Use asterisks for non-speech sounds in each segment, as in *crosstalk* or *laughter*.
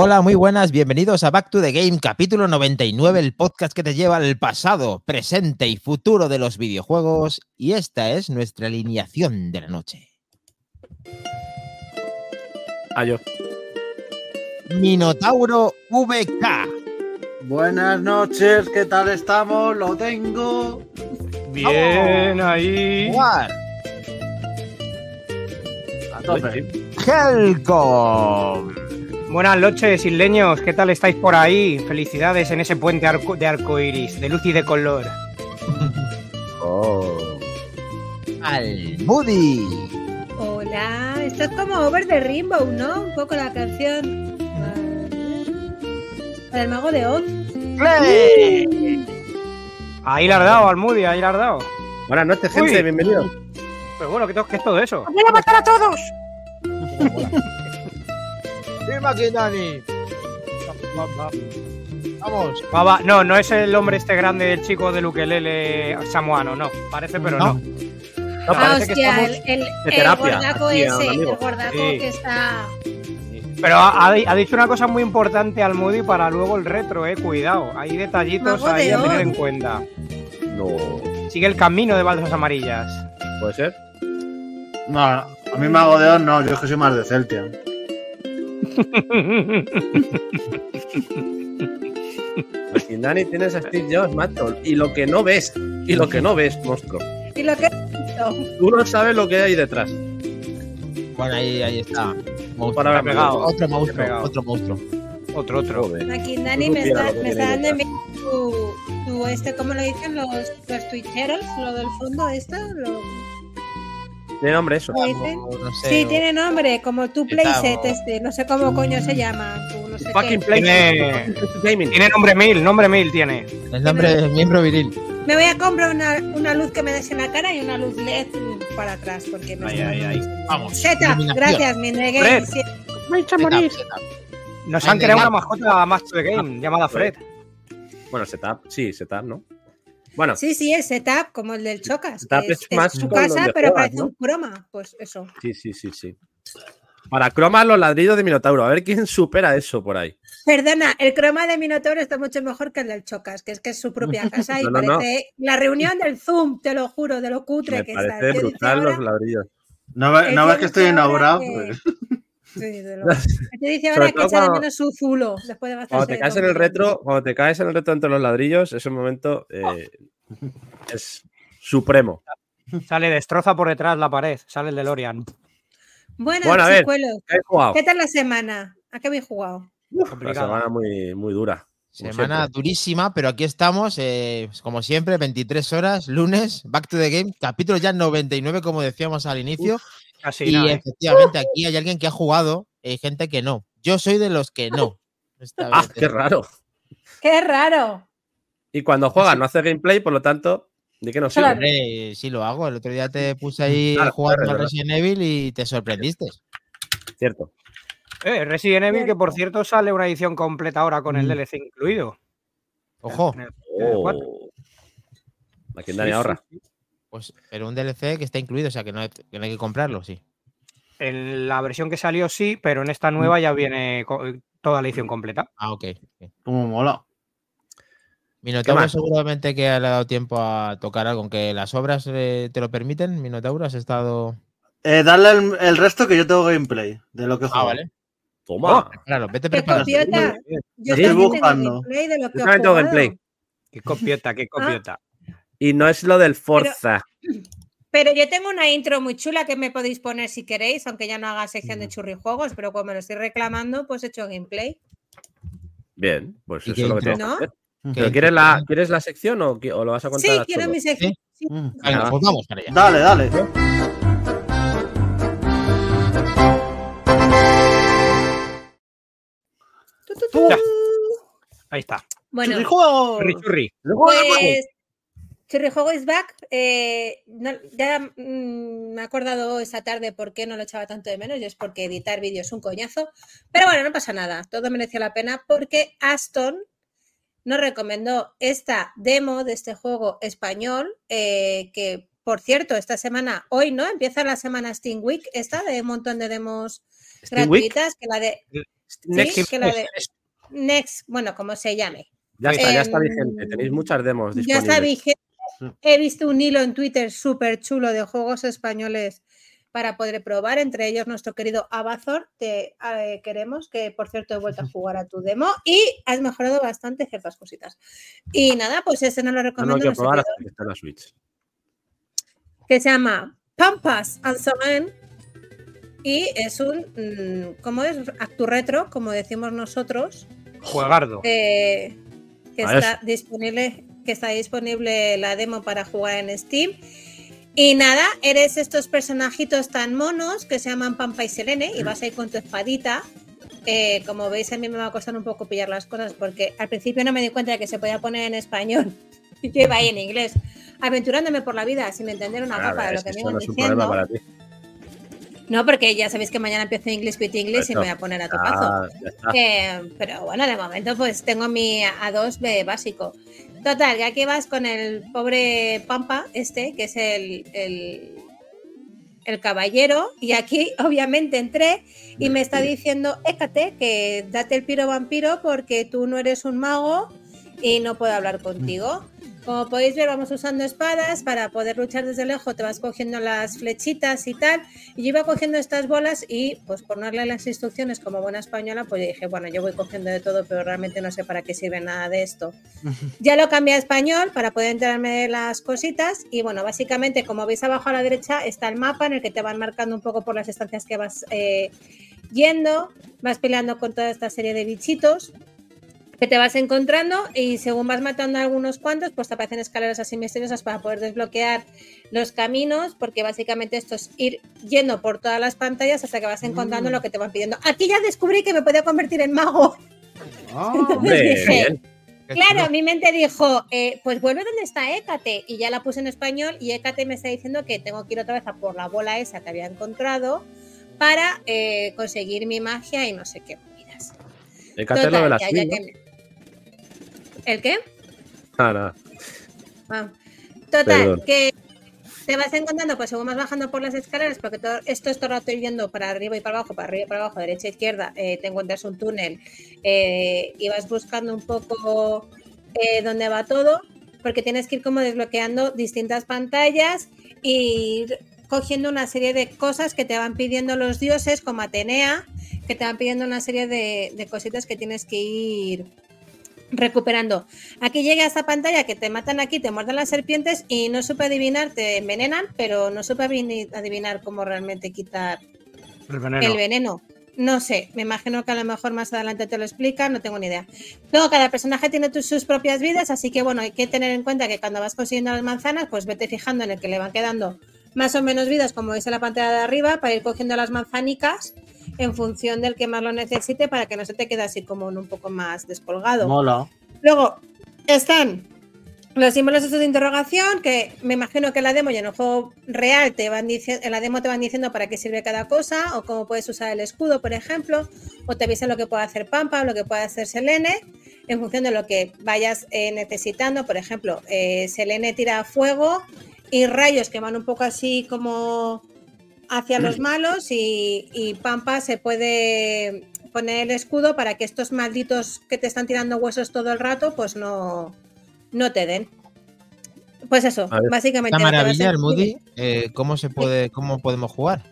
Hola, muy buenas, bienvenidos a Back to the Game, capítulo 99, el podcast que te lleva al pasado, presente y futuro de los videojuegos, y esta es nuestra alineación de la noche. Ah, yo. Minotauro VK. Buenas noches, ¿qué tal estamos? Lo tengo. Bien ahí. A tope. Helcom. Buenas noches, isleños. ¿Qué tal estáis por ahí? Felicidades en ese puente arco- de arco iris, de luz y de color. *laughs* Oh. Al Moody. Hola, esto es como Over the Rainbow, ¿no? Un poco la canción. La del mago de Oz. Clay. Ahí le has dado, Almudi, ahí le has dado. Buenas noches, gente, Uy. bienvenido. Pero bueno, ¿qué, to- qué es todo eso? ¡Voy a matar a todos! *laughs* Dani. Vamos. Va, va. No, no es el hombre este grande, el chico del ukelele samoano, no. Parece, pero no. No. No, Ah, parece que estamos... el, el, el terapia, gordaco aquí, ese, el gordaco Sí. que está. Pero ha, ha di- ha dicho una cosa muy importante Almudi para luego el retro, eh. Cuidado. Hay detallitos Mago ahí de a tener en cuenta. No. Sigue el camino de baldosas amarillas. ¿Puede ser? No, a mí Mago de Oz no, yo es que soy más de Celtia. En Dani tienes a Steve Jobs, macho. Y lo que no ves. Y lo que no ves, monstruo. Y lo que. Tú no sabes lo que hay detrás. Bueno, ahí, ahí está. Monstruo. Para haber pegado. Otro monstruo, pegado. otro monstruo. Otro, otro. Aquí Dani me está, me está dando tu, tu este, ¿cómo lo dicen los, los twitcheros? Lo del fondo, esto. Lo, Tiene nombre eso. ¿Cómo dicen? No, sé, Sí, o- tiene nombre, como tu playset este, no sé cómo coño se llama. tu no sé Fucking. Tiene-. Tiene nombre mil, nombre mil tiene. El nombre del miembro viril. Me voy a comprar una, una luz que me des en la cara y una luz LED para atrás, porque me Ay, ay, ay. Vamos, iluminación. gracias, mi negue. Fred. Sí. Setup, setup. Nos Ay, han creado una mascota más de game llamada Fred. Bueno, setup. Sí, setup, ¿no? Bueno, Sí, sí, el setup, como el del Chocas. Setup que es es, más es su casa, pero juegas, parece ¿no? un croma. Pues eso. sí, sí, sí, sí. Para cromar los ladrillos de Minotauro. A ver quién supera eso por ahí. Perdona, el croma de Minotauro está mucho mejor que el del Chocas, que es que es su propia *laughs* casa y No, no, no. parece la reunión del Zoom, te lo juro, de lo cutre Me que está. parece El dice brutal ahora- los ladrillos. ¿No, El ves que estoy obra? que- Pues, Sí, de tío dice ahora que echa de cuando- menos su zulo después de Cuando te caes en el retro, cuando te caes en el retro entre los ladrillos, ese momento eh, es supremo. Sale, destroza por detrás la pared. Sale el DeLorean. Bueno, Bueno, a ver. ¿Qué has jugado? ¿qué tal la semana? ¿A qué habéis jugado? Una Complicado. semana muy, muy dura. Semana siempre. durísima, pero aquí estamos, eh, como siempre, 23 horas, lunes, Back to the Game, capítulo ya 99, como decíamos al inicio. Casi y nada, ¿eh? efectivamente, aquí hay alguien que ha jugado, hay gente que no. Yo soy de los que no. Esta *laughs* Ah, vez. qué raro. ¡Qué raro! Y cuando juegas no hace gameplay, por lo tanto, ¿de qué nos sirve? Hombre, sí lo hago. El otro día te *laughs* puse ahí Claro, a jugar claro, Resident Evil y te sorprendiste. Cierto. Eh, Resident Evil, que por Cierto. sale una edición completa ahora con el Mm. DLC incluido. Ojo, En el- en el cuatro. Oh. Aquí en Sí, ahorra. sí, sí. Pues, pero un DLC que está incluido, o sea que no hay que, no hay que comprarlo, sí. En la versión que salió sí, pero en esta nueva ya viene toda la edición completa. Ah, ok. como mola. Minotauro seguramente que le ha dado tiempo a tocar algo, aunque las obras eh, te lo permiten. Minotauro, has estado. Eh, dale el, el resto que yo tengo gameplay de lo que Ah, juego. vale. Toma. Claro, vete ¡Qué preparando. copiota! Yo Estoy también tengo buscando. gameplay de lo que Yo he también tengo jugado. gameplay. Qué copiota, qué copiota. Y no es lo del Forza. *clears throat* Pero yo tengo una intro muy chula que me podéis poner si queréis, aunque ya no haga sección de churrijuegos, pero como me lo estoy reclamando, pues he hecho gameplay. Bien, pues ¿Y eso es lo que hacer. Que- ¿Pero quieres la, ¿quieres la sección o, lo vas a contar Sí, a quiero mi sección. sí. Mm. Venga, pues vamos para allá. Dale, dale. Ya. Ahí está. Bueno, ¡Churrijuegos! Churri, churri. pues Churrijuego is back. Eh, no- ya mm, me he acordado esta tarde por qué no lo echaba tanto de menos y es porque editar vídeos es un coñazo. Pero bueno, no pasa nada. Todo mereció la pena porque Aston nos recomendó esta demo de este juego español eh, que, por cierto, esta semana, hoy no, empieza la semana Steam Week, esta de un montón de demos Steam Week. gratuitas, que la de Next. Sí, que la de- Next, bueno, como se llame. Ya está, ya está Em, vigente. Tenéis muchas demos Ya disponibles. está vigente. He visto un hilo en Twitter súper chulo de juegos españoles para poder probar, entre ellos nuestro querido Abazor, te eh, queremos, que por cierto he vuelto a *laughs* jugar a tu demo y has mejorado bastante ciertas cositas. Y nada, pues ese no lo No, no recomiendo, quiero nuestro probar hasta que la Switch. que se llama Pampas and Somen y es un, mm, ¿cómo es? Actu retro, como decimos nosotros, Juegardo. eh, que está disponible que está disponible la demo para jugar en Steam. Y nada eres estos personajitos tan monos que se llaman Pampa y Selene y vas ahí con tu espadita. Eh, como veis a mí me va a costar un poco pillar las cosas porque al principio no me di cuenta de que se podía poner en español. *laughs* Yo iba ahí en inglés aventurándome por la vida sin entender una A capa de lo que me iban no es un diciendo. problema para ti. No porque ya sabéis que mañana empiezo English Pit English y me voy a poner a topazo. Ah, pero bueno, de momento pues tengo mi A2 de básico. Total, que aquí vas con el pobre Pampa, este, que es el, el, el caballero, y aquí *laughs* obviamente entré y me está diciendo, écate, que date el piro vampiro porque tú no eres un mago y no puedo hablar contigo. Como podéis ver, vamos usando espadas para poder luchar desde lejos, te vas cogiendo las flechitas y tal. Y yo iba cogiendo estas bolas y, pues por no darle las instrucciones como buena española, pues yo dije, bueno, yo voy cogiendo de todo, pero realmente no sé para qué sirve nada de esto. *laughs* Ya lo cambié a español para poder enterarme de las cositas. Y bueno, básicamente, como veis abajo a la derecha, está el mapa en el que te van marcando un poco por las estancias que vas eh, yendo. Vas peleando con toda esta serie de bichitos que te vas encontrando y según vas matando a algunos cuantos, pues te aparecen escaleras así misteriosas para poder desbloquear los caminos, porque básicamente esto es ir yendo por todas las pantallas hasta que vas encontrando Mm. lo que te van pidiendo. Aquí ya descubrí que me podía convertir en mago. *laughs* Dije, bien. Qué Claro, mi mente dijo, eh, pues vuelve donde está Hécate. Y ya la puse en español y Hécate me está diciendo que tengo que ir otra vez a por la bola esa que había encontrado para eh, conseguir mi magia y no sé qué movidas. El catelo de la ya- ya Switch, ¿no? que ¿El qué? Ah, nada. Ah, Total, Perdón. que te vas encontrando, pues según vas bajando por las escaleras, porque todo, esto es todo rato yendo para arriba y para abajo, para arriba y para abajo, derecha e izquierda, eh, te encuentras un túnel eh, y vas buscando un poco eh, dónde va todo, porque tienes que ir como desbloqueando distintas pantallas y ir cogiendo una serie de cosas que te van pidiendo los dioses, como Atenea, que te van pidiendo una serie de, de cositas que tienes que ir recuperando. Aquí llega esta pantalla que te matan aquí, te muerden las serpientes y no supe adivinar, te envenenan, pero no supe adivinar cómo realmente quitar El veneno. el veneno. No sé, me imagino que a lo mejor más adelante te lo explica, no tengo ni idea. Luego, cada personaje tiene sus propias vidas, así que bueno, hay que tener en cuenta que cuando vas consiguiendo las manzanas, pues vete fijando en el que le van quedando más o menos vidas, como veis en la pantalla de arriba, para ir cogiendo las manzanicas en función del que más lo necesite, para que no se te quede así como un poco más descolgado. mola. Luego están los símbolos estos de interrogación, que me imagino que en la demo y en el juego real te van diciendo, en la demo te van diciendo para qué sirve cada cosa, o cómo puedes usar el escudo, por ejemplo, o te avisan lo que puede hacer Pampa, o lo que puede hacer Selene, en función de lo que vayas eh, necesitando. Por ejemplo, eh, Selene tira fuego y rayos que van un poco así como hacia los *clears throat* malos y, y Pampa se puede poner el escudo para que estos malditos que te están tirando huesos todo el rato, pues no, no te den. Pues eso, ver. básicamente. Esta lo que va a maravilla, el Moody, eh, ¿cómo se puede, cómo podemos jugar?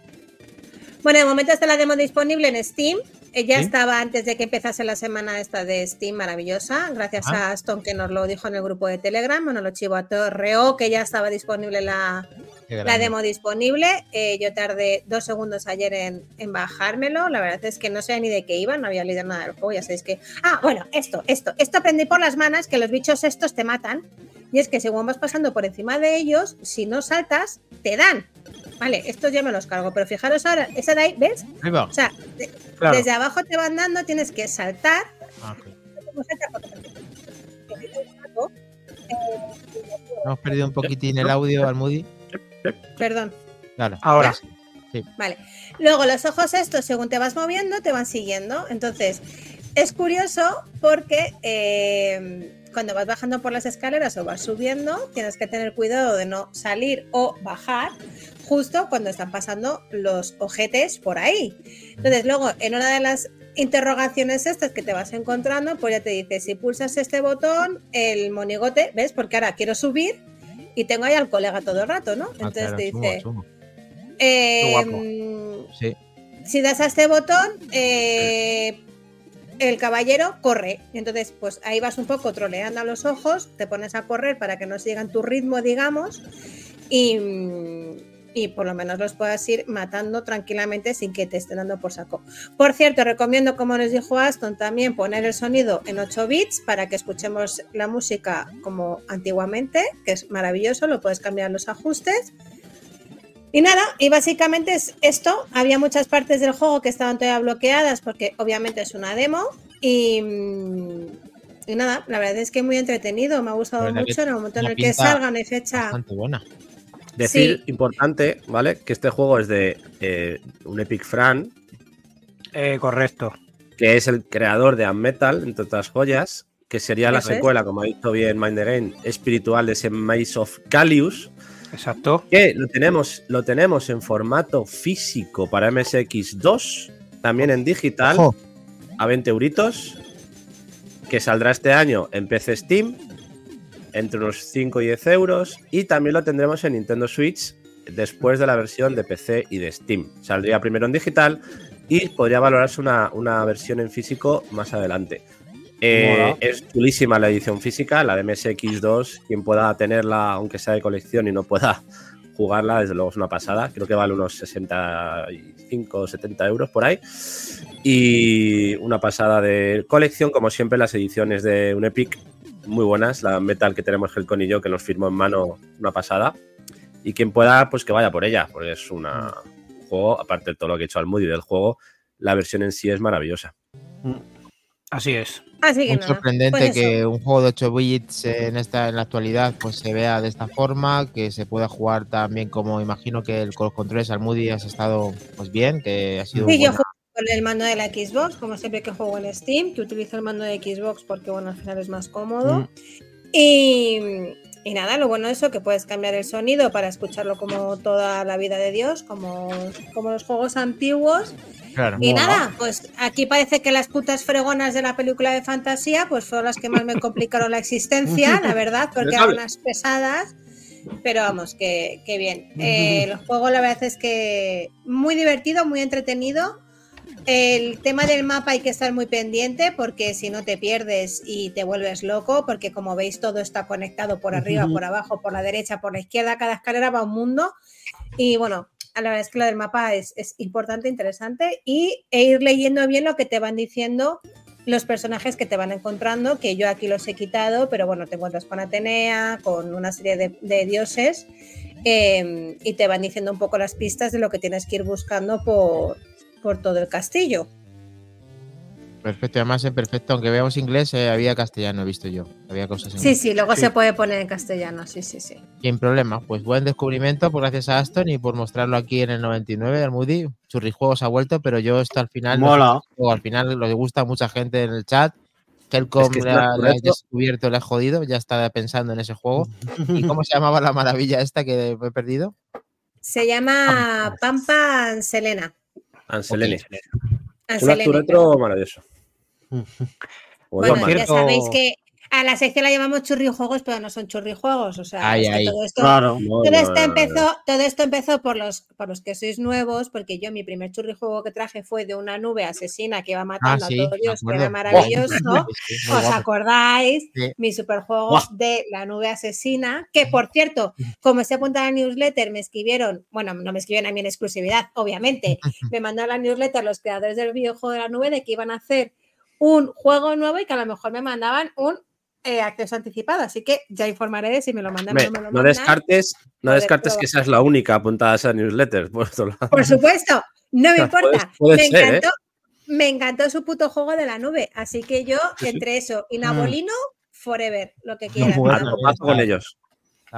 Bueno, de momento está la demo disponible en Steam. Eh, Ya ¿Sí? estaba antes de que empezase la semana esta de Steam maravillosa, gracias Ah. a Aston que nos lo dijo en el grupo de Telegram, bueno, lo chivo a Torreo, que ya estaba disponible la, la demo disponible. Eh, yo tardé dos segundos ayer en, en bajármelo. La verdad es que no sé ni de qué iba, no había leído nada del juego. Ya sabéis que. Ah, bueno, esto, esto. Esto aprendí por las manos que los bichos estos te matan. Y es que según vas pasando por encima de ellos, si no saltas, te dan. Vale, estos ya me los cargo. Pero fijaros ahora, esa de ahí, ¿ves? Ahí va. O sea, de- Claro. desde abajo te van dando, tienes que saltar. Ah, ok. ¿Cómo saltar? Porque- Hemos perdido un poquitín el audio al Moody. Perdón. Ahora. Sí. Vale. Luego los ojos estos, según te vas moviendo, te van siguiendo. Entonces, es curioso porque eh, cuando vas bajando por las escaleras o vas subiendo, tienes que tener cuidado de no salir o bajar justo cuando están pasando los ojetes por ahí. Entonces, luego, en una de las interrogaciones estas que te vas encontrando, pues ya te dice, si pulsas este botón, el monigote, ¿ves? Porque ahora quiero subir y tengo ahí al colega todo el rato, ¿no? Ah, Entonces claro, te dice, sumo. eh. Sí. si das a este botón, eh, el caballero corre. Entonces, pues ahí vas un poco troleando a los ojos, te pones a correr para que no sigan tu ritmo, digamos, y, y por lo menos los puedas ir matando tranquilamente sin que te estén dando por saco. Por cierto, recomiendo, como nos dijo Aston, también poner el sonido en 8 bits para que escuchemos la música como antiguamente, que es maravilloso, lo puedes cambiar los ajustes. Y nada, y básicamente es esto. Había muchas partes del juego que estaban todavía bloqueadas porque obviamente es una demo. Y, mm, y nada, la verdad es que muy entretenido, me ha gustado mucho. En el momento en el que salga, no hay fecha. Bastante buena. Decir, Sí. importante, ¿vale? Que este juego es de eh, un Epic Fran, Eh, correcto. que es el creador de Unmetal, entre otras joyas, que sería la es. secuela, como ha dicho bien Mind the Game, espiritual de ese Maze of Callius, Exacto. que lo tenemos, lo tenemos en formato físico para MSX2, también en digital, Ojo, a 20 euritos, que saldrá este año en PC Steam, entre unos 5 y 10 euros, y también lo tendremos en Nintendo Switch después de la versión de PC y de Steam. Saldría primero en digital y podría valorarse una, una versión en físico más adelante. Eh, es chulísima la edición física, la de MSX2. Quien pueda tenerla, aunque sea de colección y no pueda *laughs* jugarla, desde luego es una pasada. Creo que vale unos 65 o 70 euros por ahí. Y una pasada de colección, como siempre, las ediciones de un Epic muy buenas. La Metal que tenemos Helcon y yo, que nos firmó en mano, una pasada. Y quien pueda, pues que vaya por ella, porque es una, un juego, aparte de todo lo que he hecho al Moody del juego, la versión en sí es maravillosa. Así es. Así que muy nada, sorprendente pues que un juego de 8 bits en esta en la actualidad pues se vea de esta forma, que se pueda jugar también como imagino que el, con los controles al Moody has estado pues bien, que ha sido Sí, yo juego con el mando de la Xbox, como siempre que juego en Steam, que utilizo el mando de Xbox porque, bueno, al final es más cómodo. Mm. Y, y nada, lo bueno de eso que puedes cambiar el sonido para escucharlo como toda la vida de Dios, como, como los juegos antiguos. Claro. Y nada, pues aquí parece que las putas fregonas de la película de fantasía, pues fueron las que más me complicaron la existencia, la verdad, porque eran unas pesadas. Pero vamos, que, que bien. Eh, el juego, la verdad es que muy divertido, muy entretenido. El tema del mapa hay que estar muy pendiente porque si no te pierdes y te vuelves loco, porque como veis todo está conectado por arriba, por abajo, por la derecha, por la izquierda, cada escalera va a un mundo. Y bueno, la verdad es que lo del mapa es, es importante, interesante y e ir leyendo bien lo que te van diciendo los personajes que te van encontrando, que yo aquí los he quitado, pero bueno, te encuentras con Atenea, con una serie de, dioses eh, y te van diciendo un poco las pistas de lo que tienes que ir buscando por, por todo el castillo. Perfecto, además en perfecto, aunque veamos inglés, eh, había castellano, he visto yo. Había cosas en Sí, sí, luego Sí. se puede poner en castellano, sí, sí, sí. Sin problema. Pues buen descubrimiento, pues gracias a Aston y por mostrarlo aquí en el 99 al Moody. Churrijuegos ha vuelto, pero yo esto al final, Mola. o al final lo gusta a mucha gente en el chat. Helcom Es que le ha, le ha descubierto, le ha jodido, ya está pensando en ese juego. ¿Y cómo se llamaba la maravilla esta que he perdido? Se llama Pampa Selena. Anselene. Ok. Es un acto retro maravilloso. Bueno, ya cierto- sabéis que a la sección la llamamos churrijuegos, pero no son churrijuegos. O sea, Ay, ay. todo esto, Claro. No, todo no, esto no, no, empezó, todo esto empezó por los, por los que sois nuevos, porque yo mi primer churrijuego que traje fue de una nube asesina que iba matando Ah, sí, a todo Dios, que era maravilloso. Sí, ¿Os acordáis? Sí. Mi superjuego Guau. de la nube asesina, que por cierto, como se apunta en la newsletter, me escribieron, bueno, no me escribieron a mí en exclusividad, obviamente, me mandaron la newsletter los creadores del videojuego de la nube de que iban a hacer un juego nuevo y que a lo mejor me mandaban un eh, acceso anticipado, así que ya informaré de si me lo mandan o no me lo no mandan. descartes, no descartes que es la única apuntada a esa newsletter. *laughs* Por otro lado. Por supuesto, no me *laughs* importa. me ser, ¿eh? encantó. Me encantó su puto juego de la nube, así que yo entre eso y Nabolino, forever, lo que Vamos, topazo con ellos.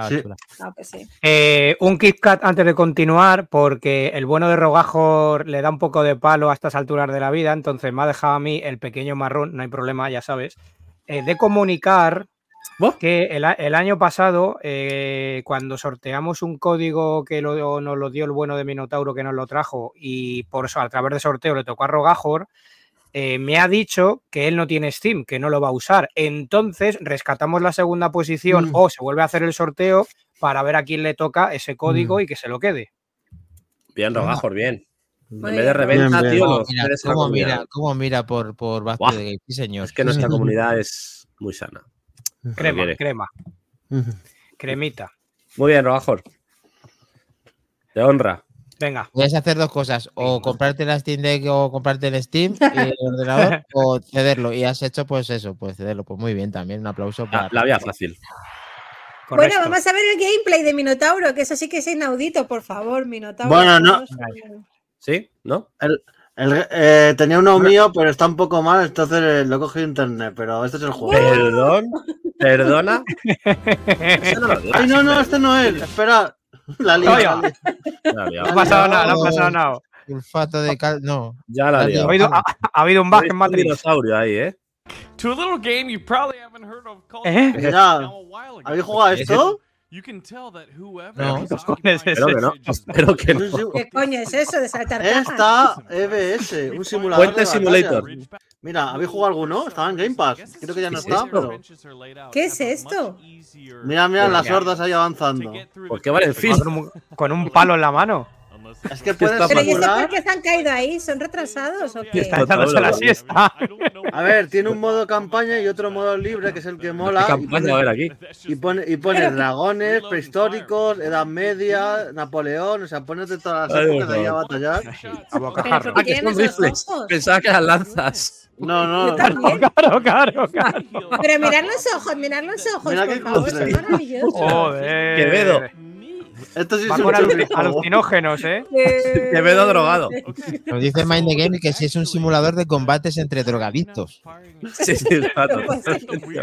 Ah, Sí. chula. claro que sí. Eh, un Kit Kat antes de continuar, porque el bueno de Rogajo le da un poco de palo a estas alturas de la vida, entonces me ha dejado a mí el pequeño marrón, no hay problema, ya sabes, eh, de comunicar ¿Vos? que el, año pasado, eh, cuando sorteamos un código que lo- nos lo dio el bueno de Minotauro que nos lo trajo, y por eso a través de sorteo le tocó a Rogajor, eh, me ha dicho que él no tiene Steam, que no lo va a usar. Entonces rescatamos la segunda posición Mm. o se vuelve a hacer el sorteo para ver a quién le toca ese código Mm. y que se lo quede. Bien, Rogajor, bien. En vez de reventa, Bien, bien. tío, ¿Cómo mira, cómo mira, cómo mira por, por Back to Buah. the Game? Sí, señor. Es que nuestra *laughs* comunidad es muy sana. Crema, crema, cremita. Muy bien, Rogajor. Te honra. Venga, Puedes hacer dos cosas, o comprarte la Steam Deck o comprarte el Steam y el *laughs* ordenador, o cederlo. Y has hecho pues eso, pues cederlo. Pues muy bien también, un aplauso La, para... la vía fácil. correcto. Bueno, vamos a ver el gameplay de Minotauro, que eso sí que es inaudito, por favor, Minotauro. Bueno, no. ¿Sí? ¿No? El- eh, tenía uno mío, pero está un poco mal, entonces eh, lo he cogido de internet, pero este es el juego. Perdón. Perdona. *laughs* Ay, no, no, este no es. Espera. *laughs* La Oye. la liado. No ha pasado nada, no ha pasado nada. Sulfato de cal... No. Ya la liado. Ha habido, ha- ha habido un bug en Un Matrix. dinosaurio ahí, ¿eh? To a little game you probably haven't heard of called ¿Eh? ¿Habéis jugado a esto? You can tell that whoever No. is occupying Espero que no, espero que no. ¿Qué coño es eso de saltar cajas? Esta EBS, un simulador Puente de Simulator. Mira, ¿habéis jugado alguno? Estaba en Game Pass. Creo que ya no está, pero... ¿Qué es esto? Mira, mira las hordas ahí avanzando. ¿Por qué vale el fin? Con un, con un palo en la mano. Es que puedes Pero ¿y esto por qué se han caído ahí? ¿Son retrasados o qué? Está echándose la siesta. A ver, tiene un modo campaña y otro modo libre, que es el que mola. ¿Qué y campaña a pone- aquí? Y pone, y pone dragones, prehistóricos, Edad Media, Napoleón, o sea, pones de todas las épocas ahí a batallar. A Pero bocajarro. ¿por Ah, que son rifles. Pensaba que eran lanzas. No, no, también. *laughs* Claro, claro, claro. Pero mirad los ojos, mirad los ojos, Mira por favor, cosa. son maravillosos. Joder. Quevedo. Esto sí Va es con alucinógenos, ¿eh? *laughs* Quevedo drogado. *laughs* Nos dice Mind the Game que si es un simulador de combates entre drogadictos. *laughs* Sí, sí, está Pero, pues.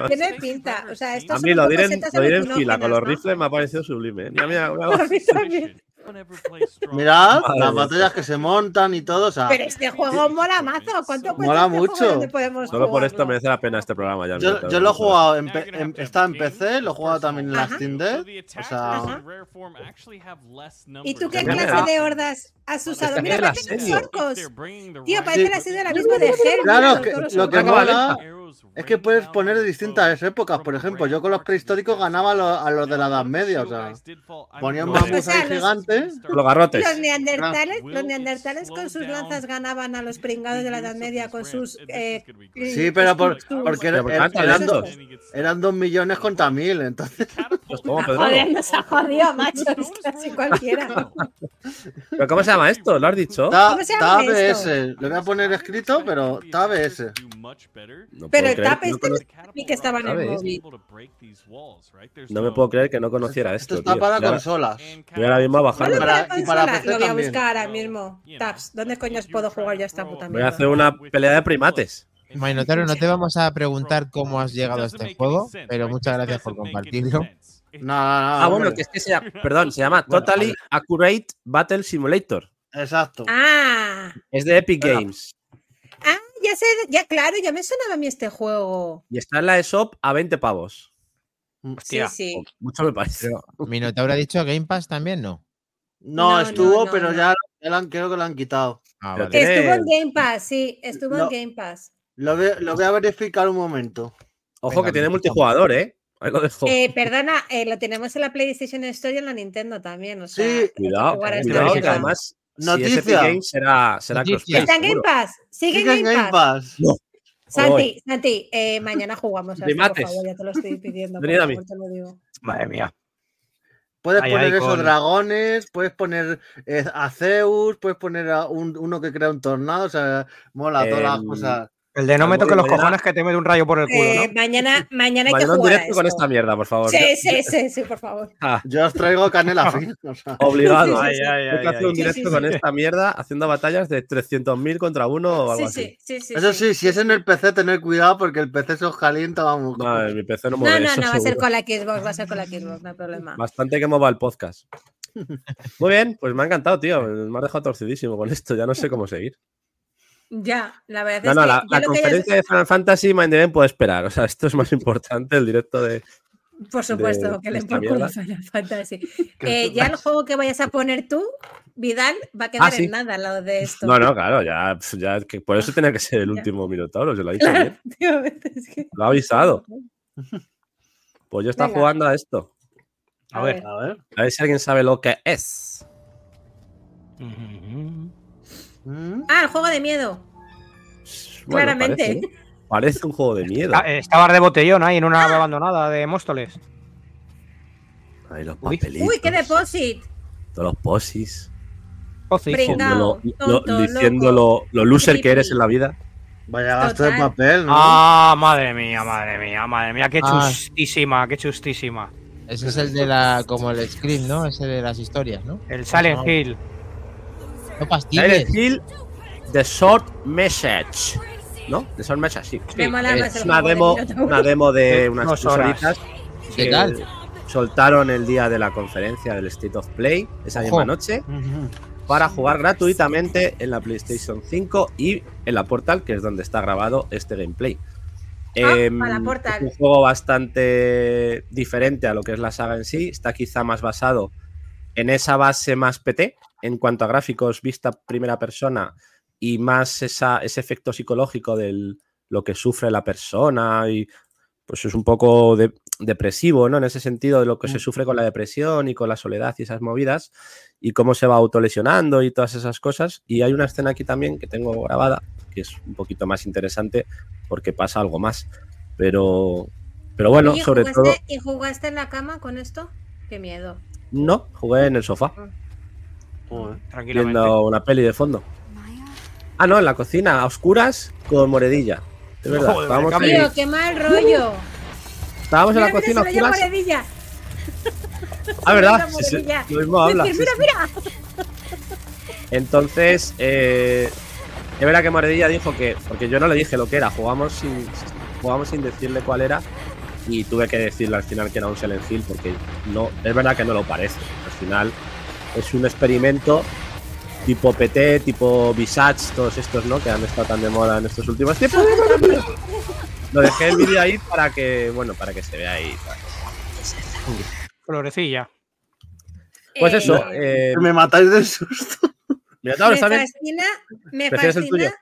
Tiene pinta. O sea, esto A mí un lo poco diré, lo diré en fila, con los rifles me ha parecido sublime. Mira, mira, mira. A mí también. Mirad Madre las batallas que se montan y todo, o sea, Pero este juego mola mazo. ¿Cuánto cuesta Mola este mucho. juego? ¿Dónde podemos Solo por esto merece la pena este programa. Ya, yo, mira, yo lo he jugado, en, P- en- está en PC, lo he jugado también en la. Steam Deck, o sea, Ajá. ¿Y tú qué clase de hordas has usado? Mira, la parecen serie. orcos. Tío, parece Sí. la serie ahora mismo de Hell. Claro, que- los lo que mola es que puedes poner de distintas épocas, por ejemplo, yo con los prehistóricos ganaba a los, a los de la Edad Media, o sea, ponía un Joder. mamut ahí los- gigante, Los garrotes. Los neandertales, los neandertales con sus lanzas ganaban a los pringados de la Edad Media con sus. Eh, Sí, pero por- porque Pero er- eran dos, eran dos millones contra mil, entonces, *laughs* Pues, ¿cómo, Pedro? Joder, nos ha jodido, macho. *laughs* Es casi cualquiera. ¿Pero cómo se llama esto? ¿Lo has dicho? está, ¿Cómo se llama ABS, lo voy a poner escrito, pero está ABS. No Pero el tap no este que estaba en el móvil. No me puedo creer que no conociera Esto esto. está tío. para consolas. voy ahora mismo a bajarlo. ¿Dónde Para- para consola? Lo voy a también. buscar ahora mismo. Tabs, ¿dónde coño puedo jugar yo esta puta Voy a mierda? hacer una pelea de primates. Minotauro, no te vamos a preguntar cómo has llegado a este juego, pero muchas gracias por compartirlo. No, no, no, Ah, bueno, que es que se llama, perdón, se llama Bueno, Totally Accurate Battle Simulator. Exacto. Ah, Es de Epic. Games. Ya sé, ya claro, ya me sonaba a mí este juego. Y está en la ESOP a 20 pavos. Hostia. Sí, sí. Mucho me parece. Minotauro ha dicho Game Pass también, ¿no? No, No, estuvo, no, no, pero no. ya, ya lo han- creo que lo han quitado. Ah, vale. Estuvo en Game Pass, sí, estuvo No. en Game Pass. Lo voy, lo voy a verificar un momento. Ojo Venga, que tiene multijugador, ¿eh? Ahí lo dejo. Eh, perdona, eh, lo tenemos en la PlayStation Store y en la Nintendo también. O sea, Sí. cuidado, esta cuidado, que mierda. Además, si Games será, será Está en Game. Pass, sigue en Game, Pass. Pass. Santi, Santi, eh, mañana jugamos. a esto, por favor, ya te lo estoy pidiendo. por Venid a mí. te lo digo. Madre mía. Puedes Ay, poner esos dragones, puedes poner eh, a Zeus, puedes poner a un- uno que crea un tornado, o sea, mola todas las Em, cosas. El de no me Algo toque de los mañana- cojones que te mete un rayo por el culo, Eh, ¿no? mañana, mañana hay que Mañana un jugar a directo con esto. esta mierda, por favor. Sí, *laughs* sí, sí, sí, por favor. Ah, Yo os traigo canela fina. o sea. obligado. Hay que hacer un directo sí, con esta mierda haciendo batallas de 300.000 contra uno o algo Sí, así. sí, sí, sí. Eso sí, si es en el PC, tener cuidado porque el PC se os calienta, vamos. No, mi PC no No, mueve no, eso, no, va a ser con la Xbox, va a ser con la Xbox, no hay problema. Bastante que mova el podcast. *laughs* Muy bien, pues me ha encantado, tío. Me has dejado torcidísimo con esto. Ya no sé cómo seguir. Ya, la verdad No, es no, que la, yo la lo que ya- conferencia de Final Fantasy Mind Event puede esperar. O sea, esto es más importante, el directo de. Por supuesto, de que le por culo. Final Fantasy. *laughs* Eh, ya el juego que vayas a poner tú, Vidal, va a quedar Ah, sí. en nada al lado de esto. No, no, claro, ya, pf, ya que por eso tenía que ser el *laughs* último Minotauro, se lo ha *laughs* dicho Claro, bien. tío, es que- Lo ha avisado. Pues yo está Venga. jugando a esto. A ver. A ver. A ver si alguien sabe lo que es. Mm. Ah, el juego de miedo. Bueno, Claramente. Parece, ¿eh? Parece un juego de miedo. Ah, Estaba de botellón ahí en una nave abandonada de Móstoles. Ahí los Uy. papelitos. Uy, qué deposit. Todos los posis. Pringao, lo, tonto, lo- diciendo loco, lo, lo loser que eres en la vida. Vaya gasto de papel, ¿no? Ah, madre mía, madre mía, madre mía, qué Ah. chustísima, qué chustísima. Ese es el de la. como el script, ¿no? Ese de las historias, ¿no? El Silent. Hill. No fastidies. Silent Hill The Short Message. ¿No? The Short Message, sí. Es una demo, una demo de unas Dos horitas ¿Qué que tal? Soltaron el día de la conferencia del State of Play, esa misma noche, para jugar gratuitamente en la PlayStation 5 y en la Portal, que es donde está grabado este gameplay. Ah, Portal. Es un juego bastante diferente a lo que es la saga en sí. Está quizá más basado en esa base más PT en cuanto a gráficos vista primera persona y más esa, ese efecto psicológico de lo que sufre la persona y pues es un poco de- depresivo, ¿no? En ese sentido de lo que se sufre con la depresión y con la soledad y esas movidas y cómo se va autolesionando y todas esas cosas. Y hay una escena aquí también que tengo grabada que es un poquito más interesante porque pasa algo más. Pero, pero bueno, ¿Y sobre jugaste, todo, ¿Y jugaste en la cama con esto? Qué miedo. no, jugué en el sofá Joder. Tranquilamente. viendo una peli de fondo. Ah, no, en la cocina, a oscuras con moredilla. Es verdad, Joder, estábamos, Tío, qué mal rollo. estábamos en la Mira, mira, cocina a oscuras. moredilla. Ah, verdad, sí, sí, lo mismo habla. Decir, sí, mira, sí. mira. Entonces, eh, es verdad que Moredilla dijo que, porque yo no le dije lo que era, jugamos sin, jugamos sin decirle cuál era y tuve que decirle al final que era un Silent Hill porque no, es verdad que no lo parece. Al final es un experimento tipo PT, tipo Visage, todos estos, ¿no? Que han estado tan de moda en estos últimos tiempos. Lo dejé el vídeo ahí para que, bueno, para que se vea ahí. Florecilla. Pues Eh, eso, eh, Me matáis del susto. Me fascina, me fascina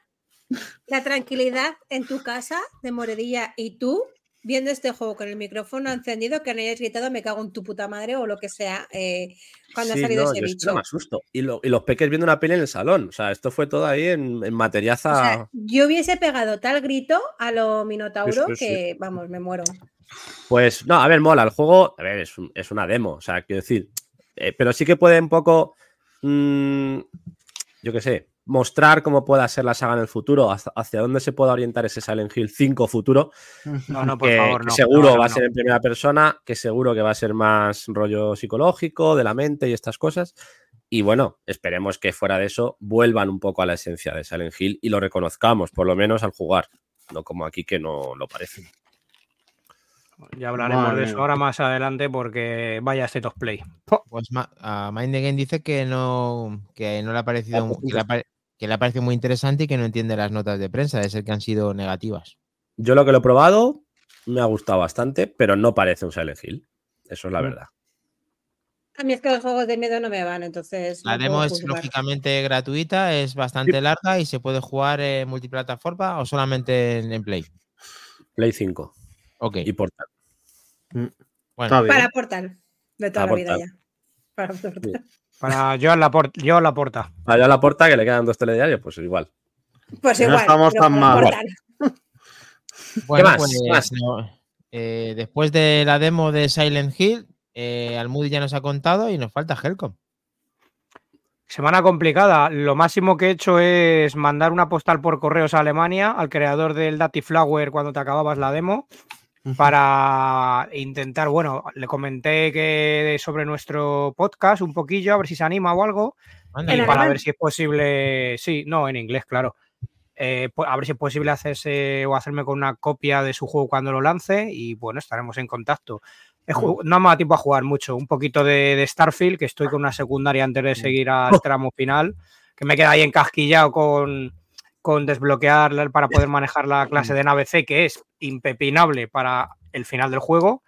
la tranquilidad en tu casa de Moredilla y tú viendo este juego con el micrófono encendido que no hayas gritado me cago en tu puta madre o lo que sea eh, cuando Sí, ha salido no, ese yo bicho. no me asusto. Y, lo- y los peques viendo una peli en el salón. O sea, esto fue todo ahí en, en O materiaza. sea, yo hubiese pegado tal grito a lo Minotauro Sí, sí, que, vamos, me muero. Pues no, a ver, mola. El juego, a ver, es, un- es una demo. O sea, quiero decir. eh, pero sí que puede un poco. mm, yo qué sé. Mostrar cómo pueda ser la saga en el futuro, hacia, hacia dónde se pueda orientar ese Silent Hill 5 futuro. No, no, por que, favor, que no. seguro No, no, va a ser en primera persona, que seguro que va a ser más rollo psicológico, de la mente y estas cosas. Y bueno, esperemos que fuera de eso vuelvan un poco a la esencia de Silent Hill y lo reconozcamos, por lo menos al jugar. No como aquí que no lo parece. Ya hablaremos Madre de eso ahora más adelante porque vaya State of Play. Pues a Mind the Game dice que no, que no le ha parecido, que le ha, pare- que le ha parecido muy interesante y que no entiende las notas de prensa, de ser que han sido negativas. Yo lo que lo he probado me ha gustado bastante, pero no parece un Silent Hill. Eso es la Mm. verdad. A mí es que los juegos de miedo no me van, entonces. La no demo es lógicamente gratuita, es bastante larga y se puede jugar en multiplataforma o solamente en, en Play. Play 5 Ok, y Portal. bueno, Está bien. Para Portal, de toda Para la vida ya. Para Portal. Para Joan Laporta. Joan Laporta. A la puerta que le quedan dos telediarios, pues igual. Pues No igual. estamos pero tan mal. Bueno, más? pues, ¿Qué más? no, eh, después de la demo de Silent Hill, eh, Almudi ya nos ha contado y nos falta Helcom. Semana complicada. Lo máximo que he hecho es mandar una postal por correos a Alemania al creador del Datiflower cuando te acababas la demo para intentar, bueno, le comenté que sobre nuestro podcast un poquillo, a ver si se anima o algo, Anda, y ¿En para alemán? ver si es posible, sí, no, en inglés, claro. Eh, pues, a ver si es posible hacerse o hacerme con una copia de su juego cuando lo lance y bueno, estaremos en contacto. No me da tiempo a jugar mucho, un poquito de, de Starfield, que estoy con una secundaria antes de seguir al tramo final, que me queda ahí encasquillado con, con desbloquear para poder *laughs* manejar la clase de nave C, que es impepinable para el final del juego.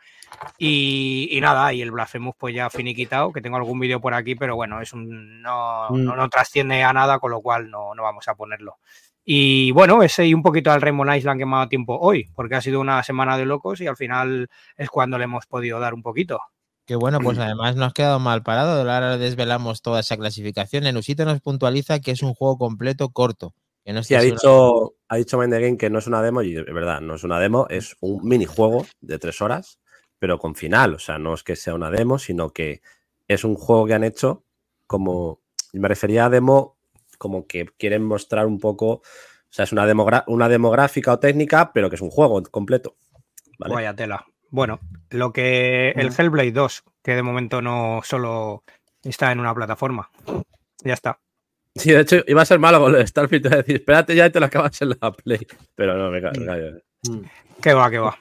Y, y nada, y el Blasphemous pues ya finiquitado, que tengo algún vídeo por aquí, pero bueno, es un, no, Mm. no, no trasciende a nada, con lo cual no, no vamos a ponerlo. Y bueno, ese y un poquito al Rainbow Island que me ha dado tiempo hoy, porque ha sido una semana de locos y al final es cuando le hemos podido dar un poquito. Que bueno, pues además no has quedado mal parado. Ahora desvelamos toda esa clasificación. En Usito nos puntualiza que es un juego completo corto. Que no Sí, ha dicho, ha dicho Mind the Game que no es una demo, y es verdad, no es una demo, es un minijuego de tres horas, pero con final. O sea, no es que sea una demo, sino que es un juego que han hecho como. Me refería a demo como que quieren mostrar un poco. O sea, es una, una demográfica o técnica, pero que es un juego completo. ¿vale? Vaya tela. Bueno, lo que el Hellblade 2, que de momento no solo está en una plataforma. Ya está. Sí, de hecho, iba a ser malo con Starfield, te iba a decir, espérate ya y te lo acabas en la Play. Pero no, me me callo. Que va, que va.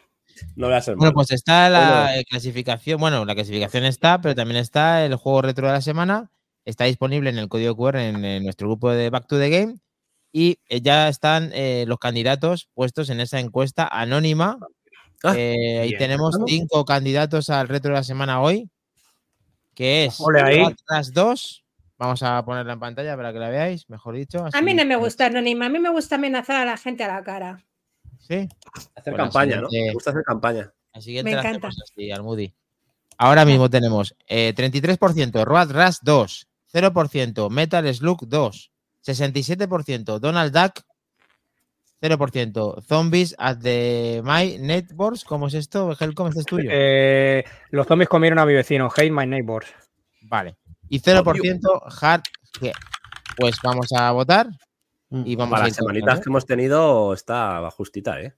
No voy a ser Bueno, malo. pues está la Bueno. eh, clasificación. Bueno, la clasificación está, pero también está el juego retro de la semana. Está disponible en el código QR en, en nuestro grupo de Back to the Game. Y eh, ya están eh, los candidatos puestos en esa encuesta anónima. Ah, Eh, ahí bien. tenemos cinco candidatos al retro de la semana hoy. Que es Ole ahí. las dos. Vamos a ponerla en pantalla para que la veáis, mejor dicho. A mí no me gusta Anónima, a mí me gusta amenazar a la gente a la cara. Sí. hacer Bueno, campaña, ¿no? Me gusta hacer campaña. La siguiente Me la encanta. hacemos así, al Moody. Ahora mismo tenemos eh, 33% Road Rush 2, 0% Metal Slug 2, 67% Donald Duck, 0% Zombies at the My Networks. ¿Cómo es esto? Helcom, este es tuyo. Eh, los zombies comieron a mi vecino, Hate My Neighbors. Vale. Y 0% Hard. Pues vamos a votar y vamos Para a las semanitas ¿eh? que hemos tenido está justita, ¿eh?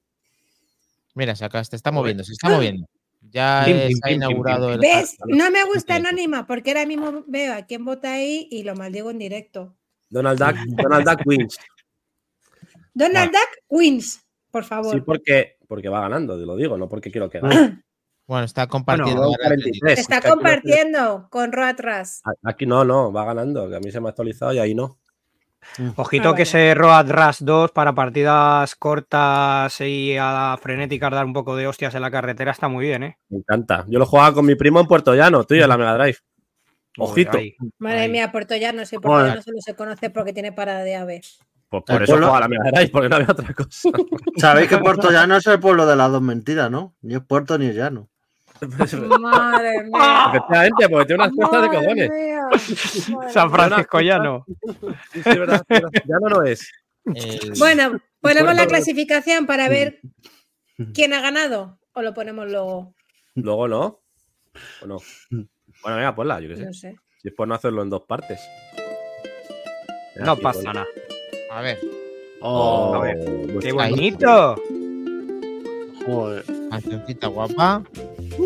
Mira, se acá se está moviendo, se está moviendo. Ya Pim, pim, se ha pim, pim, inaugurado el ¿Ves? No me gusta. Anónima porque ahora mismo veo a quién vota ahí y lo maldigo en directo. Donald Duck, Donald Duck wins. Donald Duck wins, por favor. Sí, porque, porque va ganando, te lo digo, no porque quiero que gane. Bueno, está compartiendo. Bueno, ahora el 43. Se está compartiendo con Roatras. Aquí no, no, va ganando, que a mí se me ha actualizado y ahí no. Ojito Ah, que vale. ese Road Rush 2 para partidas cortas y a frenéticas dar un poco de hostias en la carretera está muy bien, ¿eh? Me encanta. Yo lo jugaba con mi primo en Puerto Llano, tío, en la Mega Drive. Ojito. Madre mía, Puerto Llano, sí, Puerto. Llano solo se conoce porque tiene parada de ave. Pues por El eso pueblo- jugaba a la Mega Drive, porque no había otra cosa. *laughs* Sabéis que Puerto Llano es el pueblo de las dos mentiras, ¿no? Ni es puerto ni es llano. Madre mía. Efectivamente, porque tiene unas costas de cojones. mía. *laughs* San. Francisco Llano. Sí, sí, verdad, verdad. Llano no es. el- Bueno, ponemos la clasificación para ver quién ha ganado o lo ponemos luego. Luego no. ¿O no? Bueno, venga, ponla, yo qué sé. No sé. Si es por no hacerlo en dos partes. Venga, No aquí, pasa ponla. nada. A ver, Oh, A ver, pues ¡Qué bonito! Joder. cancioncita guapa.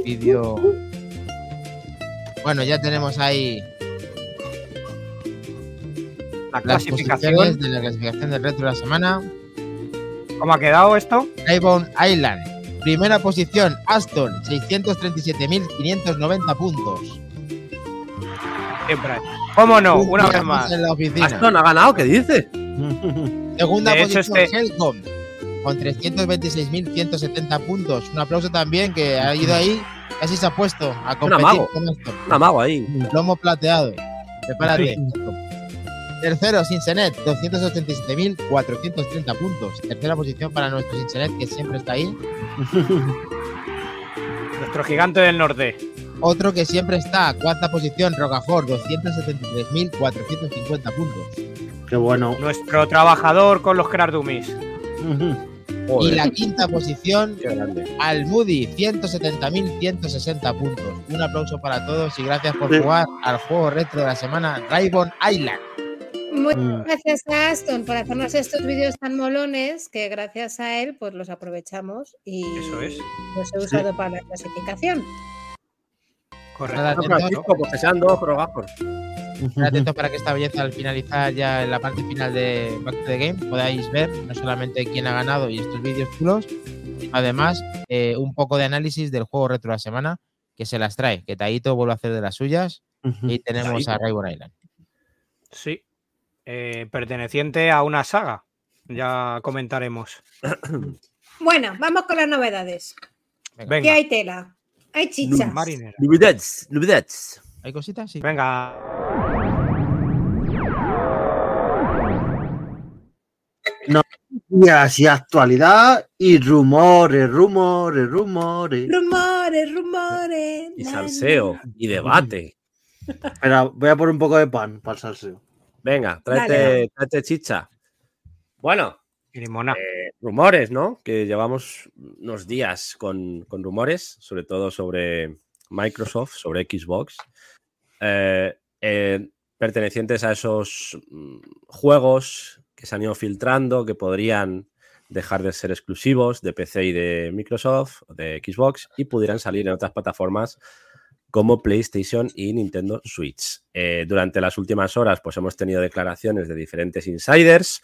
Vídeo. Bueno, ya tenemos ahí La las posiciones de la clasificación del retro de la semana. ¿Cómo ha quedado esto? Rainbow Island. Primera posición, Aston, 637.590 puntos. Siempre. ¿Cómo no? Un Una vez más. En la oficina. Aston ha ganado, ¿qué dice? Segunda De posición, este- Helcom, con 326.170 puntos. Un aplauso también que ha ido ahí, casi se ha puesto a competir amago. con Aston. Un amago ahí. Lomo plateado. Prepárate. Tercero, Sinsenet, 287.430 puntos. Tercera posición para nuestro Sinsenet, que siempre está ahí. *laughs* Nuestro gigante del norte. Otro que siempre está, cuarta posición, Rocafort, 273.450 puntos. Qué bueno. Nuestro trabajador con los Crardumis. *laughs* Y la quinta posición, al Moody, 170.160 puntos. Un aplauso para todos y gracias por Sí. jugar al juego retro de la semana, Rainbow Island. Muchas Mm. gracias a Aston por hacernos estos vídeos tan molones que gracias a él pues los aprovechamos y Eso es. los he usado para la clasificación. Correcto. Francisco, que. Estad atentos para que esta belleza al finalizar ya en la parte final de Back to the Game podáis ver no solamente quién ha ganado y estos vídeos chulos, además eh, un poco de análisis del juego retro de la semana que se las trae, que Taito vuelve a hacer de las suyas y tenemos a Rainbow Island. Sí. Eh, perteneciente a una saga. Ya comentaremos. *coughs* Bueno, vamos con las novedades. Venga, ¿Qué hay tela? Hay chichas. marinera. Novedades, novedades. ¿Hay cositas? Sí. Venga, Noticias y actualidad y rumores, rumores, rumores. Rumores, rumores. Y salseo, y debate. Espera, voy a poner un poco de pan para el salseo. Venga, tráete, tráete chicha. Bueno, eh, rumores, ¿no? Que llevamos unos días con, con rumores, sobre todo sobre Microsoft, sobre Xbox, eh, eh, pertenecientes a esos mm, juegos que se han ido filtrando, que podrían dejar de ser exclusivos de PC y de Microsoft, o de Xbox, y pudieran salir en otras plataformas como PlayStation y Nintendo Switch. Eh, durante las últimas horas, pues hemos tenido declaraciones de diferentes insiders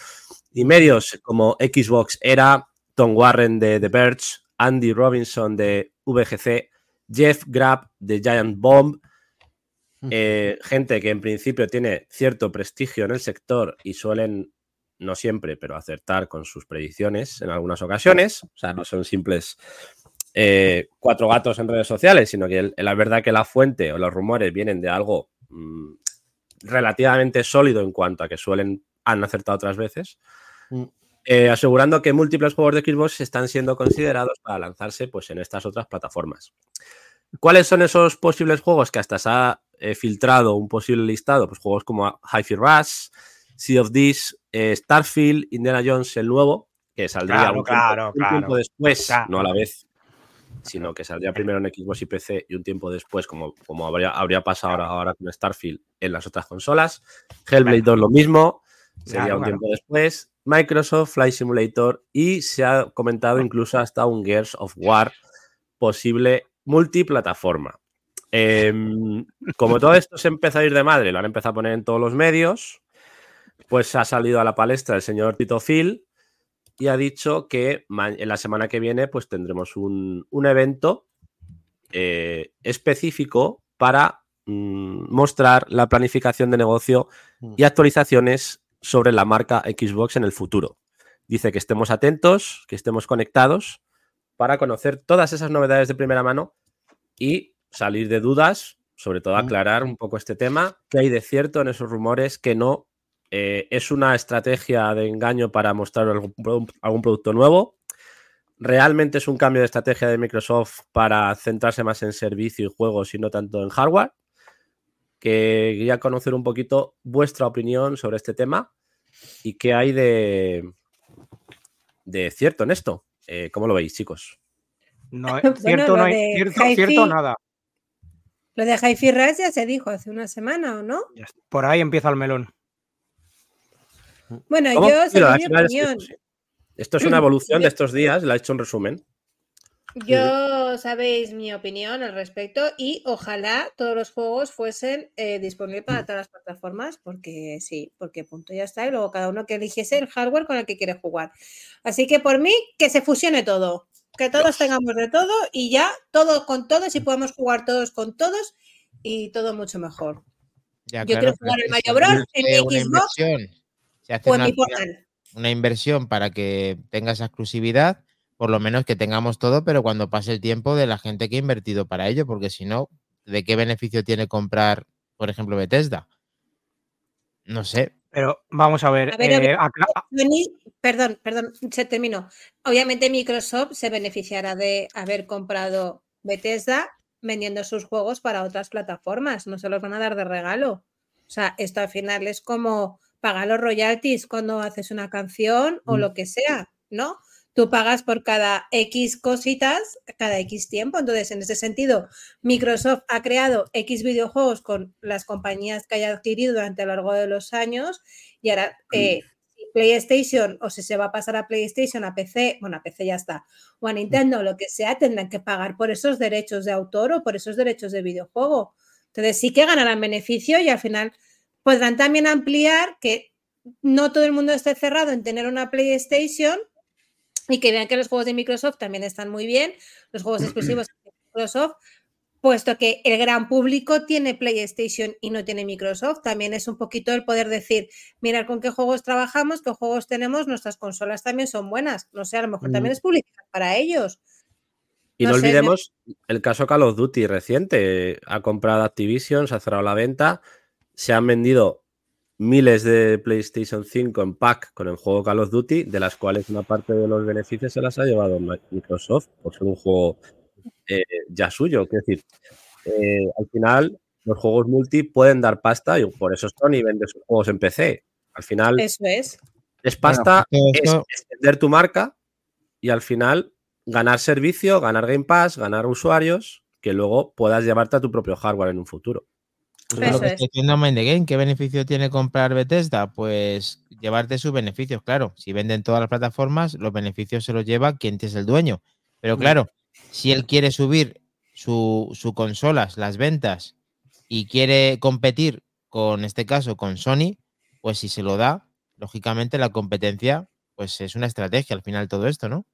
y medios como Xbox Era, Tom Warren de The Verge, Andy Robinson de VGC, Jeff Grapp de Giant Bomb, eh, gente que en principio tiene cierto prestigio en el sector y suelen, no siempre, pero acertar con sus predicciones en algunas ocasiones. O sea, no son simples eh, cuatro gatos en redes sociales, sino que el- la verdad que la fuente o los rumores vienen de algo mm, relativamente sólido en cuanto a que suelen han acertado otras veces. Mm. eh, asegurando que múltiples juegos de Xbox están siendo considerados para lanzarse pues, en estas otras plataformas. ¿Cuáles son esos posibles juegos que hasta se ha eh, filtrado un posible listado? Pues juegos como Hi-Fi Rush, Sea of Thieves, eh, Starfield, Indiana Jones, el nuevo, que saldría Claro, un, claro, tiempo, un claro. tiempo después, no a la vez, sino que saldría primero en Xbox y PC y un tiempo después, como, como habría, habría pasado ahora, ahora con Starfield en las otras consolas. Hellblade 2 lo mismo, sería un tiempo después. Microsoft, Flight Simulator y se ha comentado incluso hasta un Gears of War posible multiplataforma. Em, como todo esto se empezó a ir de madre, lo han empezado a poner en todos los medios, pues ha salido a la palestra el señor Tito Phil y ha dicho que en la semana que viene pues tendremos un, un evento eh, específico para mm, mostrar la planificación de negocio y actualizaciones sobre la marca Xbox en el futuro. Dice que estemos atentos, que estemos conectados para conocer todas esas novedades de primera mano y salir de dudas, sobre todo aclarar un poco este tema, qué hay de cierto en esos rumores, que no eh, es una estrategia de engaño para mostrar algún, produ- algún producto nuevo. Realmente es un cambio de estrategia de Microsoft para centrarse más en servicio y juegos y no tanto en hardware. Que quería conocer un poquito vuestra opinión sobre este tema y qué hay de, de cierto en esto. Eh, ¿Cómo lo veis, chicos? No, *laughs* Bueno, cierto, no hay, cierto, cierto nada. Lo de Hi-Fi Rush ya se dijo hace una semana, ¿o no? Por ahí empieza el melón. Bueno, ¿Cómo? yo, según mi es opinión. Esto es una *clears throat* evolución de estos días, la he hecho un resumen. yo sabéis mi opinión al respecto y ojalá todos los juegos fuesen eh, disponibles para todas las plataformas, porque sí, porque punto ya está, y luego cada uno que eligiese el hardware con el que quiere jugar. Así que por mí, que se fusione todo, que todos tengamos de todo y ya todo con todos y podemos jugar todos con todos y todo mucho mejor. Ya, Yo quiero jugar el Mario Bros. en Xbox inversión, se hace en una, una inversión para que tenga esa exclusividad, por lo menos que tengamos todo, pero cuando pase el tiempo de la gente que ha invertido para ello, porque si no, ¿de qué beneficio tiene comprar, por ejemplo, Bethesda? No sé. Pero vamos a ver. A ver, eh, perdón, perdón, se terminó. Obviamente Microsoft se beneficiará de haber comprado Bethesda vendiendo sus juegos para otras plataformas, no se los van a dar de regalo. O sea, esto al final es como pagar los royalties cuando haces una canción o Mm. lo que sea, ¿no? Tú pagas por cada X cositas, cada X tiempo. Entonces, en ese sentido, Microsoft ha creado X videojuegos con las compañías que haya adquirido durante a lo largo de los años y ahora eh, si PlayStation o si se va a pasar a PlayStation, a PC, bueno, a PC ya está, o a Nintendo, lo que sea, tendrán que pagar por esos derechos de autor o por esos derechos de videojuego. Entonces sí que ganarán beneficio y al final podrán también ampliar que no todo el mundo esté cerrado en tener una PlayStation y que vean que los juegos de Microsoft también están muy bien, los juegos *clears throat* exclusivos de Microsoft, puesto que el gran público tiene PlayStation y no tiene Microsoft. También es un poquito el poder decir, mirar con qué juegos trabajamos, qué juegos tenemos, nuestras consolas también son buenas. No sé, a lo mejor también Mm. es publicidad para ellos. Y no, No sé, me- olvidemos el caso Call of Duty reciente. Ha comprado Activision, se ha cerrado la venta, se han vendido miles de PlayStation 5 en pack con el juego Call of Duty, de las cuales una parte de los beneficios se las ha llevado Mi- Microsoft por ser un juego eh, ya suyo. Es decir, eh, al final los juegos multi pueden dar pasta y por eso Sony vende sus juegos en PC. Al final Eso es. es pasta, es extender tu marca y al final ganar servicio, ganar Game Pass, ganar usuarios que luego puedas llevarte a tu propio hardware en un futuro. Eso es Eso lo que es. está diciendo. ¿Qué beneficio tiene comprar Bethesda? Pues llevarte sus beneficios, claro. Si venden todas las plataformas, los beneficios se los lleva quien es el dueño. Pero claro, si él quiere subir su, su consolas, las ventas, y quiere competir con este caso con Sony, pues si se lo da, lógicamente la competencia, pues es una estrategia al final todo esto, ¿no?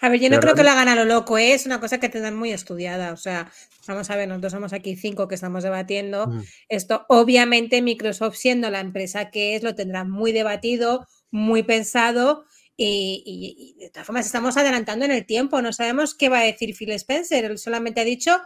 A ver, yo no creo que la gana lo loco, ¿eh? es una cosa que tendrán muy estudiada. O sea, vamos a ver, nosotros somos aquí cinco que estamos debatiendo. Mm. Esto, obviamente, Microsoft, siendo la empresa que es, lo tendrá muy debatido, muy pensado. Y, y- y de todas formas, estamos adelantando en el tiempo. No sabemos qué va a decir Phil Spencer. Él solamente ha dicho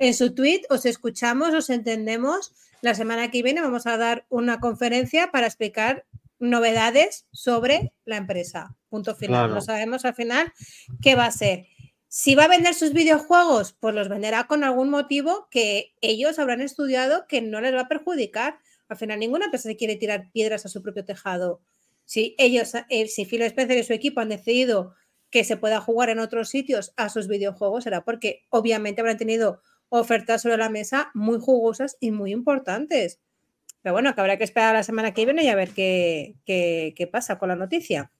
en su tweet: os escuchamos, os entendemos. La semana que viene vamos a dar una conferencia para explicar novedades sobre la empresa. Punto final. Claro. No sabemos al final qué va a ser. Si va a vender sus videojuegos, pues los venderá con algún motivo que ellos habrán estudiado que no les va a perjudicar. Al final, ninguna empresa se quiere tirar piedras a su propio tejado. Si ellos, eh, si Phil Spencer y su equipo han decidido que se pueda jugar en otros sitios a sus videojuegos, será porque obviamente habrán tenido ofertas sobre la mesa muy jugosas y muy importantes. Pero bueno, que habrá que esperar la semana que viene y a ver qué, qué, qué pasa con la noticia.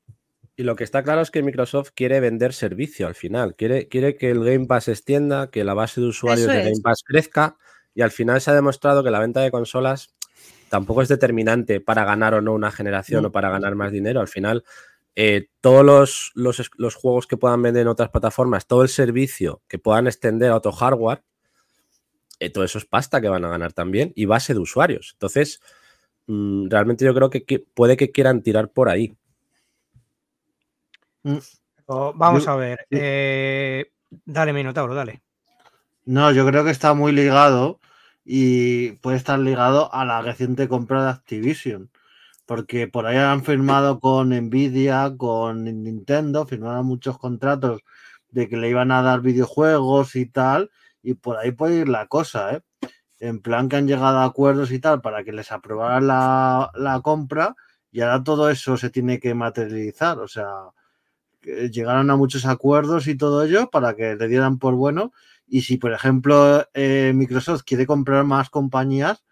Y lo que está claro es que Microsoft quiere vender servicio al final. Quiere, quiere que el Game Pass se extienda, que la base de usuarios de. Game Pass crezca. Y al final se ha demostrado que la venta de consolas tampoco es determinante para ganar o no una generación Mm. o para ganar más dinero. Al final, eh, todos los, los- los juegos que puedan vender en otras plataformas, todo el servicio que puedan extender a otro hardware, todo eso es pasta que van a ganar también y base de usuarios. Entonces, mm, realmente yo creo que puede que quieran tirar por ahí. O- vamos a ver. eh, dale, Minotauro, dale. No, yo creo que está muy ligado y puede estar ligado a la reciente compra de Activision. Porque por ahí han firmado con Nvidia, con Nintendo, firmaron muchos contratos de que le iban a dar videojuegos y tal, y por ahí puede ir la cosa, ¿eh? En plan que han llegado a acuerdos y tal para que les aprobaran la, la compra, y ahora todo eso se tiene que materializar, o sea, llegaron a muchos acuerdos y todo ello para que le dieran por bueno y si, por ejemplo, eh, Microsoft quiere comprar más compañías,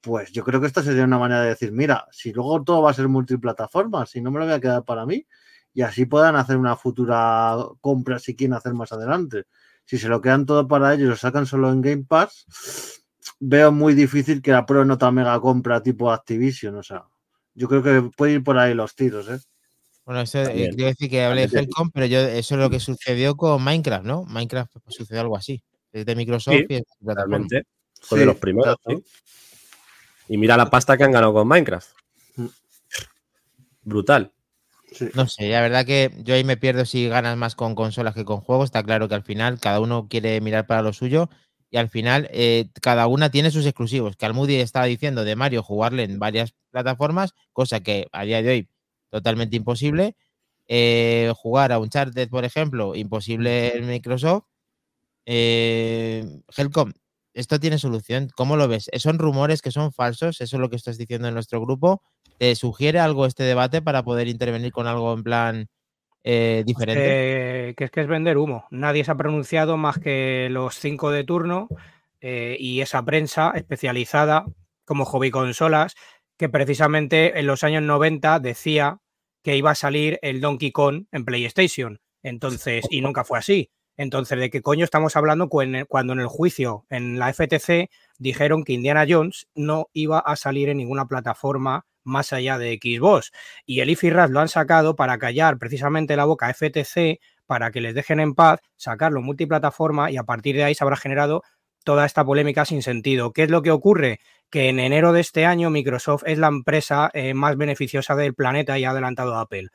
pues yo creo que esta sería una manera de decir, mira, si luego todo va a ser multiplataforma, si no me lo voy a quedar para mí, y así puedan hacer una futura compra si quieren hacer más adelante. Si se lo quedan todo para ellos, lo sacan solo en Game Pass, veo muy difícil que aprueben otra mega compra tipo Activision, o sea, yo creo que puede ir por ahí los tiros, ¿eh? Bueno, eso eh, quería decir que hablé de. Helcom, pero yo, eso es lo que sucedió con Minecraft, ¿no? Minecraft pues, sucedió algo así. Es de Microsoft Sí, y. Realmente. Fue Sí, de los primeros, claro. sí. Y mira la pasta que han ganado con Minecraft. Mm. Brutal. No sé, la verdad que yo ahí me pierdo si ganas más con consolas que con juegos. Está claro que al final cada uno quiere mirar para lo suyo y al final eh, cada una tiene sus exclusivos. Que Almudi estaba diciendo de Mario jugarle en varias plataformas, cosa que a día de hoy totalmente imposible. Eh, jugar a Uncharted, por ejemplo, imposible en Microsoft. Eh, Helcom, esto tiene solución. ¿Cómo lo ves? ¿Son rumores que son falsos? Eso es lo que estás diciendo en nuestro grupo. ¿Te sugiere algo este debate para poder intervenir con algo en plan eh, diferente? Eh, que es que es vender humo. Nadie se ha pronunciado más que los cinco de turno eh, y esa prensa especializada como hobby consolas que precisamente en los años 90 decía que iba a salir el Donkey Kong en PlayStation. Entonces, y nunca fue así. Entonces, ¿de qué coño estamos hablando cuando en el juicio en la FTC dijeron que Indiana Jones no iba a salir en ninguna plataforma más allá de Xbox? Y el IFIRAS lo han sacado para callar precisamente la boca FTC para que les dejen en paz, sacarlo multiplataforma y a partir de ahí se habrá generado toda esta polémica sin sentido. ¿Qué es lo que ocurre? Que en enero de este año Microsoft es la empresa eh, más beneficiosa del planeta y ha adelantado a Apple.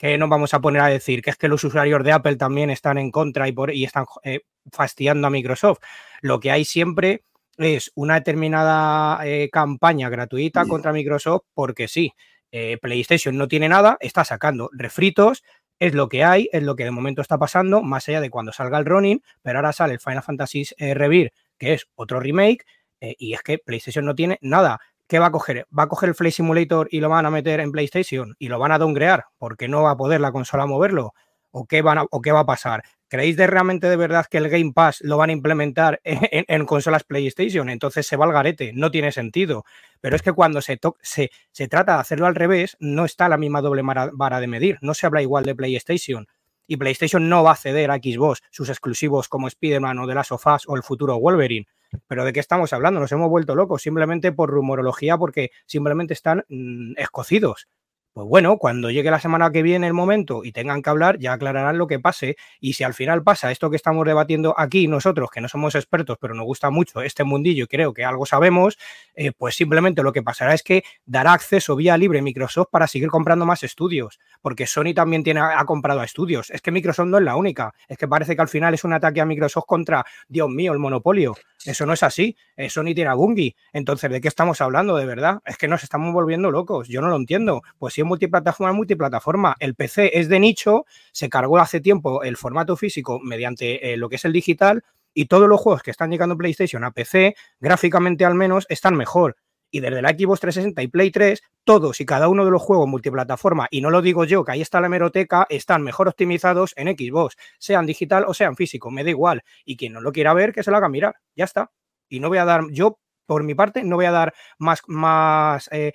¿Qué nos vamos a poner a decir? Que es que los usuarios de Apple también están en contra y, por, y están eh, fastidiando a Microsoft. Lo que hay siempre es una determinada eh, campaña gratuita contra Microsoft porque sí, eh, PlayStation no tiene nada, está sacando refritos, es lo que hay, es lo que de momento está pasando, más allá de cuando salga el Ronin, pero ahora sale el Final Fantasy eh, que es otro remake, y es que PlayStation no tiene nada. ¿Qué va a coger? ¿Va a coger el Flight Simulator y lo van a meter en PlayStation y lo van a downgrear porque no va a poder la consola moverlo? ¿O qué, van a- o qué va a pasar? ¿Creéis de realmente de verdad que el Game Pass lo van a implementar *laughs* en, consolas PlayStation? Entonces se va al garete, no tiene sentido. Pero es que cuando se, se, se trata de hacerlo al revés, no está la misma doble vara de medir, no se habla igual de PlayStation. Y PlayStation no va a ceder a Xbox sus exclusivos como Spider-Man o The Last of Us o el futuro Wolverine. Pero ¿de qué estamos hablando? Nos hemos vuelto locos simplemente por rumorología porque simplemente están mm, escocidos. Pues bueno, cuando llegue la semana que viene el momento y tengan que hablar, ya aclararán lo que pase. Y si al final pasa esto que estamos debatiendo aquí nosotros, que no somos expertos, pero nos gusta mucho este mundillo y creo que algo sabemos, eh, pues simplemente lo que pasará es que dará acceso vía libre Microsoft para seguir comprando más estudios, porque Sony también tiene, ha comprado a estudios. Es que Microsoft no es la única. Es que parece que al final es un ataque a Microsoft contra, Dios mío, el monopolio. Eso no es así. Eh, Sony tiene a Bungie. Entonces, ¿de qué estamos hablando de verdad? Es que nos estamos volviendo locos. Yo no lo entiendo. Pues multiplataforma, multiplataforma. El PC es de nicho, se cargó hace tiempo el formato físico mediante eh, lo que es el digital y todos los juegos que están llegando PlayStation a PC, gráficamente al menos, están mejor. Y desde la Xbox 360 y Play 3, todos y cada uno de los juegos multiplataforma, y no lo digo yo, que ahí está la hemeroteca, están mejor optimizados en Xbox, sean digital o sean físico, me da igual. Y quien no lo quiera ver, que se lo haga mirar, ya está. Y no voy a dar, yo por mi parte, no voy a dar más, más, eh,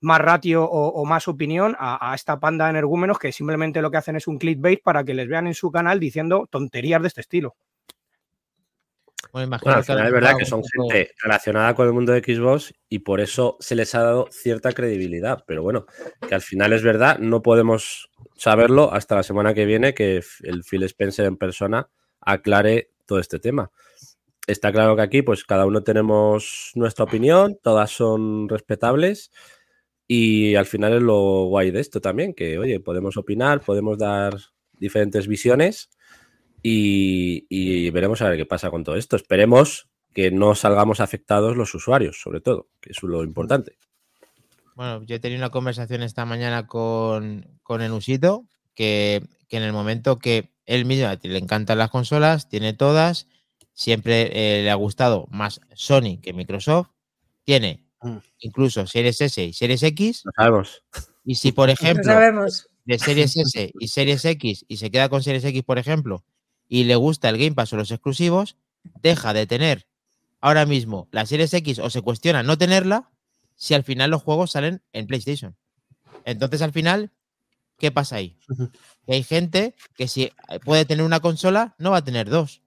más ratio o, o más opinión a, a esta panda de energúmenos que simplemente lo que hacen es un clickbait para que les vean en su canal diciendo tonterías de este estilo. Bueno, imagino Bueno, al final es verdad que son poco- gente relacionada con el mundo de Xbox y por eso se les ha dado cierta credibilidad. Pero bueno, que al final es verdad, no podemos saberlo hasta la semana que viene que el Phil Spencer en persona aclare todo este tema. Está claro que aquí, pues cada uno tenemos nuestra opinión, todas son respetables y al final es lo guay de esto también, que oye, podemos opinar, podemos dar diferentes visiones y, veremos a ver qué pasa con todo esto. Esperemos que no salgamos afectados los usuarios, sobre todo, que es lo importante. Bueno, yo he tenido una conversación esta mañana con, con Enusito, que, que en el momento que él mismo le encantan las consolas, tiene todas, siempre eh, le ha gustado más Sony que Microsoft, tiene Mm. incluso Series S y Series X, Lo sabemos. y si por Lo ejemplo sabemos. de Series S *laughs* y Series X y se queda con Series X, por ejemplo, y le gusta el Game Pass o los exclusivos, deja de tener ahora mismo la Series X o se cuestiona no tenerla si al final los juegos salen en PlayStation. Entonces, al final, ¿qué pasa ahí? Que hay gente que si puede tener una consola, no va a tener dos.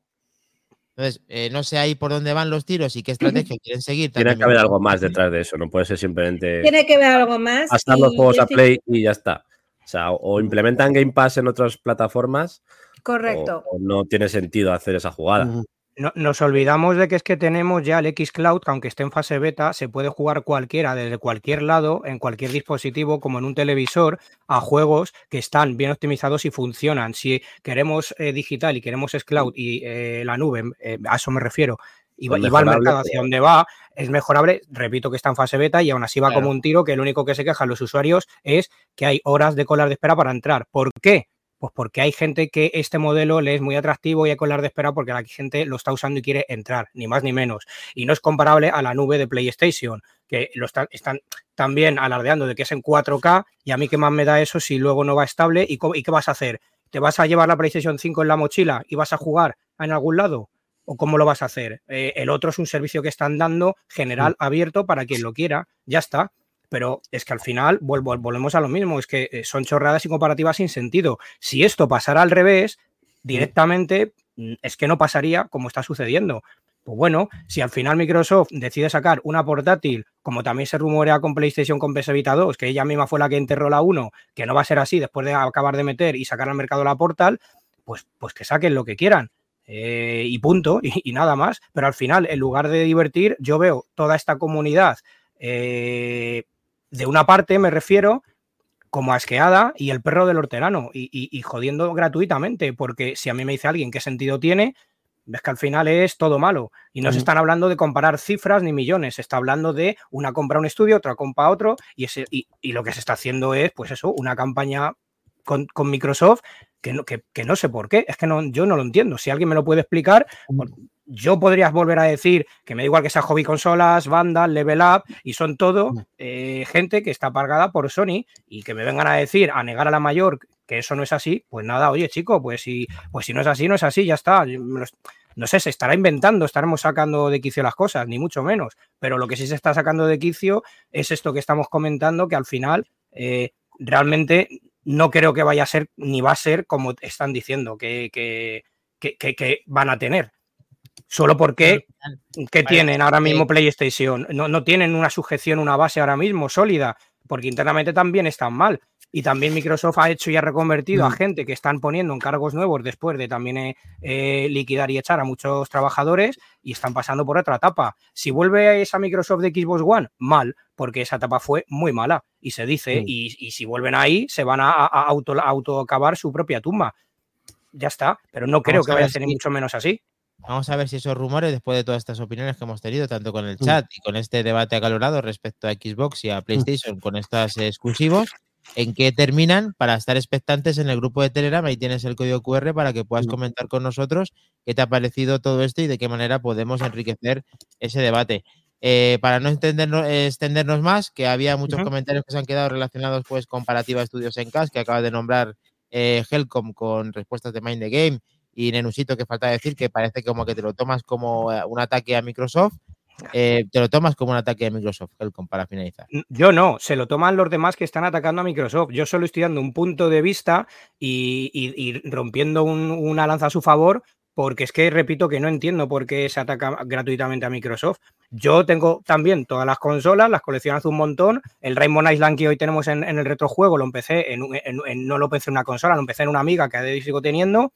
Entonces, eh, no sé ahí por dónde van los tiros y qué estrategia quieren seguir. Tiene que haber algo más detrás de eso, no puede ser simplemente Tiene que ver algo más. pasar los juegos a Play y ya está. O sea, o implementan Game Pass en otras plataformas Correcto. o, o no tiene sentido hacer esa jugada. No- nos olvidamos de que es que tenemos ya el Xcloud, que aunque esté en fase beta, se puede jugar cualquiera, desde cualquier lado, en cualquier dispositivo, como en un televisor, a juegos que están bien optimizados y funcionan. Si queremos eh, digital y queremos Xcloud y eh, la nube, eh, a eso me refiero, y va, al mercado hacia donde va, es mejorable. Repito que está en fase beta y aún así va Claro. como un tiro, que lo único que se quejan los usuarios es que hay horas de colas de espera para entrar. ¿Por qué? Pues porque hay gente que este modelo le es muy atractivo y hay colar de espera porque la gente lo está usando y quiere entrar, ni más ni menos. Y no es comparable a la nube de PlayStation, que lo están, están también alardeando de que es en 4K y a mí qué más me da eso si luego no va estable y, y qué vas a hacer. ¿Te vas a llevar la PlayStation 5 en la mochila y vas a jugar en algún lado? ¿O cómo lo vas a hacer? Eh, el otro es un servicio que están dando general abierto para quien lo quiera, ya está. Pero es que al final vuelvo, volvemos a lo mismo, es que eh, son chorradas y comparativas sin sentido. Si esto pasara al revés, directamente mm, es que no pasaría como está sucediendo. Pues bueno, si al final Microsoft decide sacar una portátil, como también se rumorea con PlayStation con PS Vita 2, que ella misma fue la que enterró la 1, que no va a ser así después de acabar de meter y sacar al mercado la Portal, pues, pues que saquen lo que quieran. eh, y punto, *laughs* y, y nada más. Pero al final, en lugar de divertir, yo veo toda esta comunidad, eh, de una parte me refiero, como asqueada y el perro del hortelano y, y- y jodiendo gratuitamente, porque si a mí me dice alguien qué sentido tiene, ves que al final es todo malo. Y no se están hablando de comparar cifras ni millones, se está hablando de una compra a un estudio, otra compra a otro, y, ese, y, y lo que se está haciendo es, pues eso, una campaña con, con Microsoft que no, que, que no sé por qué, es que no, yo no lo entiendo. Si alguien me lo puede explicar, yo podría volver a decir que me da igual que sea hobby consolas, bandas, level up, y son todo eh, gente que está pagada por Sony y que me vengan a decir, a negar a la mayor que eso no es así, pues nada, oye chico, pues si, pues si no es así, no es así, ya está. No sé, se estará inventando, estaremos sacando de quicio las cosas, ni mucho menos, pero lo que sí se está sacando de quicio es esto que estamos comentando, que al final eh, realmente no creo que vaya a ser ni va a ser como están diciendo que- que- que- que van a tener. Solo porque ¿qué tienen ahora mismo PlayStation? No, no tienen una sujeción, una base ahora mismo sólida, porque internamente también están mal. Y también Microsoft ha hecho y ha reconvertido a Mm. gente que están poniendo encargos nuevos después de también eh, eh, liquidar y echar a muchos trabajadores y están pasando por otra etapa. Si vuelve esa Microsoft de Xbox One, mal, porque esa etapa fue muy mala y se dice, Mm. y, y si vuelven ahí, se van a, a- a auto, a su propia tumba. Ya está, pero no creo que vaya a ser ni si- mucho menos así. Vamos a ver si esos rumores, después de todas estas opiniones que hemos tenido, tanto con el Mm. chat y con este debate acalorado respecto a Xbox y a PlayStation, con estos exclusivos, en qué terminan para estar expectantes en el grupo de Telegram. Ahí tienes el código QR para que puedas Mm. comentar con nosotros qué te ha parecido todo esto y de qué manera podemos enriquecer ese debate. Eh, para no eh, extendernos más, que había muchos comentarios que se han quedado relacionados pues comparativa estudios en CAS, que acaba de nombrar eh, Helcom con respuestas de Mind the Game y Nenusito, que falta decir que parece como que te lo tomas como eh, un ataque a Microsoft. eh, te lo tomas como un ataque a Microsoft, Helcom, para finalizar. Yo no, se lo toman los demás que están atacando a Microsoft. Yo solo estoy dando un punto de vista y, y- y rompiendo un- una lanza a su favor, porque es que repito que no entiendo por qué se ataca gratuitamente a Microsoft. Yo tengo también todas las consolas, las colecciono hace un montón. El Rainbow Island que hoy tenemos en, en el retrojuego lo empecé en, en- no lo empecé en una consola, lo empecé en una amiga que de sigo teniendo.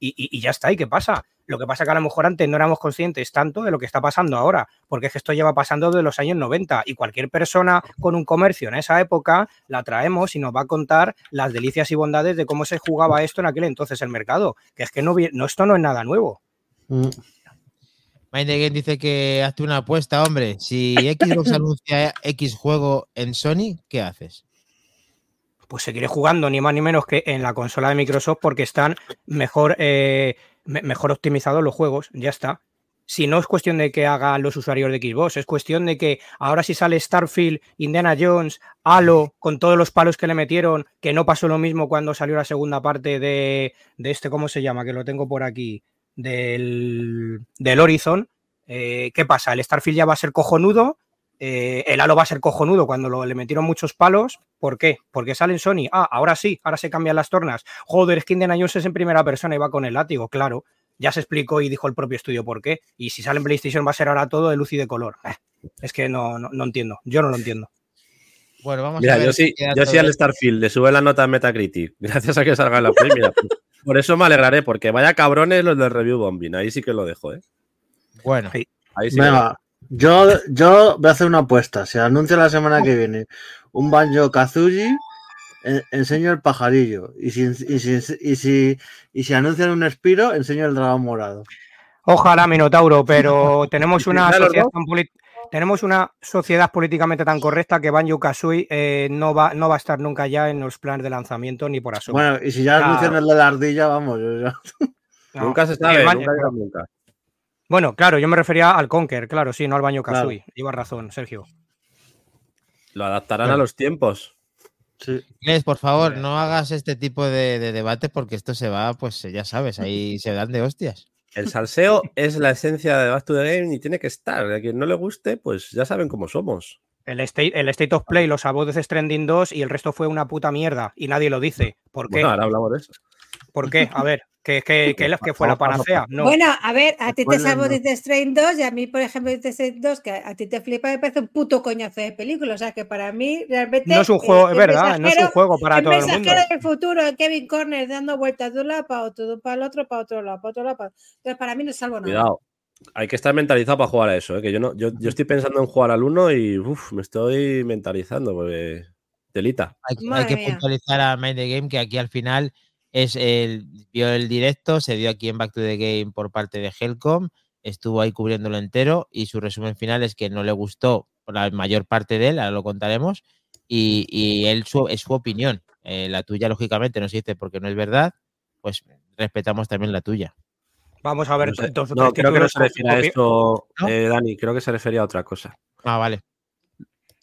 Y, y- y ya está, ¿y qué pasa? Lo que pasa es que a lo mejor antes no éramos conscientes tanto de lo que está pasando ahora, porque es que esto lleva pasando de los años 90 y cualquier persona con un comercio en esa época la traemos y nos va a contar las delicias y bondades de cómo se jugaba esto en aquel entonces el mercado, que es que no, vi- no esto no es nada nuevo. Mm. Mind the Game dice que hazte una apuesta, hombre. Si Xbox *laughs* anuncia X juego en Sony, ¿qué haces? Pues seguiré jugando ni más ni menos que en la consola de Microsoft porque están mejor, eh, me- mejor optimizados los juegos, ya está. Si no es cuestión de que hagan los usuarios de Xbox, es cuestión de que ahora si sale Starfield, Indiana Jones, Halo, con todos los palos que le metieron, que no pasó lo mismo cuando salió la segunda parte de, de este, ¿cómo se llama? Que lo tengo por aquí, del, del Horizon. eh, ¿Qué pasa? El Starfield ya va a ser cojonudo, eh, el Halo va a ser cojonudo cuando lo- le metieron muchos palos. ¿Por qué? Porque sale en Sony. Ah, ahora sí, ahora se cambian las tornas. Joder, es que Indiana Jones es en primera persona y va con el látigo, claro. Ya se explicó y dijo el propio estudio por qué. Y si sale en PlayStation va a ser ahora todo de luz y de color. Eh, *laughs* Es que no, no, no entiendo. Yo no lo entiendo. Bueno, vamos a Mira, ver. yo sí, yo sí al. Starfield le sube la nota en Metacritic, *laughs* gracias a que salga en la Play. Mira, pues, por eso me alegraré, porque vaya cabrones los del review bombing. Ahí sí que lo dejo, ¿eh? Bueno, Sí. Ahí sí que lo Venga, yo, yo voy a hacer una apuesta. Si anuncia la semana que viene un Banjo Kazooie, eh, enseño el pajarillo. Y si, y, si, y, si, y si anuncian un Espiro, enseño el dragón morado. Ojalá, Minotauro, pero *laughs* tenemos una, ¿Ya los sociedad tan tenemos una sociedad políticamente tan correcta que Banjo Kazooie eh, no, va, no va a estar nunca ya en los planes de lanzamiento ni por asomo. Bueno, y si ya anuncian el de la ardilla, vamos. yo ya- *laughs* No. Nunca se sabe, nunca nunca. Bueno, claro, yo me refería al Conker, claro, sí, no al Claro. Kazooie. Llevas razón, Sergio. Lo adaptarán a los tiempos. Sí. Inés, por favor, no hagas este tipo de, de debate porque esto se va, pues ya sabes, ahí *laughs* se dan de hostias. El salseo es la esencia de Back to the Game y tiene que estar. A quien no le guste, pues ya saben cómo somos. El State, el State of Play, los sabots de Stranding 2 y el resto fue una puta mierda y nadie lo dice. ¿Por qué? Bueno, ahora hablamos de eso. ¿Por qué? A ver, que, que, que, que fue la panacea. No. Bueno, a ver, a ti te salvo no. Death Strain 2 y a mí, por ejemplo, Death Strain 2, que a ti te flipa, me parece un puto coñazo de película. O sea, que para mí realmente... no es un eh, juego, es verdad, no es un juego para el todo el mundo. mensajero del futuro, Kevin Corner dando vueltas de un lado para otro, de para el otro, para otro lado, para otro lado. para- Entonces, para mí no salvo nada. Cuidado. Hay que estar mentalizado para jugar a eso, ¿eh? que yo no, yo, yo estoy pensando en jugar al 1 y uf, me estoy mentalizando, porque telita. Hay, que puntualizar a Mind the Game que aquí al final es el, vio el directo, se dio aquí en Back to the Game por parte de Helcom, estuvo ahí cubriéndolo entero y su resumen final es que no le gustó la mayor parte de él, ahora lo contaremos, y, y él su, es su opinión. Eh, la tuya, lógicamente, no se dice porque no es verdad, pues respetamos también la tuya. Vamos a ver No, sé. o No, creo que no se refiere a esto, ¿No? eh, Dani, creo que se refería a otra cosa. Ah, vale.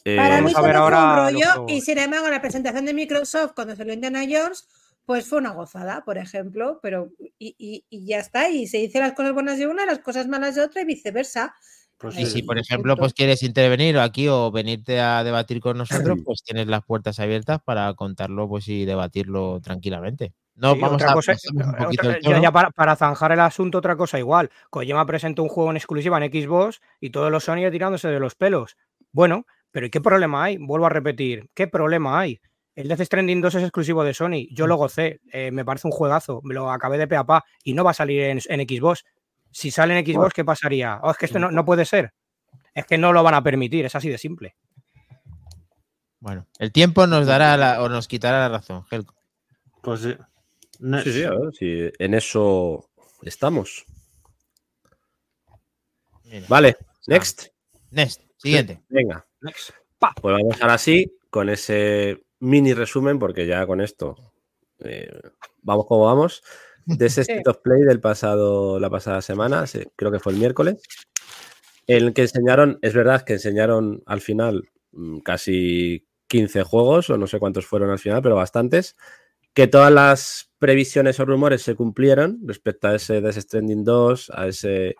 Eh, Para mí vamos a ver fue ahora un rollo y sin embargo la presentación de Microsoft cuando salió Indiana Jones pues fue una gozada, por ejemplo, pero y, y- y ya está, y se dice las cosas buenas de una, las cosas malas de otra y viceversa. Pues Y sí. si, por ejemplo, pues quieres intervenir aquí o venirte a debatir con nosotros, *clears throat* pues tienes las puertas abiertas para contarlo pues y debatirlo tranquilamente. No, Sí, vamos otra a cosa, un otra- ya, ya para, para zanjar el asunto, otra cosa igual. Kojima presentó un juego en exclusiva en Xbox y todos los Sony tirándose de los pelos. Bueno, pero ¿y qué problema hay? Vuelvo a repetir, ¿qué problema hay? El Death Stranding 2 es exclusivo de Sony, yo lo gocé, eh, me parece un juegazo, me lo acabé de pe a pa y no va a salir en, en Xbox. Si sale en Xbox, ¿qué pasaría? Oh, es que esto no, no puede ser. Es que no lo van a permitir, es así de simple. Bueno, el tiempo nos dará la- o nos quitará la razón, Helco. Pues sí. Sí, sí, a ver, sí, en eso estamos. Mira. Vale, next. Next, siguiente. Venga, Pa. pues vamos ahora sí con ese mini resumen, porque ya con esto eh, vamos como vamos. De ese *laughs* State of Play del pasado, la pasada semana, creo que fue el miércoles, en el que enseñaron, es verdad que enseñaron al final mm, casi 15 juegos, o no sé cuántos fueron al final, pero bastantes, que todas las previsiones o rumores se cumplieron respecto a ese Death Stranding 2, a ese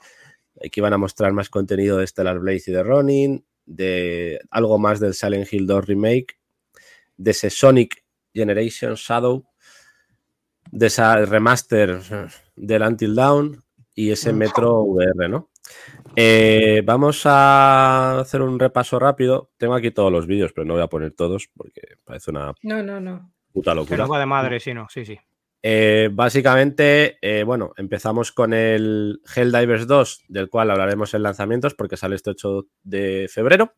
eh, que iban a mostrar más contenido de Stellar Blaze y de Ronin, de algo más del Silent Hill 2 Remake, de ese Sonic Generation Shadow, de esa remaster del Until Dawn y ese Metro VR, ¿no? Eh, vamos a hacer un repaso rápido. Tengo aquí todos los vídeos, pero no voy a poner todos porque parece una No, no, no. puta locura. de madre, sí, no, sí, sí. Eh, básicamente, eh, bueno, empezamos con el Helldivers 2, del cual hablaremos en lanzamientos porque sale este 8 de febrero,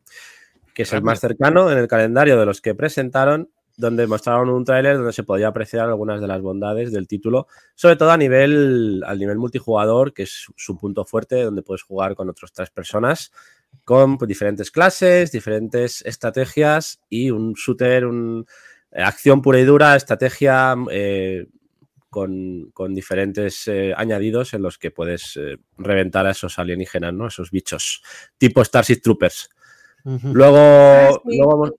que es el más cercano en el calendario de los que presentaron, donde mostraron un tráiler donde se podía apreciar algunas de las bondades del título, sobre todo a nivel, al nivel multijugador, que es su punto fuerte, donde puedes jugar con otras tres personas, con pues, diferentes clases, diferentes estrategias y un shooter, un, eh, acción pura y dura, estrategia eh, con, con diferentes eh, añadidos en los que puedes eh, reventar a esos alienígenas, ¿no? Esos bichos, tipo Starship Troopers. Luego, Ah, sí. luego,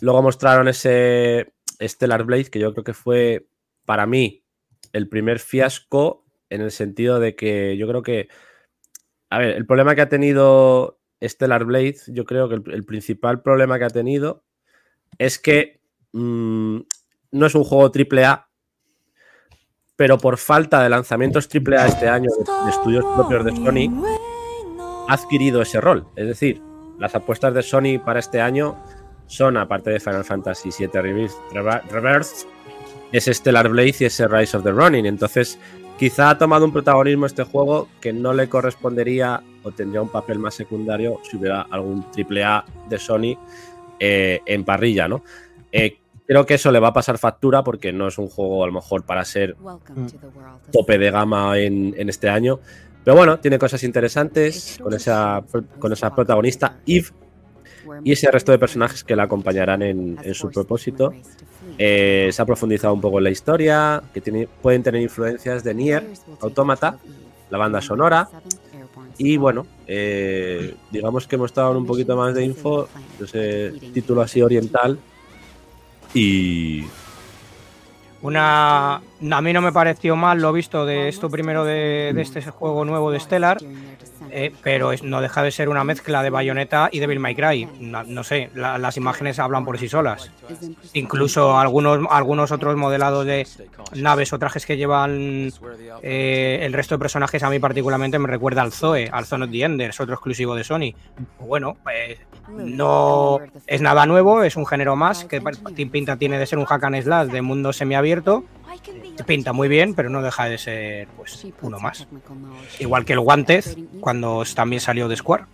luego mostraron ese Stellar Blade, que yo creo que fue para mí el primer fiasco en el sentido de que yo creo que, a ver, el problema que ha tenido Stellar Blade, yo creo que el, el principal problema que ha tenido es que mm, no es un juego AAA, pero por falta de lanzamientos AAA este año de, de estudios propios de Sony, ha adquirido ese rol. Es decir, las apuestas de Sony para este año son, aparte de Final Fantasy VII Reversed, ese Stellar Blade y ese Rise of the Ronin. Entonces, quizá ha tomado un protagonismo este juego que no le correspondería o tendría un papel más secundario si hubiera algún AAA de Sony eh, en parrilla, ¿no? Eh, creo que eso le va a pasar factura porque no es un juego a lo mejor para ser tope de gama en, en este año. Pero bueno, tiene cosas interesantes con esa, con esa protagonista Eve y ese resto de personajes que la acompañarán en, en su propósito. Eh, se ha profundizado un poco en la historia, que tiene, pueden tener influencias de Nier, Automata, la banda sonora. Y bueno, eh, digamos que hemos dado un poquito más de info, ese título así oriental. Y Una. A mí no me pareció mal lo visto de esto primero de, este juego nuevo de Stellar. eh, pero no deja de ser una mezcla de Bayonetta y Devil May Cry. No, sé, la- las imágenes hablan por sí solas. Incluso algunos, otros modelados de naves o trajes que llevan eh, el resto de personajes a mí particularmente me recuerda al Zoe, al Zone of the Enders, otro exclusivo de Sony. Bueno, pues no es nada nuevo, es un género más que pinta tiene de ser un hack and slash de mundo semiabierto. Pinta muy bien, pero no deja de ser pues uno más. Igual que el Wanted, cuando también salió de Square.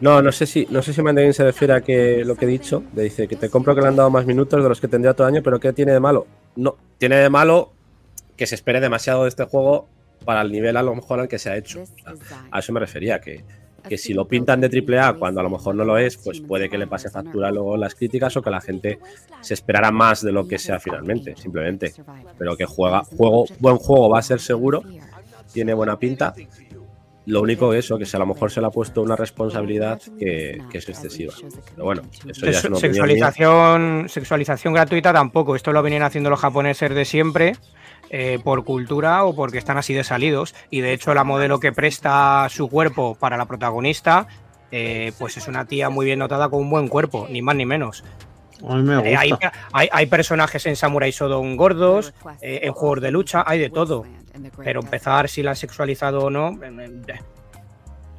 No, no sé si, no sé si Mandarin se refiere a que lo que he dicho, le dice que te compro que le han dado más minutos de los que tendría todo año, pero ¿qué tiene de malo? No, tiene de malo que se espere demasiado de este juego para el nivel a lo mejor al que se ha hecho. A eso me refería, que, que si lo pintan de AAA cuando a lo mejor no lo es, pues puede que le pase factura luego en las críticas o que la gente se esperara más de lo que sea finalmente, simplemente. Pero que juega, juego, buen juego va a ser seguro, tiene buena pinta. Lo único es eso, que si a lo mejor se le ha puesto una responsabilidad que, que es excesiva. Pero bueno, eso ya es una mía. Sexualización, sexualización gratuita tampoco. Esto lo vienen haciendo los japoneses de siempre. Eh, por cultura o porque están así de salidos. Y de hecho, la modelo que presta su cuerpo para la protagonista, eh, pues es una tía muy bien notada con un buen cuerpo, ni más ni menos. A mí me Eh, hay, hay- hay personajes en Samurai Shodown gordos, eh, en juegos de lucha, hay de todo. Pero empezar si la han sexualizado o no,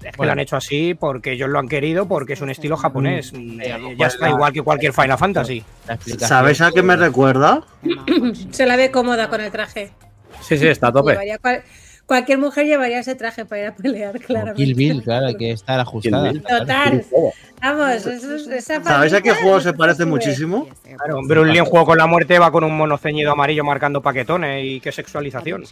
es que Bueno. lo han hecho así porque ellos lo han querido, porque es un estilo japonés. a lo Eh, ya está, la- igual que cualquier Final Fantasy. ¿Sabéis a qué me recuerda? Se la ve cómoda con el traje. Sí, sí, está a tope. Llevaría cual- cualquier mujer llevaría ese traje para ir a pelear, claramente. *laughs* Kill Bill, claro, hay que estar ajustada. Bill. Total. Vamos, eso es- esa ¿Sabéis a qué juego se parece muchísimo? Claro, Lee en Juego con la Muerte va con un mono ceñido amarillo marcando paquetones y qué sexualización.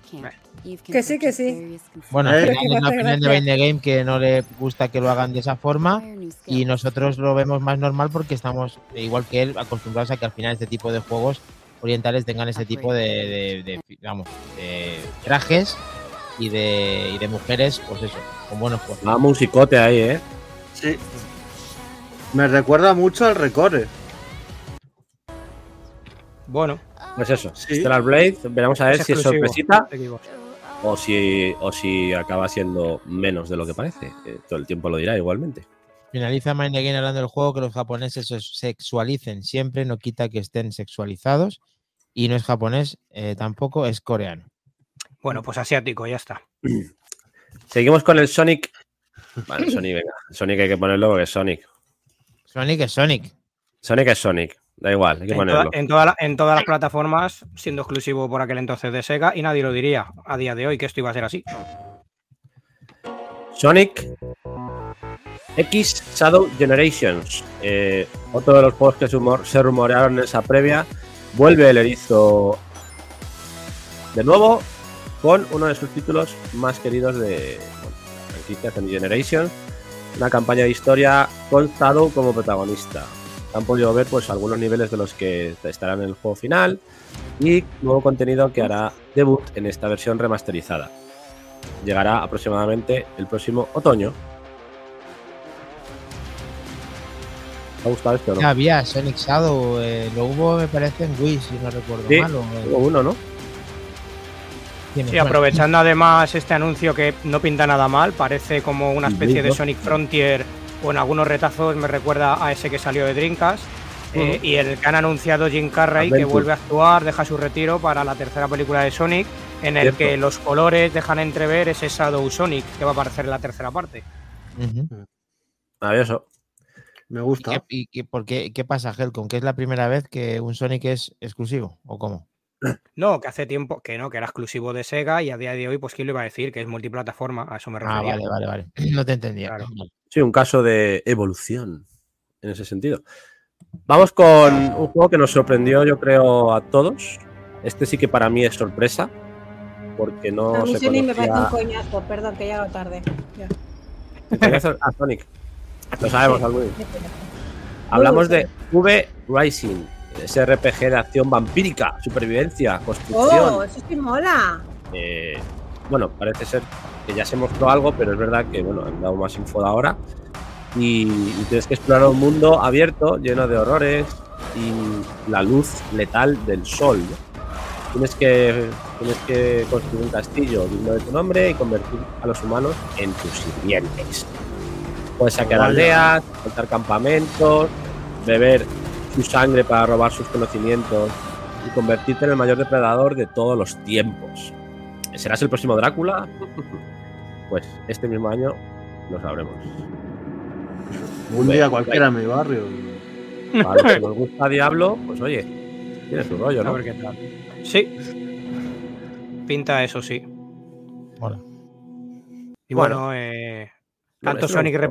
Eh, Que sí, que sí. Bueno, al Eh, final que es *laughs* hace opinión de the Game que no le gusta que lo hagan de esa forma y nosotros lo vemos más normal porque estamos, igual que él, acostumbrados a que al final este tipo de juegos orientales tengan ese tipo de, de- de, digamos, de trajes y de, y de mujeres, pues eso, con buenos juegos. Va musicote ahí, ¿eh? Sí. Me recuerda mucho al Recore. Bueno, Pues eso. Sí. Stellar Blade, veremos a ver es si es sorpresita o si, o si acaba siendo menos de lo que parece. Eh, todo el tiempo lo dirá igualmente. Finaliza Mind the Game hablando del juego que los japoneses se sexualicen siempre, no quita que estén sexualizados y no es japonés, eh, tampoco es coreano. Bueno, pues asiático, ya está. *clears throat* Seguimos con el Sonic. Vale, Sonic, venga. Sonic hay que ponerlo porque es Sonic. Sonic es Sonic. Sonic es Sonic. Da igual, hay que En, toda- ponerlo. en toda la- en todas las plataformas, siendo exclusivo por aquel entonces de Sega, y nadie lo diría a día de hoy que esto iba a ser así. Sonic X Shadow Generations. Eh, otro de los juegos que se rumorearon en esa previa. Vuelve el erizo de nuevo con uno de sus títulos más queridos de bueno, Sonic Generations. Una campaña de historia con Shadow como protagonista. Han podido ver pues algunos niveles de los que estarán en el juego final y nuevo contenido que hará debut en esta versión remasterizada llegará aproximadamente el próximo otoño. ¿Te ha gustado esto no? Ya había Sonic Shadow, eh, lo hubo me parece en Wii, si no recuerdo Sí, mal. o en- Hubo uno, ¿no? Bueno, aprovechando además este anuncio que no pinta nada mal, parece como una especie de. Sonic Frontier o en algunos retazos me recuerda a ese que salió de Dreamcast. eh, y el que han anunciado Jim Carrey, que vuelve a actuar, deja su retiro para la tercera película de Sonic, en el Cierto. que los colores dejan entrever ese Shadow Sonic que va a aparecer en la tercera parte. ujú. Maravilloso. Me ¿Y, gusta. qué, y qué- por qué, qué pasa, Helcom? ¿Que es la primera vez que un Sonic es exclusivo? ¿O cómo? No, que hace tiempo que no, que era exclusivo de Sega y a día de hoy, pues quién lo iba a decir, que es multiplataforma, a eso me Ah, refería. vale, vale, vale. *clears throat* No te entendía. Claro. Sí, un caso de evolución en ese sentido. Vamos con un juego que nos sorprendió, yo creo, a todos. Este sí que para mí es sorpresa, porque no a mí se me parece un coñazo, perdón, que llego tarde. Ya. ¿Te conoces a Sonic? *laughs* Lo sabemos, Sí, pena. Hablamos de V Rising, ese RPG de acción vampírica, supervivencia, construcción. Oh, eso sí mola. Eh, bueno, parece ser que ya se mostró algo, pero es verdad que bueno, han dado más info de ahora. Y, y tienes que explorar un mundo abierto, lleno de horrores y la luz letal del sol. ¿no? tienes que, tienes que construir un castillo digno de tu nombre y convertir a los humanos en tus sirvientes. Puedes saquear aldeas, montar campamentos, beber su sangre para robar sus conocimientos y convertirte en el mayor depredador de todos los tiempos. ¿Serás el próximo Drácula? *laughs* Pues este mismo año lo sabremos. Un día cualquiera en mi barrio. Para los que nos gusta Diablo, pues oye, tiene su rollo, A ¿no? ver qué tal. Sí. Pinta eso, sí. Mola. Y Bueno. bueno, eh, Bueno, tanto, Sonic gustó.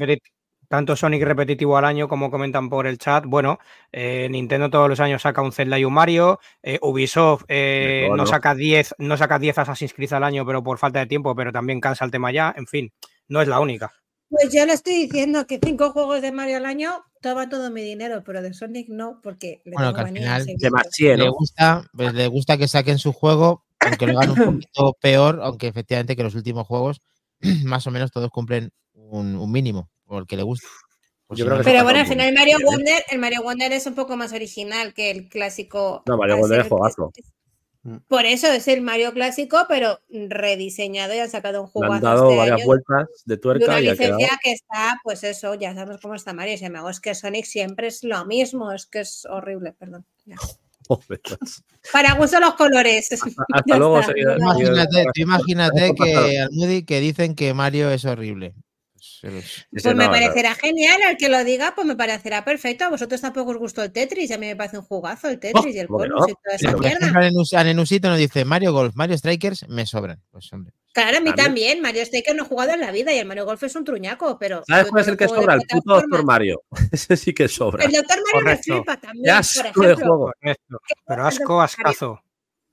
Tanto Sonic repetitivo al año, como comentan por el chat. Bueno, eh, Nintendo todos los años saca un Zelda y un Mario. eh, Ubisoft eh, no, saca 10, no saca 10 Assassin's Creed al año, pero por falta de tiempo, pero también cansa el tema ya. En fin, no es la única. Pues yo le estoy diciendo que cinco juegos de Mario al año toma todo mi dinero, pero de Sonic no, porque le Bueno, tengo que al final Le gusta, pues, le gusta que saquen su juego, aunque lo hagan un *coughs* poquito peor, aunque efectivamente que los últimos juegos *clears throat* más o menos todos cumplen un, un mínimo, porque le gusta. Pues Yo si creo no, que Pero bueno, al final poco. Mario. Wonder, el Mario Wonder es un poco más original que el clásico. No, Mario Wonder es juegazo. Por eso es el Mario clásico, pero rediseñado y han sacado un Le juego han dado varias vueltas de tuerca una y ha quedado. licencia que está, pues eso, ya sabemos cómo está Mario. Se me hago, es que Sonic siempre es lo mismo, es que es horrible, perdón. ya. *laughs* Joder. Para gusto los colores. *laughs* Hasta luego. Imagínate, imagínate que que dicen que Mario es horrible. Pues, Pues me no. parecerá genial, al que lo diga, pues me parecerá perfecto. A vosotros tampoco os gustó el Tetris, y a mí me parece un jugazo el Tetris y el ¿cómo que bonus no? y toda esa Pero, por mierda. ejemplo, Anenus- Anenusito nos dice Mario Golf, Mario Strikers me sobran. Pues hombre. Claro, a mí A también. Mario Striker no he jugado en la vida y el Mario Golf es un truñaco, pero. ¿Sabes yo cuál es el que sobra? El puto Doctor Mario. *laughs* Ese sí que sobra. El Doctor Mario Correcto. me flipa también. Ya por asco de ejemplo. juego. Correcto. Pero asco, ascazo.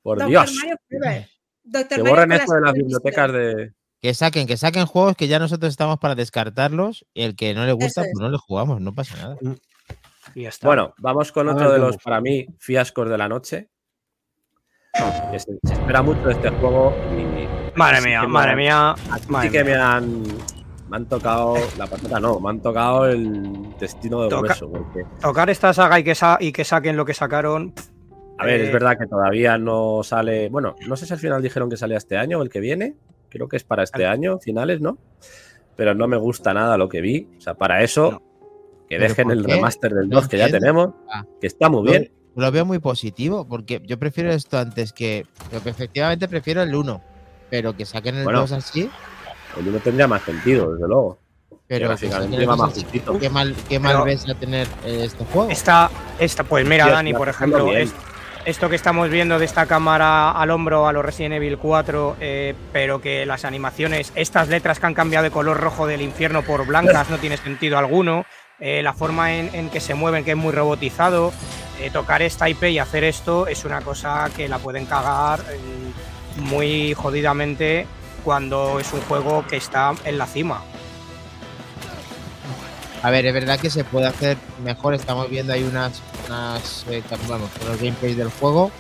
Por Doctor Dios. Mario. *laughs* Doctor Que Mario borren con esto de las bibliotecas de. Que saquen, que saquen juegos que ya nosotros estamos para descartarlos y el que no le gusta, es. pues no le jugamos, no pasa nada. Y ya está. Bueno, vamos con A otro ver de los, para mí, fiascos de la noche. Que se, se espera mucho de este juego y. madre mía, que madre han- mía. Aquí madre sí que mía. me han. Me han tocado la patata, no, me han tocado el destino de Toca- hueso. Porque, Tocar esta saga y que, sa- y que saquen lo que sacaron. a ver, Eh, es verdad que todavía no sale. Bueno, no sé si al final dijeron que salía este año o el que viene. Creo que es para este año, finales, ¿no? Pero no me gusta nada lo que vi. O sea, para eso, No. que ¿Pero dejen el remaster del No 2 que ya tenemos, Ah. que está muy Lo- bien. Lo veo muy positivo, porque yo prefiero esto antes que. Yo efectivamente prefiero el 1, pero que saquen el Bueno. 2 así. El 1 tendría más sentido, desde luego. Pero que gráficamente saquen el va 2 más justito. ¿Qué mal, qué mal Pero- ves a tener eh, este juego? Esta, esta, pues mira, Dani, por ejemplo, es- esto que estamos viendo de esta cámara al hombro a los Resident Evil 4, eh, pero que las animaciones, estas letras que han cambiado de color rojo del infierno por blancas no tiene sentido alguno. eh, la forma en, que se mueven, que es muy robotizado. eh, tocar esta IP y hacer esto es una cosa que la pueden cagar muy jodidamente cuando es un juego que está en la cima. A ver, es verdad que se puede hacer mejor. Estamos viendo ahí unas, unas eh, vamos, los gameplays del juego.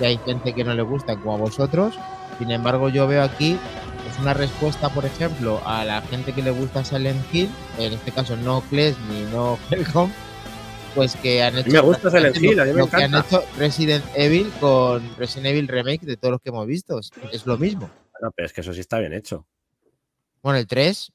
Y hay gente que no le gusta, como a vosotros. Sin embargo, yo veo aquí pues, una respuesta, por ejemplo, a la gente que le gusta Silent Hill, en este caso no Clash ni no *laughs* Helcom, pues que han hecho. me gusta Silent Hill, a mí me lo que han encanta. hecho Resident Evil con Resident Evil Remake de todos los que hemos visto. Es, es lo mismo. Bueno, pero es que eso sí está bien hecho. Bueno, el 3,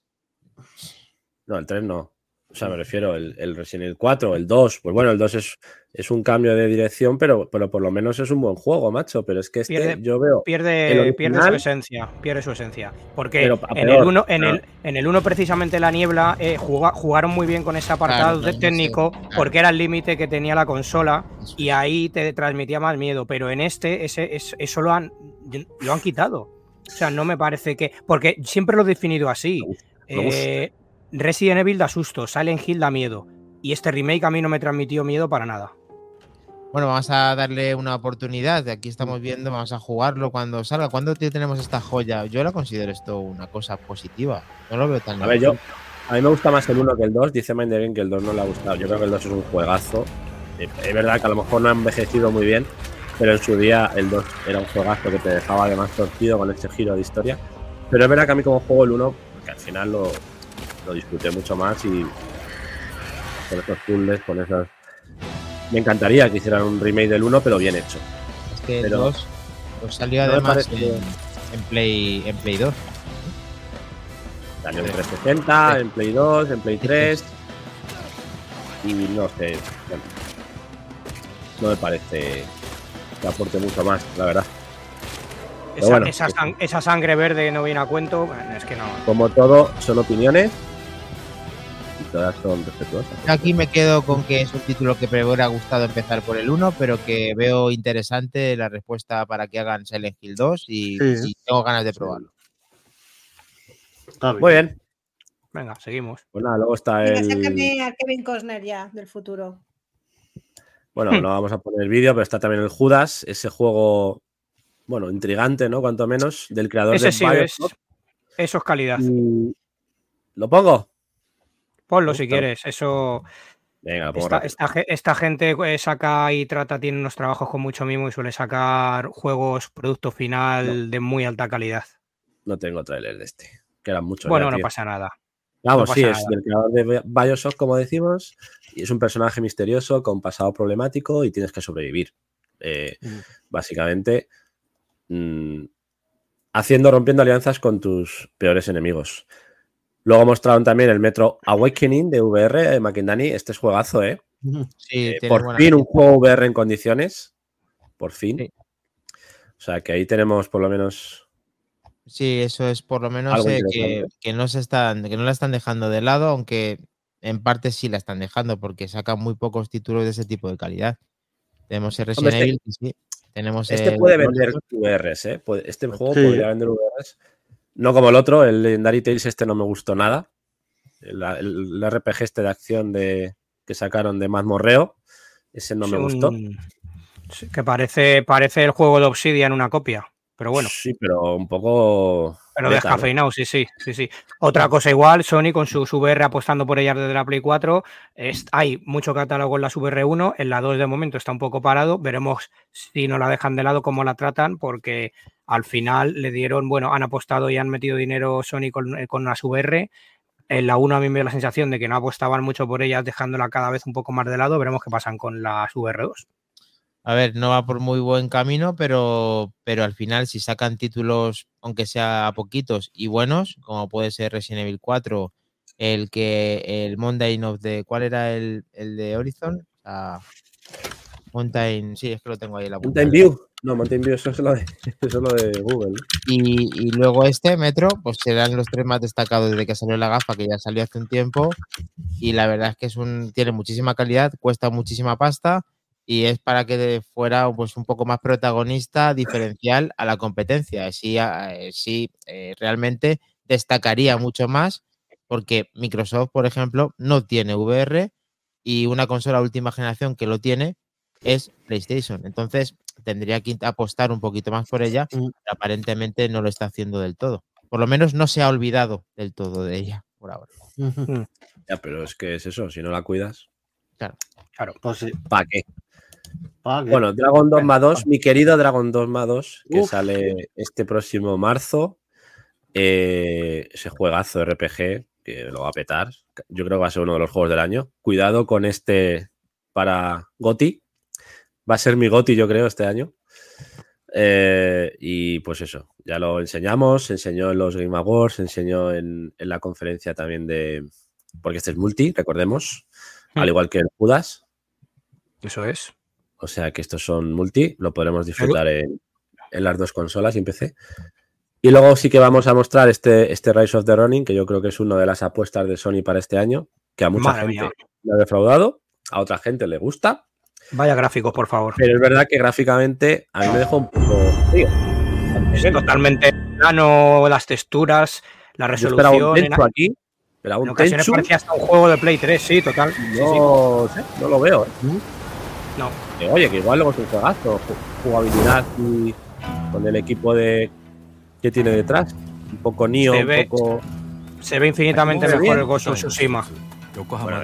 No, el 3 no. O sea, me refiero el, el Resident Evil 4, el 2. Pues bueno, el 2 es, es un cambio de dirección, pero, pero por lo menos es un buen juego, macho. Pero es que este Pierde- yo veo. pierde, pierde su esencia, pierde su esencia. Porque en peor, el 1 en claro. el, en el uno precisamente la niebla eh, juga- jugaron muy bien con ese apartado Claro, técnico claro. porque era el límite que tenía la consola y ahí te transmitía más miedo. Pero en este ese, es- eso lo han, lo han quitado. O sea, no me parece que. Porque siempre lo he definido así. Me gusta. Eh, Resident Evil da susto, Silent Hill da miedo. Y este remake a mí no me transmitió miedo para nada. Bueno, vamos a darle una oportunidad. Aquí estamos viendo, vamos a jugarlo cuando salga. ¿Cuándo te- tenemos esta joya? Yo la considero esto una cosa positiva. No lo veo tan A ver, yo. A mí me gusta más el 1 que el 2. Dice Mindering que el 2 no le ha gustado. Yo creo que el 2 es un juegazo. Eh, Es verdad que a lo mejor no ha envejecido muy bien, pero en su día el 2 era un juegazo que te dejaba además torcido con este giro de historia. Pero es verdad que a mí como juego el 1, porque al final lo, lo disfruté mucho más y con esos puzzles, con esas... Me encantaría que hicieran un remake del 1, pero bien hecho. Es que el pero- 2, Pues salió No además en, en Play, en Play 2. Salió en 360, en Play 2, en Play 3. Y no sé. bueno, no me parece que aporte mucho más, la verdad. Esa, bueno. esa sang- esa sangre verde no viene a cuento. bueno, Es que no. Como todo, son opiniones. Todas son respetuosas. Aquí me quedo con que es un título que me hubiera gustado empezar por el 1, pero que veo interesante la respuesta para que hagan Silent Hill 2 y, Sí. y tengo ganas de probarlo. Está bien. Muy bien. Venga, seguimos. Pues nada, luego está Venga, el. sácame a Kevin Costner ya del futuro. Bueno, no vamos a poner el vídeo, pero está también el Judas, ese juego, bueno, intrigante, ¿no? Cuanto menos, del creador Ese de sí es. Eso es calidad. Y- ¿Lo pongo? Ponlo si quieres. Eso. Venga, Esta, esta esta gente eh, saca y trata, tiene unos trabajos con mucho mimo y suele sacar juegos, producto final de muy alta calidad. No tengo trailer de este, que eran muchos. Bueno, ya, no pasa nada. Vamos, no sí, pasa es nada. del creador de Bi- Bioshock, como decimos, y es un personaje misterioso con pasado problemático y tienes que sobrevivir. Eh, Mm. Básicamente, mm, haciendo, rompiendo alianzas con tus peores enemigos. Luego mostraron también el Metro Awakening de VR, eh, Makindani. Este es juegazo, ¿eh? Sí, Eh, por fin un juego VR en condiciones. Por fin. Sí. O sea que ahí tenemos por lo menos. Sí, eso es por lo menos eh, que, no se están, que no la están dejando de lado, aunque en parte sí la están dejando, porque sacan muy pocos títulos de ese tipo de calidad. Tenemos el Resident este- Evil, que sí. Tenemos Este el- puede vender VRs, ¿eh? Este juego Sí. podría vender VRs. No como el otro, el Legendary Tales este no me gustó nada. El, el- el RPG este de acción de, que sacaron de Mazmorreo, ese no me gustó. un- sí, Que parece, parece el juego de Obsidian una copia. Pero bueno, Sí, pero un poco... pero beta, ¿no? descafeinado, sí, sí, sí, sí. Otra cosa igual, Sony con su VR apostando por ellas desde la Play 4. es- hay mucho catálogo en la VR 1, en la 2 de momento está un poco parado. Veremos si no la dejan de lado, cómo la tratan, porque al final le dieron, bueno, han apostado y han metido dinero Sony con, eh, con las VR. En la 1 a mí me dio la sensación de que no apostaban mucho por ellas, dejándola cada vez un poco más de lado. Veremos qué pasan con las VR 2. A ver, no va por muy buen camino, pero, pero al final, si sacan títulos, aunque sea poquitos y buenos, como puede ser Resident Evil 4, el que el Mountain of the. ¿Cuál era el, el de Horizon? Ah, Mountain, sí, es que lo tengo ahí en la punta. Mountain View. No, Mountain View, eso es lo de, *laughs* eso es lo de Google. Y, y luego este Metro, pues serán los tres más destacados desde que salió la gafa, que ya salió hace un tiempo. Y la verdad es que es un, tiene muchísima calidad, cuesta muchísima pasta y es para que fuera pues, un poco más protagonista, diferencial a la competencia. Sí, a- eh, sí eh, realmente destacaría mucho más porque Microsoft, por ejemplo, no tiene VR y una consola última generación que lo tiene es PlayStation. Entonces tendría que apostar un poquito más por ella, Mm. pero aparentemente no lo está haciendo del todo. Por lo menos no se ha olvidado del todo de ella por ahora. Ya, pero es que es eso, si no la cuidas, Pues sí. ¿para qué? Bueno, Dragon Dogma 2, mi querido Dragon Dogma 2, que Uf. sale este próximo marzo. Eh, ese juegazo RPG que lo va a petar. Yo creo que va a ser uno de los juegos del año. Cuidado con este para Goti. Va a ser mi Goti, yo creo, este año. Eh, y pues eso, ya lo enseñamos, se enseñó en los Game Awards, se enseñó en, en la conferencia también de. Porque este es multi, recordemos. Al Hmm. igual que el Judas. Eso es. O sea que estos son multi, lo podremos disfrutar en, en las dos consolas y en PC. Y luego sí que vamos a mostrar este, este Rise of the Running, que yo creo que es una de las apuestas de Sony para este año, que a mucha gente le ha defraudado, a otra gente le gusta, Vaya gráficos, por favor. pero es verdad que gráficamente a mí me dejó un poco frío. Es totalmente plano, las texturas, la Yo un resolución. En, Tenchu aquí, esperaba en un ocasiones Tenchu, parecía hasta un juego de Play 3, sí, total. Sí, sí. no, no lo veo. ¿eh? No oye, que igual luego es un juegazo, jugabilidad y con el equipo de que tiene detrás, un poco Nio, un poco. Se ve infinitamente mejor el Ghost of Tsushima.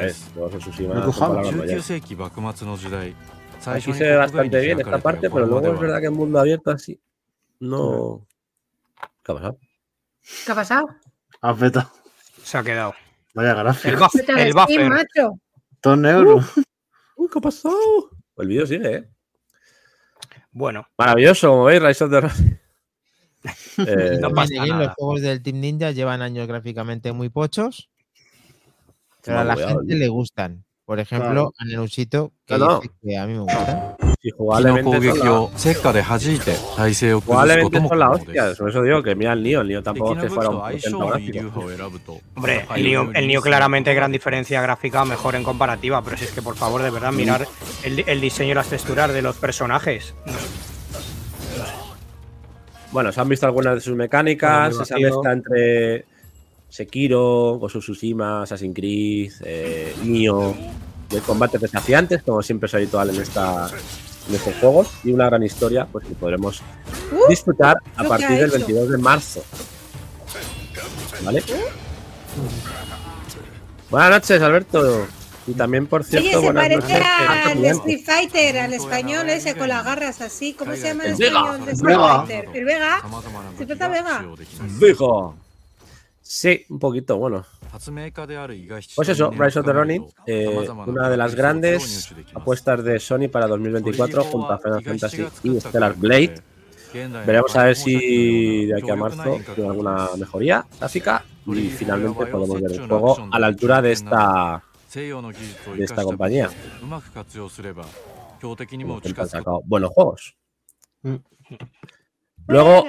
Es, Ghost Tsushima. Aquí se ve bastante bien esta parte, pero luego es verdad que el mundo abierto así. No. ¿Qué ha pasado? ¿Qué ha pasado? Ha. Se ha quedado. Vaya gracia. El, buffer. El buffer. 2 euros. Uh, *laughs* ¿Qué ha pasado? El vídeo sigue, ¿eh? Bueno, Maravilloso, como veis, Rise of the Ronin. *laughs* Eh, No pasa nada. Los juegos del Team Ninja llevan años gráficamente muy pochos, pero a la gente le gustan. Por ejemplo, Claro. a Nenusito, que No, no. dice que a mí me gustan. Y probablemente no probablemente son la... cerca de hajite, probablemente son la hostia, por eso digo que mira el Nio, el Nio tampoco es que fuera un porcentaje gráfico. Hombre, el Nio, el Nio claramente gran diferencia gráfica, mejor en comparativa, pero si es que por favor, de verdad, mirar el, el diseño y las texturas de los personajes. Bueno, se han visto algunas de sus mecánicas, bueno, esa mezcla entre Sekiro, Gosu Tsushima, Assassin's Creed, eh, Nioh, de combates desafiantes, como siempre es habitual en esta, nuestros juegos y una gran historia pues que podremos uh, disfrutar a partir del 22 de marzo. ¿Vale? Uh. Buenas noches, Alberto. Y también, por cierto, Oye, se parece al Street Fighter, al español ese, con las garras así. ¿Cómo se llama el, el español? El Vega. ¿Se trata Vega? Vega. Sí, un poquito, bueno. Pues eso, Rise of the Ronin, una de las grandes apuestas de Sony para 2024 junto a Final Fantasy y Stellar Blade. Veremos a ver si de aquí a marzo tiene alguna mejoría gráfica y finalmente podemos ver el juego a la altura de esta, de esta compañía. Buenos juegos. Mm. Luego,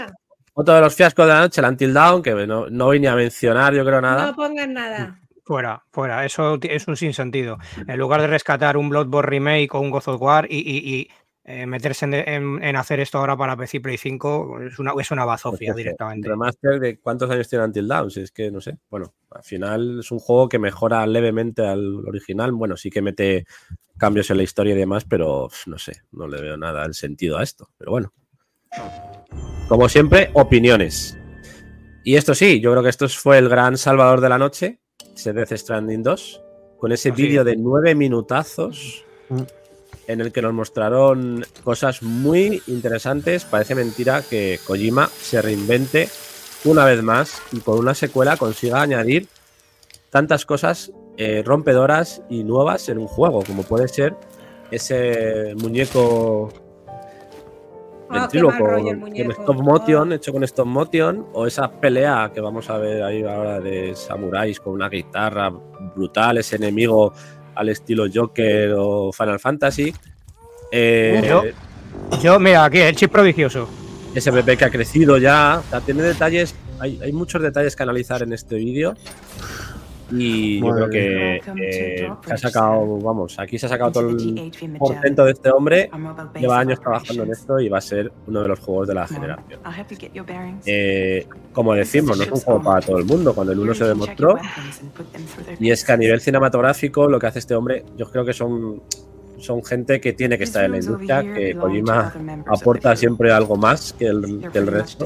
otro de los fiascos de la noche, el Until Dawn, que no, no voy ni a mencionar, yo creo nada. No pongan nada. Fuera, fuera, eso es un sinsentido. En lugar de rescatar un Bloodborne Remake o un God of War y, y- y, eh, meterse en, en- en hacer esto ahora para PC Play 5, es una, es una Pues bazofia eso, directamente. Remaster de cuántos años tiene Until Dawn, si es que no sé. Bueno, al final es un juego que mejora levemente al original. Bueno, sí que mete cambios en la historia y demás, pero no sé, no le veo nada el sentido a esto. Pero bueno. Como siempre, opiniones. Y esto sí, yo creo que esto fue el gran salvador de la noche, ese Death Stranding 2, con ese vídeo de nueve minutazos Mm. en el que nos mostraron cosas muy interesantes. Parece mentira que Kojima se reinvente una vez más y con una secuela consiga añadir tantas cosas eh, rompedoras y nuevas en un juego, como puede ser ese muñeco Oh, rollo el en muñeco. stop motion, Oh. hecho con stop motion, o esa pelea que vamos a ver ahí ahora de samuráis con una guitarra brutal, ese enemigo al estilo Joker o Final Fantasy. Eh, Yo- Yo, mira, aquí el chip prodigioso. ese bebé que ha crecido ya. O sea, tiene detalles, hay, hay muchos detalles que analizar en este vídeo. Y yo creo que eh, se ha sacado, vamos, aquí se ha sacado todo el porcento de este hombre. Lleva años trabajando en esto y va a ser uno de los juegos de la generación. Eh, como decimos, no es un juego para todo el mundo. Cuando el uno se demostró, y es que a nivel cinematográfico, lo que hace este hombre, yo creo que son, son gente que tiene que estar en la industria, que Kojima aporta siempre algo más que el, que el resto.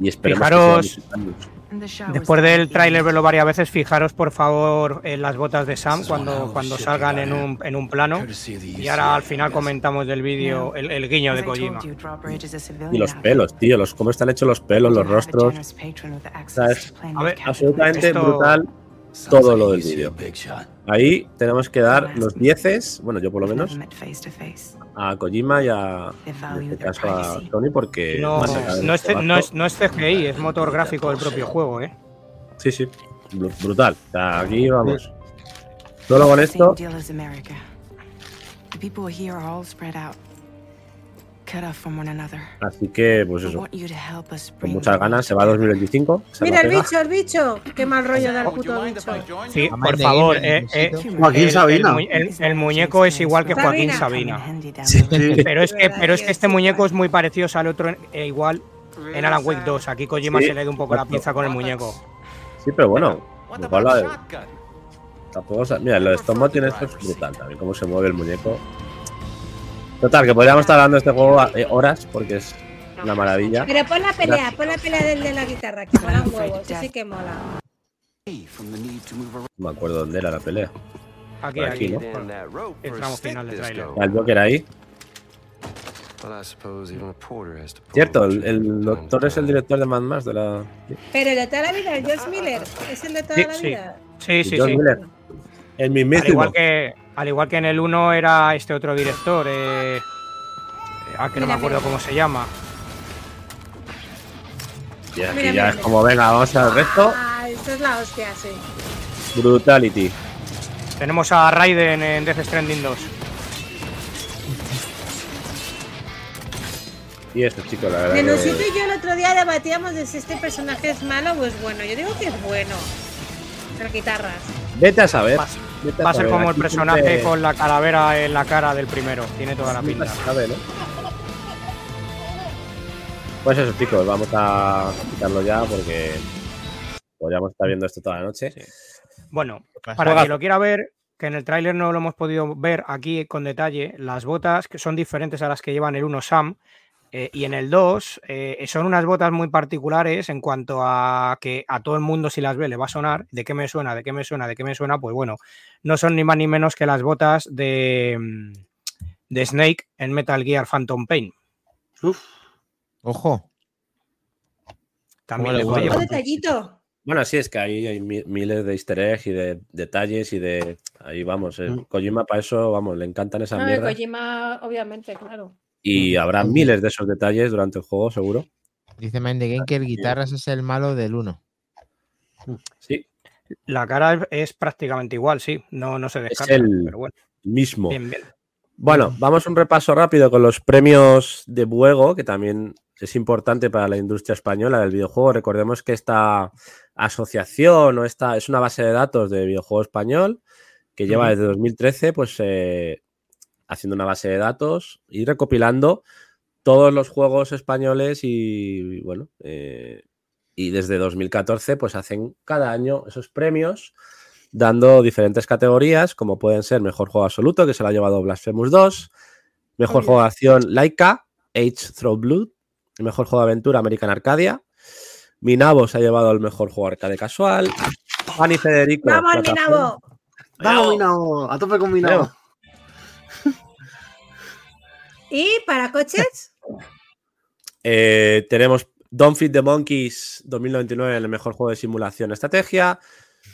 Y esperemos Fijaros- que. Después del tráiler verlo varias veces, fijaros por favor en las botas de Sam cuando, cuando salgan en un, en un plano. Y ahora al final comentamos del vídeo el, el guiño de Kojima. Y los pelos, tío, los, cómo están hechos los pelos, los rostros. A ver, Absolutamente Esto- brutal todo lo del vídeo. Ahí tenemos que dar los dieces, bueno, yo por lo menos, a Kojima y a, en este caso a Tony, porque No, más allá del no, es, no, es, no es CGI, es motor gráfico del propio juego, ¿eh? Sí, sí, bru- brutal. O sea, aquí vamos. Solo con esto, así que, pues eso, con muchas ganas, se va a 2025. se Mira el pega. bicho, el bicho. Qué mal rollo da el puto bicho. Sí, por favor, eh, eh. Joaquín Sabina. El, mu- el- el muñeco es igual que Joaquín Sabina. Sí. Pero es que, pero es que este muñeco es muy parecido al otro, e igual en Alan Wake 2. Aquí Kojima Sí, se le da un poco la pinza con el muñeco. Sí, pero bueno, de. Tampoco, sa- mira, lo de Stop Motion esto es brutal también, cómo se mueve el muñeco. Total, que podríamos estar hablando de este juego eh, horas porque es una maravilla. Pero pon la pelea, pon la pelea del de la guitarra, que mola un huevo. Ese sí que mola. No me acuerdo dónde era la pelea. Aquí, Por aquí, aquí. ¿no? El tramo final del tráiler. Está el Joker ahí. Cierto, el, el doctor es el director de Mad Max de la. Pero el de toda la vida, el George Miller, es el de toda Sí, la sí. vida. Sí, sí, John sí. Miller. El Al mismísimo. igual, que, al igual que en el 1 era este otro director. Eh, ah, que no me acuerdo mira. cómo se llama. Y aquí Mira, ya mira, es mira. como, venga, vamos al resto. Ah, esto es la hostia, sí. Brutality. Tenemos a Raiden en Death Stranding 2. Y esto, chicos, la verdad. Nenusito que- y yo el otro día debatíamos de si este personaje es malo o es bueno. Yo digo que es bueno. Las guitarras. Vete a saber. Va a ser como el personaje con la calavera en la cara del primero. Tiene toda la pinta. Pues eso, chicos, vamos a quitarlo ya porque podríamos estar viendo esto toda la noche. Bueno, pasa? para quien lo quiera ver, que en el tráiler no lo hemos podido ver aquí con detalle, las botas que son diferentes a las que llevan el 1 Sam eh, y en el 2 eh, son unas botas muy particulares en cuanto a que a todo el mundo si las ve le va a sonar, de qué me suena, de qué me suena, de qué me suena, pues bueno, no son ni más ni menos que las botas de, mm, de Snake en Metal Gear Phantom Pain. Uf, Ojo. También le le detallito. Bueno, sí, es que ahí hay mi- miles de easter eggs y de detalles y de. Ahí vamos. eh, Mm. Kojima para eso, vamos, le encantan esas No, de mierdas. Kojima, obviamente, claro. Y habrá miles de esos detalles durante el juego, seguro. Dice Mind the Game que el guitarras es el malo del 1. Sí, la cara es, es prácticamente igual, sí, no, no se descarta, el- pero bueno, mismo. bien, bien. Bueno, vamos a un repaso rápido con los premios de Buego, que también es importante para la industria española del videojuego. Recordemos que esta asociación o esta es una base de datos de videojuego español que lleva desde 2013, pues eh, haciendo una base de datos y recopilando todos los juegos españoles y bueno, eh, y desde 2014 pues hacen cada año esos premios dando diferentes categorías, como pueden ser Mejor Juego Absoluto, que se lo ha llevado Blasphemous 2, Mejor. Juego de Acción Laika, Age Throw Blood, Mejor Juego de Aventura American Arcadia, Minabo se ha llevado el Mejor Juego Arcade Casual, Juan y Federico. ¡Vamos, Minabo! vamos, Minao, a tope con Minao. ¿Y para coches? *laughs* Eh, tenemos Don't Feed the Monkeys 2099, el mejor juego de simulación estrategia,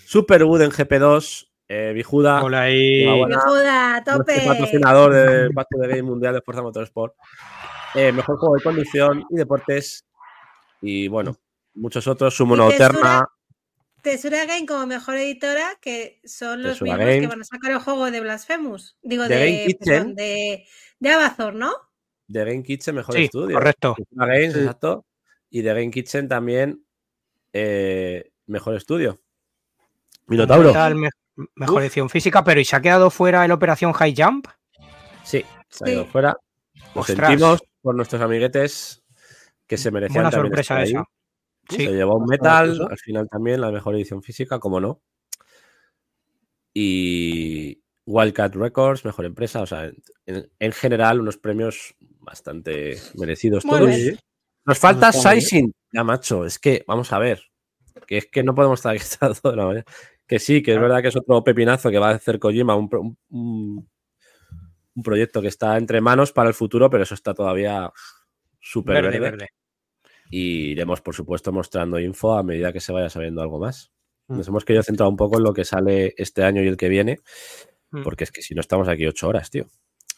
Super Wood en GP2, eh, Bijuda, Hola ahí. Enhorabuena. ¡Joda, a nuestro tope! patrocinador del Pacto de Game Mundial de Fuerza Motorsport. Eh, mejor juego de conducción y deportes. Y bueno, muchos otros. Sumo no Tesura- Game como mejor editora, que son los Tesura mismos que van a sacar el juego de Blasphemous. Digo, The de, Game Kitchen. perdón, de, de Amazon, ¿no? The Game Kitchen, mejor Sí, estudio. correcto. Tesura Games, Sí. exacto. Y The Game Kitchen también, eh, mejor estudio. Minotauro. Tal, me- mejor Uf. edición física, pero ¿y se ha quedado fuera el Operación High Jump? Sí, se ha Sí. ido fuera. Lo sentimos por nuestros amiguetes que se merecían Buena también sorpresa estar ahí. Se llevó un metal, al final también la mejor edición física, como no. Y Wildcat Records, mejor empresa, o sea, en, en general unos premios bastante merecidos Muy todos. bien. Nos falta bien. Sizing, ya macho, es que, vamos a ver, que es que no podemos estar aquí toda la mañana. Que sí, que es verdad que es otro pepinazo que va a hacer Kojima, un, un- un- un proyecto que está entre manos para el futuro, pero eso está todavía súper verde, verde. verde. Y iremos, por supuesto, mostrando info a medida que se vaya sabiendo algo más. Mm. Nos hemos querido centrar un poco en lo que sale este año y el que viene, Mm. porque es que si no estamos aquí ocho horas, tío.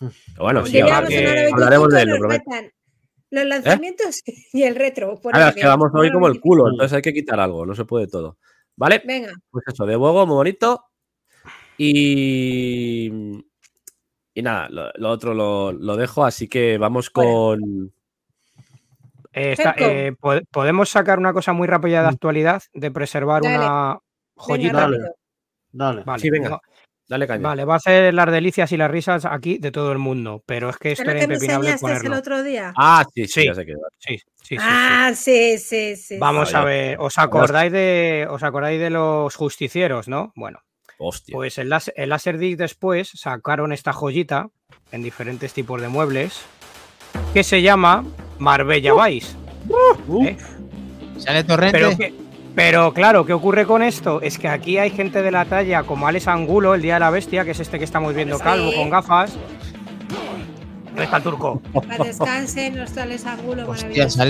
Mm. Pero bueno, sí, ahora- que- hablaremos 25, de él, lo prometo. Los lanzamientos y el retro. por Ahora es que vamos hoy como el 25. culo, entonces hay que quitar algo, no se puede todo. ¿Vale? Venga, Pues eso, de huevo, muy bonito. Y. Y nada, lo, lo otro lo, lo dejo, así que vamos con. Eh, está- Cerco. eh, po- podemos sacar una cosa muy rápida de Mm. actualidad, de preservar Dale. una joyita. Dale. Dale. Vale, Sí, venga. no- Dale caña. vale, va a ser las delicias y las risas aquí de todo el mundo, pero es que esto ¿Es lo era que me impepinable enseñaste el ponerlo. otro día? Ah, sí, sí, Sí. ya sé que. Sí, sí, sí, sí. ah, sí, sí, sí. Vamos a ver, ¿os acordáis de os acordáis de los justicieros, no? Bueno, Hostia. pues el, Las- el Laserdisc después sacaron esta joyita en diferentes tipos de muebles que se llama Marbella Vice. ¿eh? Sale torrente. Pero, que- pero claro, ¿qué ocurre con esto? Es que aquí hay gente de la talla como Alex Angulo, el Día de la Bestia, que es este que estamos viendo calvo Sí. con gafas. ¿Dónde está el turco? Para descanse, nuestro Alex Angulo, maravilloso.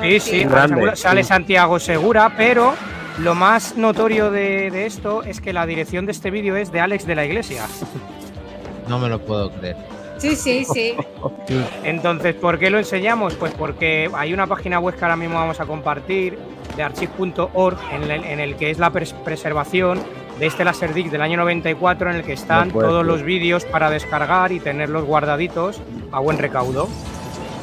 Sí, sí. Grande, Alex Angulo, sí. sale Santiago Segura, pero lo más notorio de, de esto es que la dirección de este vídeo es de Alex de la Iglesia. No me lo puedo creer. Sí, sí, sí. Entonces, ¿por qué lo enseñamos? Pues porque hay una página web que ahora mismo vamos a compartir de archive.org en, el- en el que es la pres- preservación de este Laserdisc del año 94 en el que están No todos los vídeos para descargar y tenerlos guardaditos a buen recaudo.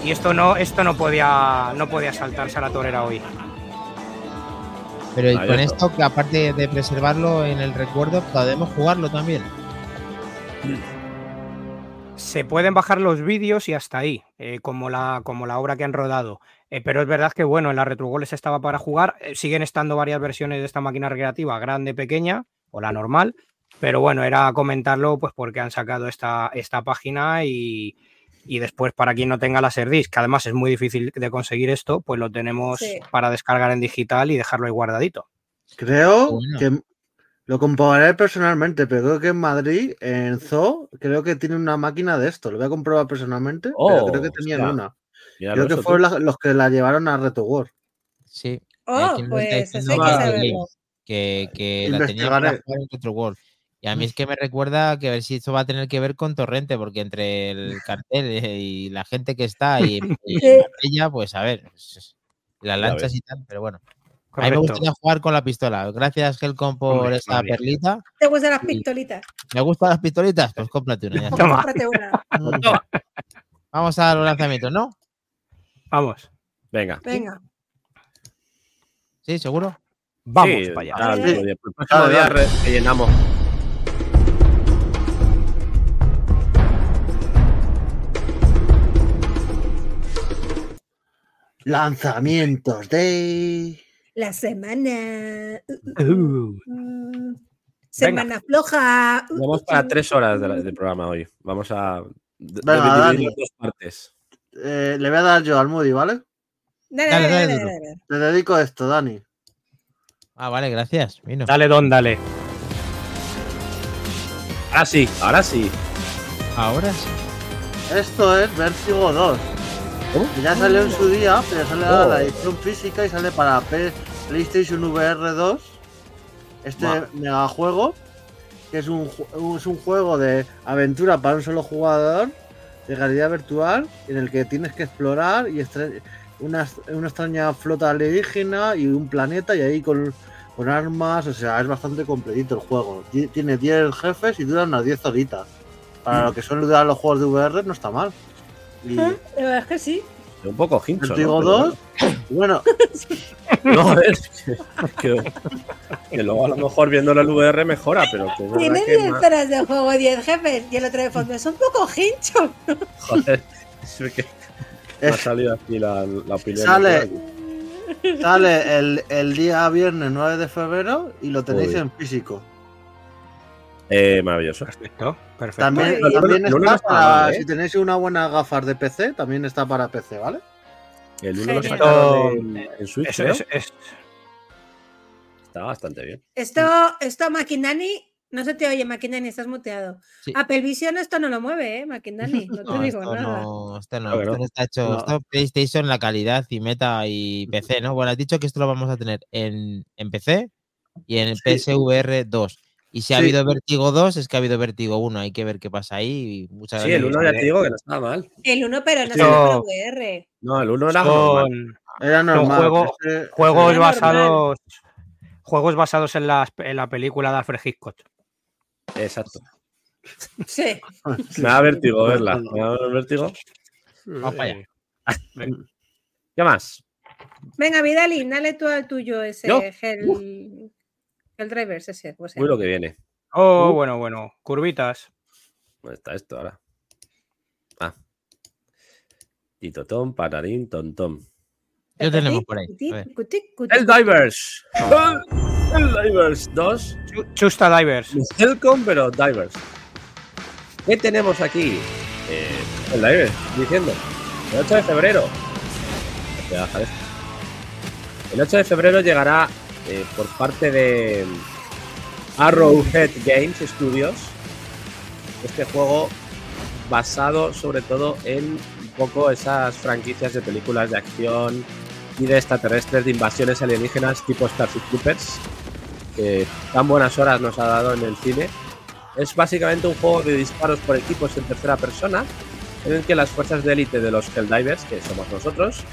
Y esto no, esto no podía, no podía saltarse a la torera hoy. Pero y con esto, que aparte de preservarlo en el recuerdo, podemos jugarlo también. Se pueden bajar los vídeos y hasta ahí, eh, como, la, como la obra que han rodado. Eh, pero es verdad que, bueno, en la Retrogoles estaba para jugar. eh, siguen estando varias versiones de esta máquina recreativa, grande, pequeña o la normal. Pero bueno, era comentarlo pues porque han sacado esta, esta página y, y después para quien no tenga la Serdisc, que además es muy difícil de conseguir esto, pues lo tenemos Sí. para descargar en digital y dejarlo ahí guardadito. Creo Bueno. que lo comprobaré personalmente, pero creo que en Madrid, en Zoo, creo que tiene una máquina de esto. Lo voy a comprobar personalmente, pero Oh, creo que tenían hostia. una. Creo que eso, fueron la- los que la llevaron a Reto World. Sí. Oh, pues eso hay que saberlo. que, que la tenía Investigaré. para jugar en Retro World. Y a mí es que me recuerda que a ver si esto va a tener que ver con Torrente, porque entre el cartel eh, y la gente que está y, y *laughs* ella, pues a ver, las lanchas y tal, pero bueno. A mí me gustaría jugar con la pistola. Gracias, Helcom, por Hombre, esta María. perlita. ¿Te gustan las pistolitas? ¿Me gustan las pistolitas? Pues cómprate una. ya. *laughs* Toma. Cómprate una. *laughs* Vamos a los lanzamientos, ¿no? Vamos, Venga. Venga. Sí, seguro. vamos Sí, para allá. Sí. el próximo día dale. re- rellenamos. Lanzamientos de. La semana. Uh, uh, Uh, uh. Semana floja. Uh, Vamos uh, para uh. tres horas de, la- de programa hoy. Vamos a Venga, dos partes. Eh, le voy a dar yo al Moody, ¿vale? Dale, Dale, dale, dale. Te dedico esto, Dani. Ah, vale, gracias. Vino. Dale, don, dale. Ahora sí, ahora sí. Ahora sí. Esto es Vertigo 2. ¿Cómo? que Ya salió en su día, pero sale Oh. la edición física y sale para P- PlayStation VR 2. Este Guau. megajuego, que es un, es un juego de aventura para un solo jugador, de realidad virtual, en el que tienes que explorar y una, una extraña flota alienígena y un planeta, y ahí con, con armas, o sea, es bastante completito el juego. Ti- Tiene 10 jefes y dura unas 10 horitas. Para lo que suelen durar los juegos de VR, no está mal. Y ¿Eh? *laughs* La verdad es que sí. Un poco hincho. Vertigo ¿no? 2, bueno, *laughs* No, es que, que, que luego a lo mejor viéndolo el VR mejora, pero que Tiene que 10 ma- horas de juego, 10 jefes. Y el otro de fondo es un poco hincho. joder, *laughs* es que me ha salido aquí la, la opinión. Sale- Sale el, el día viernes 9 de febrero y lo tenéis Uy. en físico. Eh, maravilloso. Perfecto, perfecto. También, también está no para, mal, ¿eh? si tenéis una buena gafas de PC, también está para PC, ¿vale? El uno lo Genial. sacaron en, en Switch, Es- creo. es- es- Está bastante bien. Esto, esto, Maquindani, no se te oye, Maquindani, estás muteado. Sí. Apple Vision esto no lo mueve, ¿eh? No te No, digo esto nada. no, esto no, esto está hecho. No. Esto PlayStation, la calidad y Meta y PC, ¿no? Bueno, has dicho que esto lo vamos a tener en, en PC y en el Sí. PSVR 2. Y si ha Sí. habido Vertigo 2, es que ha habido Vertigo 1. Hay que ver qué pasa ahí. y muchas Sí, el gracias. uno ya te digo que no estaba mal. El 1, pero no para VR. No, el uno era normal. Era normal. juego- ese- juegos Era normal. basados juegos basados en, las- en la película de Alfred Hitchcock. Exacto. Sí. Me da vértigo verla. *laughs* Me da vértigo. Vamos para allá. ¿Qué más? Venga, Vidalin, dale tú al tuyo ese ¿Yo? Gel, gel drivers ese. sea. Uy, lo que viene. Oh, Uh. bueno, bueno. Curvitas. ¿Dónde está esto ahora? Ah. Titotón, pararín, tontón. ¿Qué tenemos por ahí? *laughs* El Divers. El Divers 2. Chu- Chusta Divers. Helcom, pero Divers. ¿Qué tenemos aquí? Eh, el Divers, diciendo. El 8 de febrero. El 8 de febrero llegará eh, por parte de Arrowhead Games Studios. Este juego basado sobre todo en un poco esas franquicias de películas de acción y de extraterrestres de invasiones alienígenas tipo Starship Troopers que tan buenas horas nos ha dado en el cine. Es básicamente un juego de disparos por equipos en tercera persona en el que las fuerzas de élite de los Helldivers, que somos nosotros,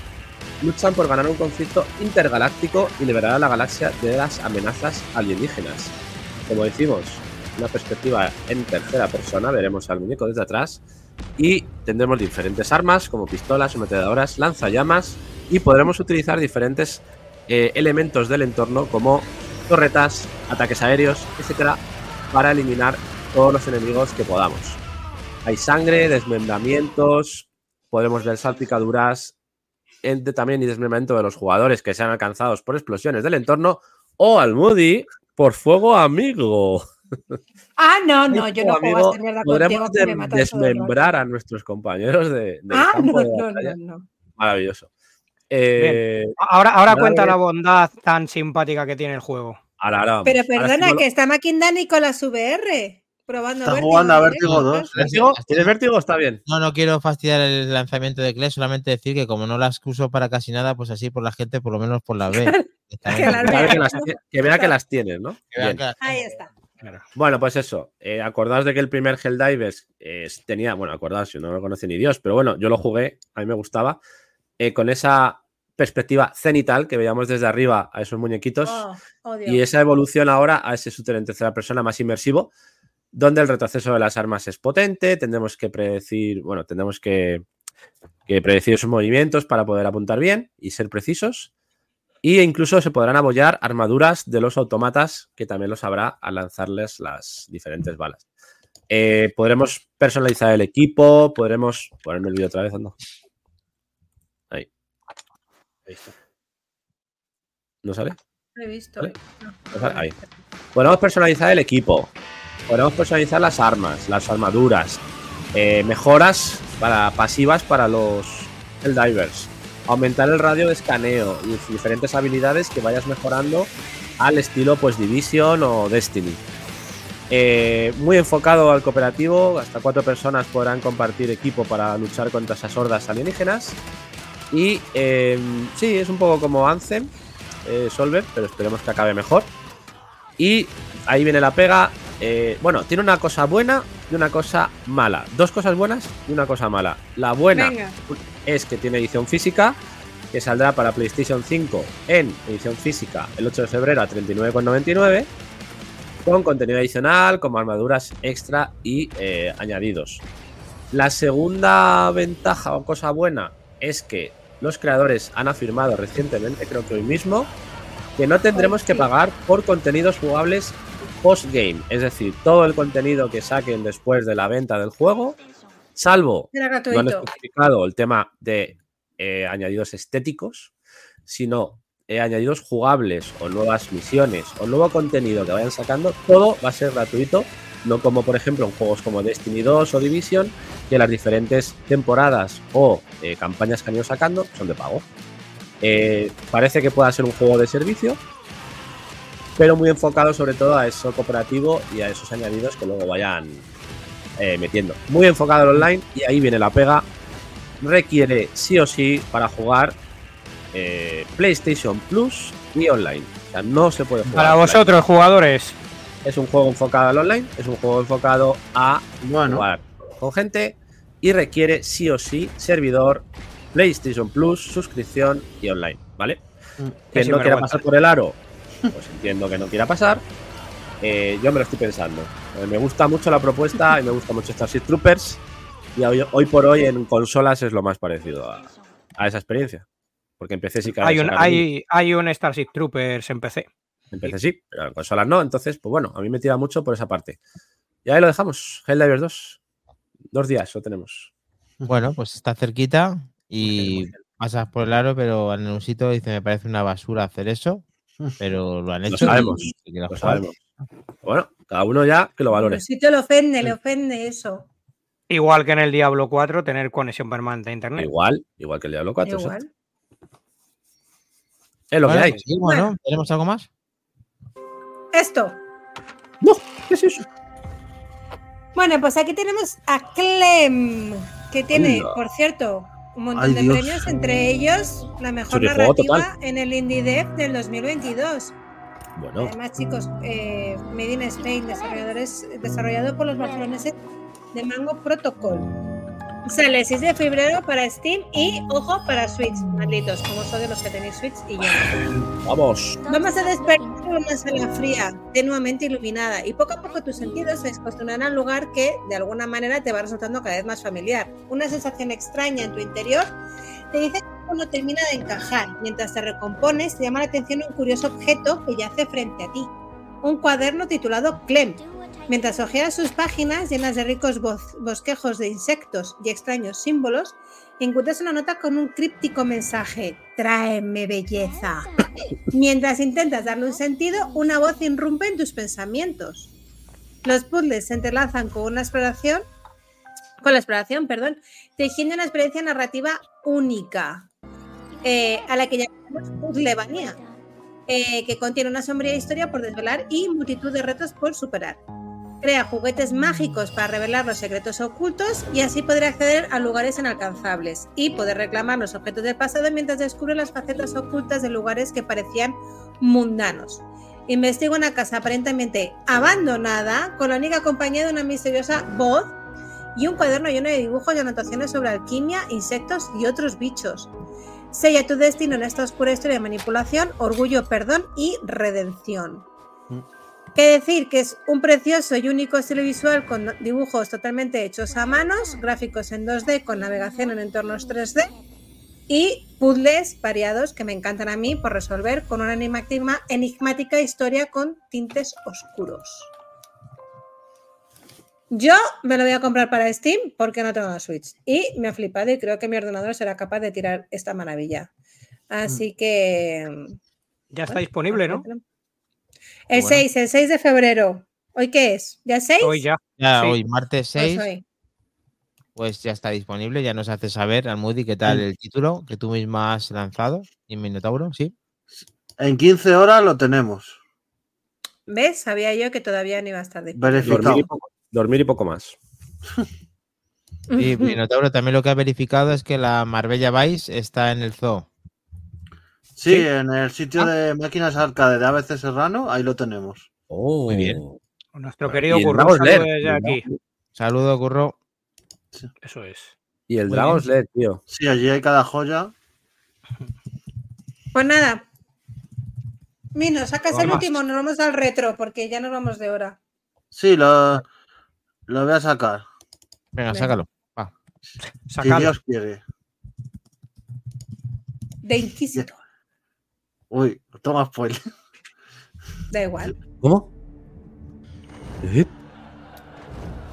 luchan por ganar un conflicto intergaláctico y liberar a la galaxia de las amenazas alienígenas. Como decimos, una perspectiva en tercera persona, veremos al muñeco desde atrás y tendremos diferentes armas como pistolas, metedoras, lanzallamas y podremos utilizar diferentes eh, elementos del entorno como torretas, ataques aéreos, etcétera, para eliminar todos los enemigos que podamos. Hay sangre, desmembramientos, podremos ver salpicaduras, ente también y desmembramiento de los jugadores que sean alcanzados por explosiones del entorno o al Moody por fuego amigo. *laughs* Ah, no, no, yo no Amigo, puedo hacer mierda Podremos contigo de- desmembrar a nuestros compañeros de, del Ah, no, de no, batalla. no, no. Maravilloso. Eh, Ahora, ahora cuenta la bondad tan simpática que tiene el juego. ahora, ahora vamos. Pero Ahora perdona, sí que está Maquindani con las VR, probando Está Vértigo, jugando a ¿eh? Vértigo 2. ¿Vértigo? ¿Tienes vértigo? Está bien. No, no quiero fastidiar el lanzamiento de Clash, solamente decir que como no las uso para casi nada, pues así por la gente, por lo menos por la B. Que vea. que las- que vea que las tienes, ¿no? Que vean Bien. que las Ahí está. Bueno, pues eso. Eh, acordaos de que el primer Helldivers eh, tenía, bueno, acordaos, si no lo conoce ni Dios, pero bueno, yo lo jugué, a mí me gustaba, eh, con esa perspectiva cenital que veíamos desde arriba a esos muñequitos Oh, y esa evolución ahora a ese shooter en tercera persona más inmersivo, donde el retroceso de las armas es potente, tendremos que predecir, bueno, tendremos que, que predecir sus movimientos para poder apuntar bien y ser precisos. Y incluso se podrán abollar armaduras de los automatas, que también los habrá al lanzarles las diferentes balas. Eh, podremos personalizar el equipo, podremos ponerme el vídeo otra vez, anda. Ahí. Ahí está. ¿No sale? He visto. ¿Vale? No. Pues ahí. Podemos personalizar el equipo, podemos personalizar las armas, las armaduras, eh, mejoras para pasivas para los Helldivers, aumentar el radio de escaneo y diferentes habilidades que vayas mejorando al estilo pues Division o Destiny. Eh, muy enfocado al cooperativo, hasta cuatro personas podrán compartir equipo para luchar contra esas hordas alienígenas. Y eh, sí, es un poco como Anthem, Solver, pero esperemos que acabe mejor. Y ahí viene la pega. Eh, bueno, tiene una cosa buena y una cosa mala. Dos cosas buenas y una cosa mala. La buena Venga. es que tiene edición física, que saldrá para PlayStation 5 en edición física el 8 de febrero a 39,99, con contenido adicional, como armaduras extra y eh, añadidos. La segunda ventaja o cosa buena es que los creadores han afirmado recientemente, creo que hoy mismo, que no tendremos que pagar por contenidos jugables post-game. Es decir, todo el contenido que saquen después de la venta del juego, salvo no han especificado el tema de eh, añadidos estéticos, sino eh, añadidos jugables o nuevas misiones o nuevo contenido que vayan sacando, todo va a ser gratuito, no como por ejemplo en juegos como Destiny 2 o Division, que las diferentes temporadas o eh, campañas que han ido sacando son de pago. Parece que pueda ser un juego de servicio, pero muy enfocado sobre todo a eso cooperativo y a esos añadidos que luego vayan eh, metiendo. Muy enfocado al online y ahí viene la pega. Requiere sí o sí para jugar eh, PlayStation Plus y online. O sea, no se puede jugar. Para vosotros, jugadores, Es un juego enfocado al online, es un juego enfocado a Bueno, jugar con gente y requiere sí o sí servidor, PlayStation Plus, suscripción y online, ¿vale? Mm. Que no quiera pasar por el aro, pues entiendo que no quiera pasar. Eh, yo me lo estoy pensando. Eh, me gusta mucho la propuesta y me gusta mucho Starship Troopers. Y hoy, hoy por hoy en consolas es lo más parecido a, a esa experiencia. Porque empecé sí que hay un, hay, hay un Starship Troopers en PC. en PC sí, pero en consolas no. Entonces, pues bueno, a mí me tira mucho por esa parte. Y ahí lo dejamos. Helldivers 2. Dos días lo tenemos. Bueno, pues está cerquita y pasas por el aro, pero en un sitio dice, me parece una basura hacer eso, *laughs* pero lo han Lo hecho. y- sabemos, y Lo sabemos. Bueno, cada uno ya que lo valore. Si te lo ofende, le ofende eso. Igual que en el Diablo 4, tener conexión permanente a internet. Igual, igual que el Diablo 4. Igual. exacto. Es lo Bueno, que hay. pues seguimos, ¿no? ¿Tenemos algo más? Esto. No, ¿qué es eso? Bueno, pues aquí tenemos a Clem, que tiene, Hola. por cierto, un montón Ay, de Dios. premios, entre ellos la mejor narrativa en el Indie Dev del 2022. Bueno, Además, chicos, eh, Made in Spain, desarrolladores, desarrollado por los barceloneses de Mango Protocol. Sale el 6 de febrero para Steam y, ojo, para Switch. Malditos, como soy de los que tenéis Switch y yo. Vamos. Vamos a despertar en una sala fría, tenuamente iluminada, y poco a poco tus sentidos se acostumbrarán al lugar que, de alguna manera, te va resultando cada vez más familiar. Una sensación extraña en tu interior te dice que algo no termina de encajar. Mientras te recompones, te llama la atención un curioso objeto que yace frente a ti. Un cuaderno titulado Clem. Mientras hojeas sus páginas llenas de ricos bosquejos de insectos y extraños símbolos, encuentras una nota con un críptico mensaje: Tráeme belleza. Mientras intentas darle un sentido, una voz irrumpe en tus pensamientos. Los puzzles se entrelazan con una exploración, con la exploración, perdón, tejiendo una experiencia narrativa única, eh, a la que llamamos Puzzlevania, eh, que contiene una sombría historia por desvelar y multitud de retos por superar. Crea juguetes mágicos para revelar los secretos ocultos y así poder acceder a lugares inalcanzables y poder reclamar los objetos del pasado mientras descubre las facetas ocultas de lugares que parecían mundanos. Investiga una casa aparentemente abandonada con la única compañía de una misteriosa voz y un cuaderno lleno de dibujos y anotaciones sobre alquimia, insectos y otros bichos. Sella tu destino en esta oscura historia de manipulación, orgullo, perdón y redención. Mm. ¿Qué decir? Que es un precioso y único estilo visual con dibujos totalmente hechos a manos, gráficos en 2D con navegación en entornos 3D y puzzles variados que me encantan a mí por resolver con una enigmática historia con tintes oscuros. Yo me lo voy a comprar para Steam porque no tengo la Switch y me ha flipado y creo que mi ordenador será capaz de tirar esta maravilla. Así que... Ya está bueno, disponible, ¿no? El Bueno. 6, el 6 de febrero. ¿Hoy qué es? ¿Ya es 6? Hoy ya. Ya Sí. hoy, martes 6, Pues hoy. pues ya está disponible. Ya nos hace saber, Almudi, qué tal Mm. el título que tú misma has lanzado en Minotauro, ¿sí? En 15 horas lo tenemos. ¿Ves? Sabía yo que todavía no iba a estar disponible. Verificado. Dormir y, poco, dormir y poco más. *laughs* Y *laughs* Minotauro también lo que ha verificado es que la Marbella Vice está en el zoo. Sí, ¿Sí? en el sitio Ah. de máquinas arcade de ABC Serrano, ahí lo tenemos. Oh, Muy bien. Nuestro querido Curro, saludo desde aquí. Dragon- Saludo, Curro. Eso es. Y el bien. Lair, tío. Sí, allí hay cada joya. Pues nada. Mino, sacas el último, nos vamos al retro porque ya nos vamos de hora. Sí, lo, lo voy a sacar. Venga, Venga. sácalo. Va. Si. Dios quiere. De Inquisitor. Uy, toma spoiler. Da igual. ¿Cómo? ¿Eh?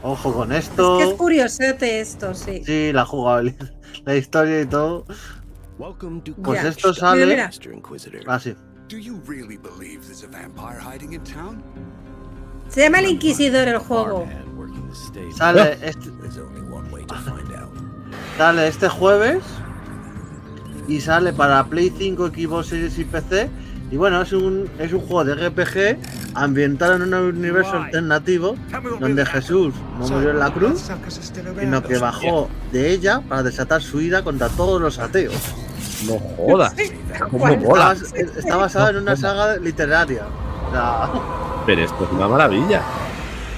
Ojo con Es esto. que es curiosote esto, sí. Sí, la jugabilidad, la historia y todo. Pues Ya. esto sale. mira. Ah, sí. Se llama el Inquisidor el juego. Sale este, There's only one way to find out. *laughs* sale este jueves. Y sale para Play 5, Xbox Series y PC. Y bueno, es un, es un juego de RPG ambientado en un universo alternativo donde Jesús no murió en la cruz, sino que bajó de ella para desatar su ira contra todos los ateos. No jodas. ¿Cómo. Está, está basado en una saga literaria. O sea, *laughs* Pero esto es una maravilla.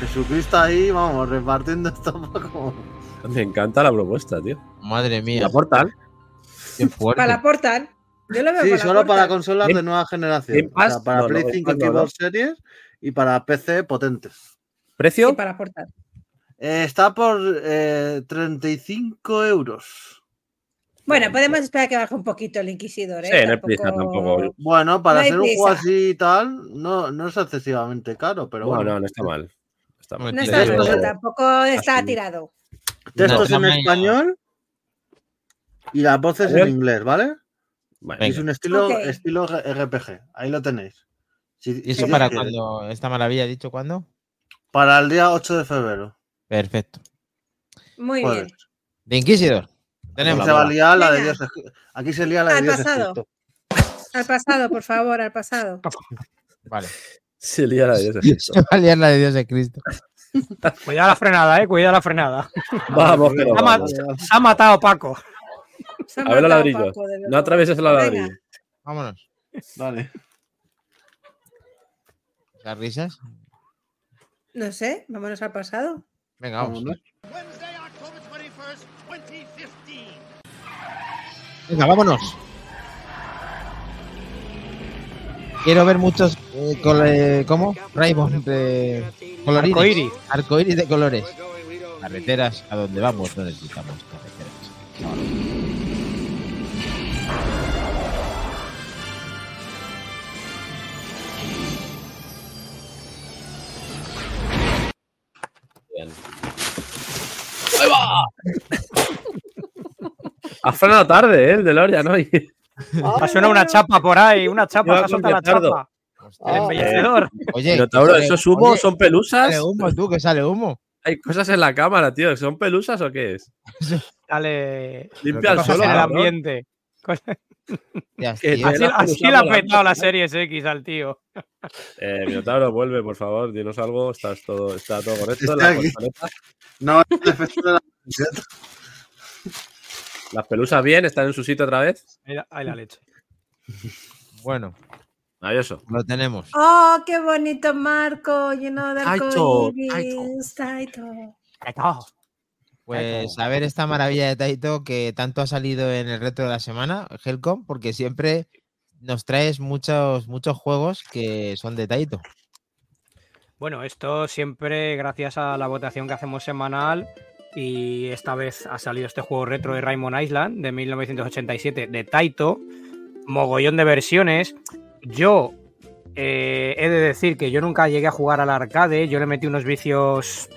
Jesucristo ahí, vamos, repartiendo esto como. Me encanta la propuesta, tío. Madre Y mía, la portal. qué fuerte. Para la portal. Yo lo veo Sí, para solo para Portal. consolas de nueva generación. O sea, para no, Play no, 5, Game Pass no, Xbox Series y para PC potentes. Sí, ¿Precio? para portal. Eh, está por eh, 35 euros. Bueno, podemos esperar que baje un poquito el Inquisidor, ¿eh? Sí, no hay prisa tampoco. Bueno, para hacer un juego así y tal, no, no es excesivamente caro, pero No, bueno. no, no está mal. Está mal. No está sí. tampoco está Así. tirado. Textos No, en español y las voces en inglés, ¿vale? Es un estilo, estilo RPG. Ahí lo tenéis. Si- ¿Y eso si para cuando? ¿Esta maravilla ha dicho cuándo? Para el día 8 de febrero. Perfecto. Muy bien. De Inquisidor. Aquí Tenemos. se va a liar la de Venga. Dios. es- Aquí se lía la de Al Dios. pasado. Cristo. Al pasado, por favor, al pasado. *laughs* Vale. Se lía la de Dios. Se va a liar la de Dios de Cristo. *laughs* Cuidado la frenada, eh. Cuidado la frenada. Vamos, que vamos. se ha matado Paco. Se ha A ver los matado ladrillos. Paco, de No atravieses la ladrillo. Vámonos. Vale. ¿Las risas? No sé, vámonos al pasado. Venga, vamos. Vámonos. Wednesday, October 21st, Venga, vámonos. Quiero ver muchos. eh, col- eh, ¿Cómo? Raymond de coloridos. Arcoíris. Arcoíris de colores. Carreteras a donde vamos, no necesitamos carreteras. Bien. Ha frenado tarde, ¿eh? El DeLorean hoy. *laughs* Ha sonado una chapa por ahí, una chapa, ha soltado la chapa. El Ah, embellecedor. Oye, Minotauro, ¿esos humos oye, son pelusas? Sale humo, tú, que sale humo. Hay cosas en la cámara, tío. ¿Son pelusas o qué es? *laughs* Dale. Limpia el suelo, en el ambiente. *laughs* Así, la así le ha petado la Series X al tío. Eh, Minotauro, vuelve, por favor. Dinos algo. Estás todo, está todo correcto. La. No, es el efecto de la camiseta. Las pelusas bien, están en su sitio otra vez. Mira, ahí la leche. *laughs* Bueno, Maravilloso. lo tenemos. ¡Oh, qué bonito marco! Lleno de Taito, arcoíris. Taito. Pues a ver esta maravilla de Taito que tanto ha salido en el reto de la semana, Helcom, porque siempre nos traes muchos, muchos juegos que son de Taito. Bueno, esto siempre gracias a la votación que hacemos semanal y esta vez ha salido este juego retro de Raymond Island de 1987 de Taito, mogollón de versiones. Yo eh, he de decir que yo nunca llegué a jugar al arcade, yo le metí unos vicios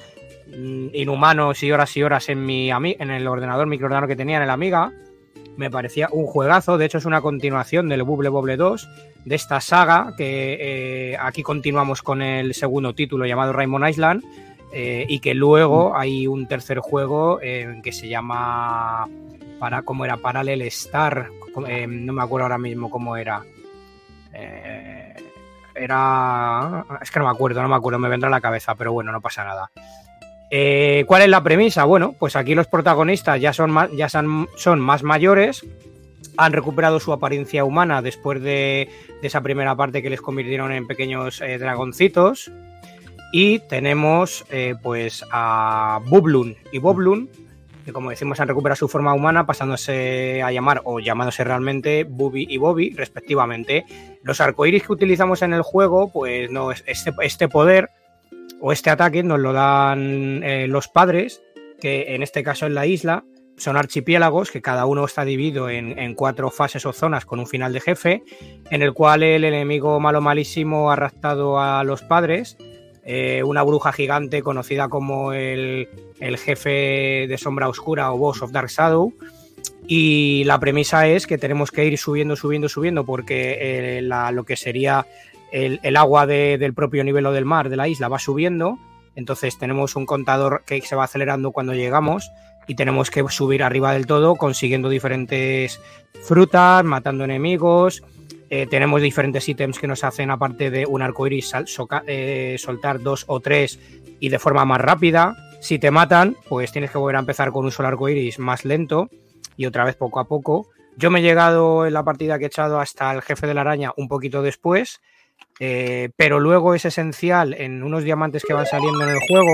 mm, inhumanos y horas y horas en, mi, en el ordenador, microordenador que tenía en el Amiga. Me parecía un juegazo, de hecho es una continuación del Bubble Bobble 2 de esta saga, que eh, aquí continuamos con el segundo título llamado Raymond Island, eh, y que luego hay un tercer juego eh, que se llama, para, ¿cómo era? Parallel Star, eh, no me acuerdo ahora mismo cómo era. Era... Es que no me acuerdo, no me acuerdo, me vendrá a la cabeza, pero bueno, no pasa nada. ¿Cuál es la premisa? Bueno, pues aquí los protagonistas ya son más, ya son, son más mayores, han recuperado su apariencia humana después de, de esa primera parte que les convirtieron en pequeños dragoncitos. Y tenemos eh, pues a Bublun y Boblun, que como decimos han recuperado su forma humana pasándose a llamar o llamándose realmente Bubi y Bobby respectivamente. Los arcoíris que utilizamos en el juego, pues no, es- este, este poder o este ataque nos lo dan eh, los padres, que en este caso en la isla son archipiélagos que cada uno está dividido en, en cuatro fases o zonas con un final de jefe, en el cual el enemigo malo malísimo ha raptado a los padres, eh, una bruja gigante conocida como el, el jefe de sombra oscura o boss of Dark Shadow. Y la premisa es que tenemos que ir subiendo, subiendo, subiendo, porque eh, lo que sería el, el agua de- del propio nivel del mar de la isla va subiendo. Entonces tenemos un contador que se va acelerando cuando llegamos y tenemos que subir arriba del todo consiguiendo diferentes frutas, matando enemigos. Eh, tenemos diferentes ítems que nos hacen, aparte de un arcoiris, sal- soca- eh, soltar dos o tres y de forma más rápida. Si te matan, pues tienes que volver a empezar con un solo arcoiris más lento y otra vez poco a poco. Yo me he llegado en la partida que he echado hasta el jefe de la araña un poquito después, eh, pero luego es esencial en unos diamantes que van saliendo en el juego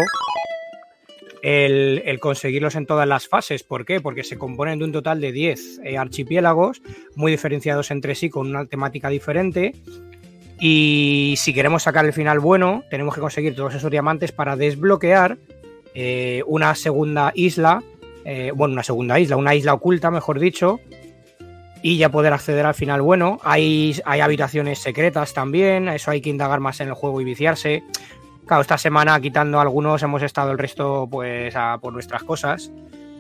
el, conseguirlos en todas las fases. ¿Por qué? Porque se componen de un total de 10 eh, archipiélagos muy diferenciados entre sí con una temática diferente. Y si queremos sacar el final bueno, tenemos que conseguir todos esos diamantes para desbloquear eh, una segunda isla, eh, bueno, una segunda isla, una isla oculta, mejor dicho, y ya poder acceder al final bueno. Hay, hay habitaciones secretas también, eso hay que indagar más en el juego y viciarse. Claro, esta semana quitando algunos hemos estado el resto pues por nuestras cosas,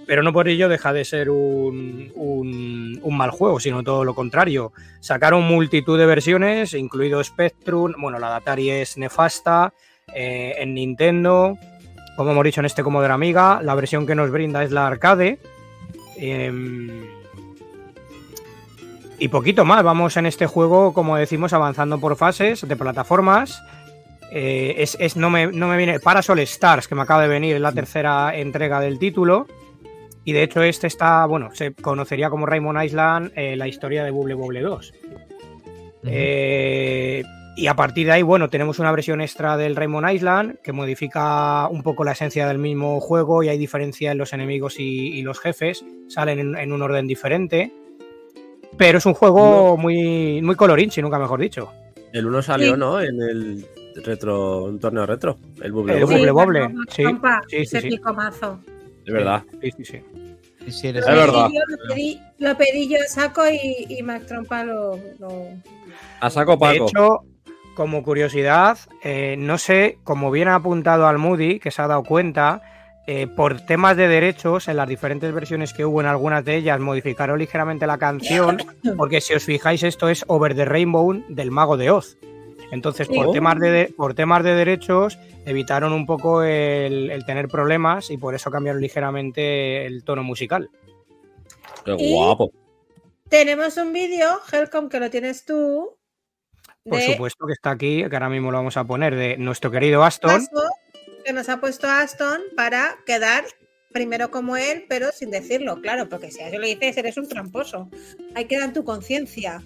pero no por ello deja de ser un, mal juego, sino todo lo contrario. Sacaron multitud de versiones, incluido Spectrum, bueno, la de Atari es nefasta, eh, en Nintendo, como hemos dicho en este Commodore Amiga, la versión que nos brinda es la arcade. em, y poquito más, vamos en este juego, como decimos, avanzando por fases de plataformas. Eh, es, es- no, me, no me viene. Parasol Stars, que me acaba de venir, es la tercera entrega del título. Y de hecho, este está, bueno, se conocería como Raymond Island, eh, la historia de Bubble Bobble 2. Eh, y a partir de ahí, bueno, tenemos una versión extra del Raymond Island que modifica un poco la esencia del mismo juego y hay diferencia en los enemigos y, y los jefes, salen en, en un orden diferente. pero es un juego muy, muy colorinchi, nunca mejor dicho. El 1 salió, Sí. ¿no? En el retro, un torneo retro. El Bubble El Bobble, cuando sí, Trompa sí, sí, se sí. picó mazo. Es verdad. Sí, sí, sí. Sí, sí, eres- Lo Es verdad. yo, Lo pedí, lo pedí yo a saco y, y Mac Trompa lo, lo- A saco De Paco. hecho, como curiosidad, eh, no sé, como bien ha apuntado al Moody, que se ha dado cuenta, eh, por temas de derechos, en las diferentes versiones que hubo, en algunas de ellas, modificaron ligeramente la canción, *laughs* porque si os fijáis, esto es Over the Rainbow del Mago de Oz. Entonces, por, Sí. temas de, por temas de derechos, evitaron un poco el, el tener problemas y por eso cambiaron ligeramente el tono musical. Qué Y- guapo. Tenemos un vídeo, Helcom, que lo tienes tú. Por de supuesto que está aquí, que ahora mismo lo vamos a poner, de nuestro querido Aston. paso que nos ha puesto Aston para quedar primero como él, pero sin decirlo, claro, porque si a eso le dices, eres un tramposo. Hay que dar tu conciencia.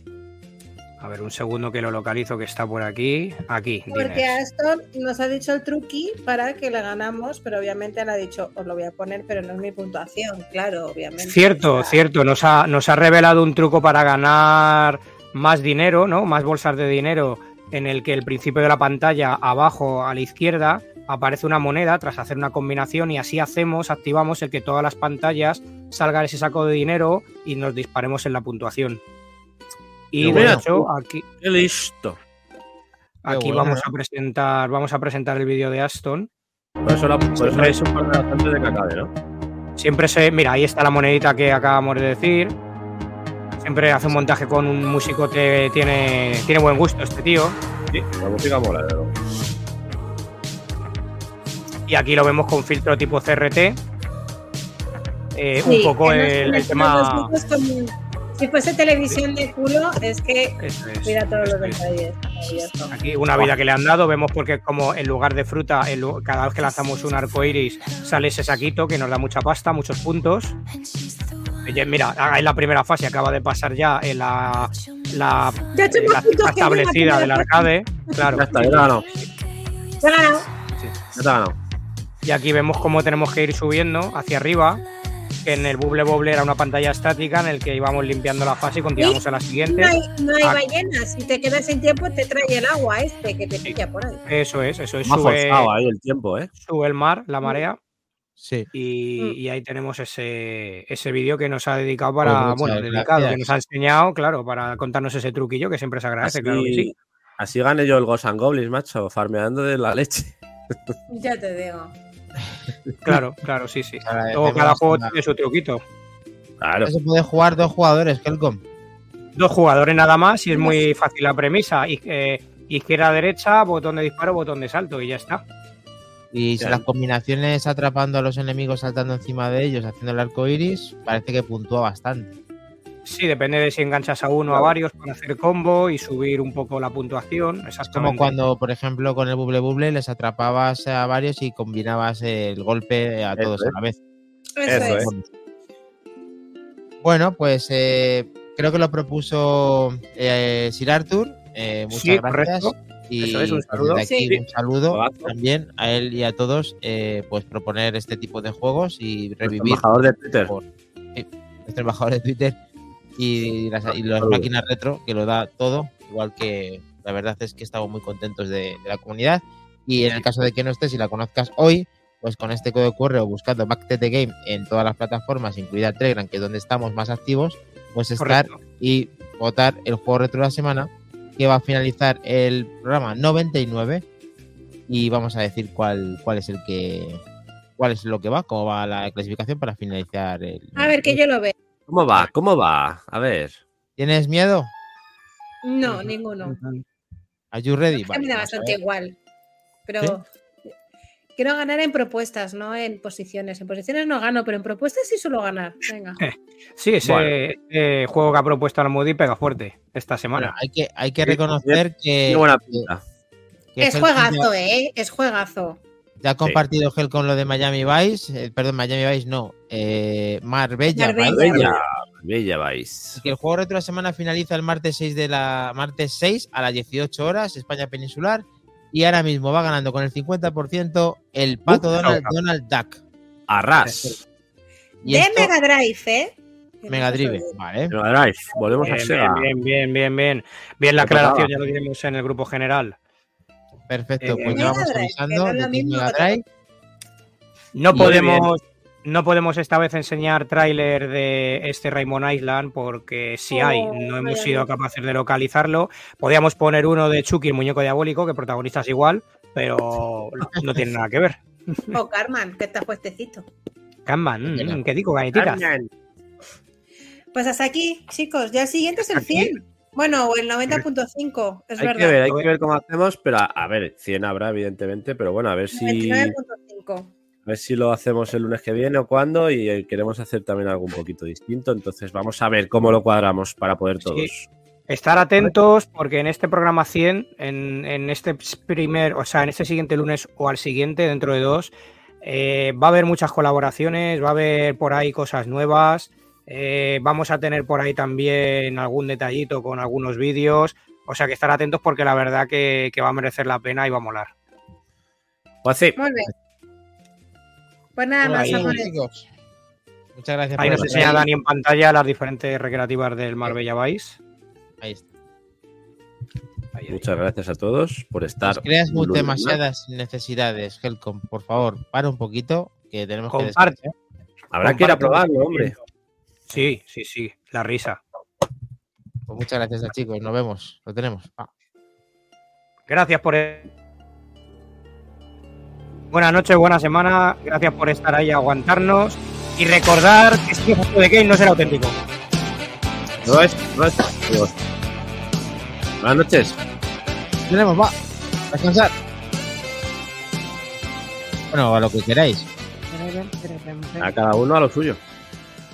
A ver, un segundo que lo localizo, que está por aquí. Aquí, Porque Diners. Aston nos ha dicho el truqui para que le ganamos, pero obviamente le ha dicho, os lo voy a poner, pero no es mi puntuación, claro, obviamente. Cierto, cierto. Nos ha, nos ha revelado un truco para ganar más dinero, ¿no? Más bolsas de dinero, en el que el principio de la pantalla, abajo a la izquierda, aparece una moneda tras hacer una combinación y así hacemos, activamos el que todas las pantallas salga ese saco de dinero y nos disparemos en la puntuación. Y Qué de bueno. hecho, aquí, Qué listo. aquí bueno, vamos ¿no? a presentar, vamos a presentar el vídeo de Aston. Por eso la, por eso es un par de antes de que acabe, ¿no? Siempre se. Mira, ahí está la monedita que acabamos de decir. Siempre hace un montaje con un músico que tiene, tiene buen gusto este tío. Sí, la música mola, de verdad. Y aquí lo vemos con filtro tipo CRT. Eh, sí, un poco el, tema. Si fuese televisión de culo, es que es, mira todos los es. detalles. Aquí una vida que le han dado, vemos porque como en lugar de fruta, cada vez que lanzamos un arco iris sale ese saquito que nos da mucha pasta, muchos puntos. Mira, ah, en la primera fase acaba de pasar ya en la, la, Ya eh, la en establecida del arcade. Claro. Ya está, ya ganado. Ya ganado. Y aquí vemos cómo tenemos que ir subiendo hacia arriba. Que en el Bubble Bobble era una pantalla estática en el que íbamos limpiando la fase y continuamos a la siguiente. No hay, no hay Ah. ballenas. Si te quedas sin tiempo, te trae el agua este que te pilla por ahí. Eso es, eso es. Ha Sube, forzado ahí el tiempo, ¿eh? sube el mar, la marea. Sí. Y, Mm. y ahí tenemos ese, ese vídeo que nos ha dedicado para. Pues bueno, dedicado, gracias. que nos ha enseñado, claro, para contarnos ese truquillo que siempre se agradece, Así, claro que sí. así gané yo el Ghost and Goblins, macho, farmeando de la leche. Ya te digo. *laughs* Claro, claro, sí, sí. Agradecemos Luego cada juego tiene su truquito. Claro. Se puede jugar dos jugadores, Helcom. Dos jugadores nada más y es muy fácil la premisa. Y, eh, izquierda, derecha, botón de disparo, botón de salto y ya está. Y si las combinaciones atrapando a los enemigos saltando encima de ellos, haciendo el arco iris, parece que puntúa bastante. Sí, depende de si enganchas a uno o a varios para hacer combo y subir un poco la puntuación. Como cuando, por ejemplo, con el Bubble Bubble les atrapabas a varios y combinabas el golpe a Eso todos es. a la vez. Eso, Eso es. es. Bueno, pues eh, creo que lo propuso eh, Sir Arthur. Eh, muchas Sí, gracias. correcto. Y Eso es, un saludo. desde aquí Sí. un saludo también a él y a todos, eh, pues proponer este tipo de juegos y Nuestro revivir embajador de Twitter. por- sí, nuestro embajador de Twitter y las, y las máquinas retro, que lo da todo, igual que la verdad es que estamos muy contentos de, de la comunidad. Y en el caso de que no estés y la conozcas hoy, pues con este código QR o buscando Back to the Game en todas las plataformas, incluida Telegram, que es donde estamos más activos, pues estar Correcto. y votar el juego retro de la semana, que va a finalizar el programa 99 y vamos a decir cuál, cuál es el que cuál es lo que va, cómo va la clasificación para finalizar el. A ver, que yo lo veo. ¿Cómo va? ¿Cómo va? A ver. ¿Tienes miedo? No, ninguno. ¿Are you ready? Me da bastante igual. Pero quiero ganar en propuestas, no en posiciones. En posiciones no gano, pero en propuestas sí suelo ganar. Venga. *laughs* Sí, ese Bueno. eh, juego que ha propuesto al Moody pega fuerte esta Bueno, semana. hay que, hay que reconocer que, buena que- pinta. que Es juegazo, ¿eh? Es juegazo. Ha compartido Gel con lo de Miami Vice, eh, perdón, Miami Vice no, eh, Marbella. Marbella. Vice. Que el juego retro de la semana finaliza el martes 6 de la martes 6 a las 18 horas, España peninsular. Y ahora mismo va ganando con el 50% el pato Uh, Donald, Duck. Arras. Y de esto- Mega Drive, ¿eh? Mega Drive. Vale. Mega Drive, volvemos a Sega. bien, bien, bien, bien. Bien la aclaración, ya lo diremos en el grupo general. Perfecto. Eh, Pues ya vamos Drive, avisando no podemos, no podemos esta vez enseñar tráiler de este Raymond Island porque si hay, Oh, no hemos sido capaces de localizarlo. Podíamos poner uno de Chucky, el muñeco diabólico, que protagonista es igual, pero *laughs* no tiene nada que ver. O Carman, que está puestecito. Mm, ¿qué digo, galletitas? Pues hasta aquí, chicos. Ya el siguiente es el Aquí. 100. Bueno, o el 90.5, es Hay verdad. que ver, hay que ver cómo hacemos, pero a, a ver, 100 habrá, evidentemente, pero bueno, a ver si, a 99.5. ver si lo hacemos el lunes que viene o cuándo y eh, queremos hacer también algo un poquito distinto. Entonces vamos a ver cómo lo cuadramos para poder todos. Estar atentos porque en este programa 100, en, en este primer, o sea, en este siguiente lunes o al siguiente, dentro de dos, eh, va a haber muchas colaboraciones, va a haber por ahí cosas nuevas, eh, vamos a tener por ahí también algún detallito con algunos vídeos, o sea que estar atentos porque la verdad que, que va a merecer la pena y va a molar. Pues sí, Muy bien. Pues nada más, chicos. Muchas gracias Ahí por nos estar enseña ahí. Dani en pantalla las diferentes recreativas del Marbella Vice. Ahí está. Ahí, ahí. muchas gracias a todos por estar. Pues creas muy demasiadas necesidades, Helcom. Por favor, para un poquito que tenemos que Comparte. descansar. Habrá que ir a Comparte probarlo, hombre. Sí, sí, sí, la risa. Pues muchas gracias, a chicos. Nos vemos. Lo tenemos. Ah. Gracias por. Buenas noches, buena semana. Gracias por estar ahí, aguantarnos. Y recordar que este juego de Game no será auténtico. No es, no es. Dios. Buenas noches. Tenemos, va. Descansar. Bueno, a lo que queráis. A cada uno a lo suyo.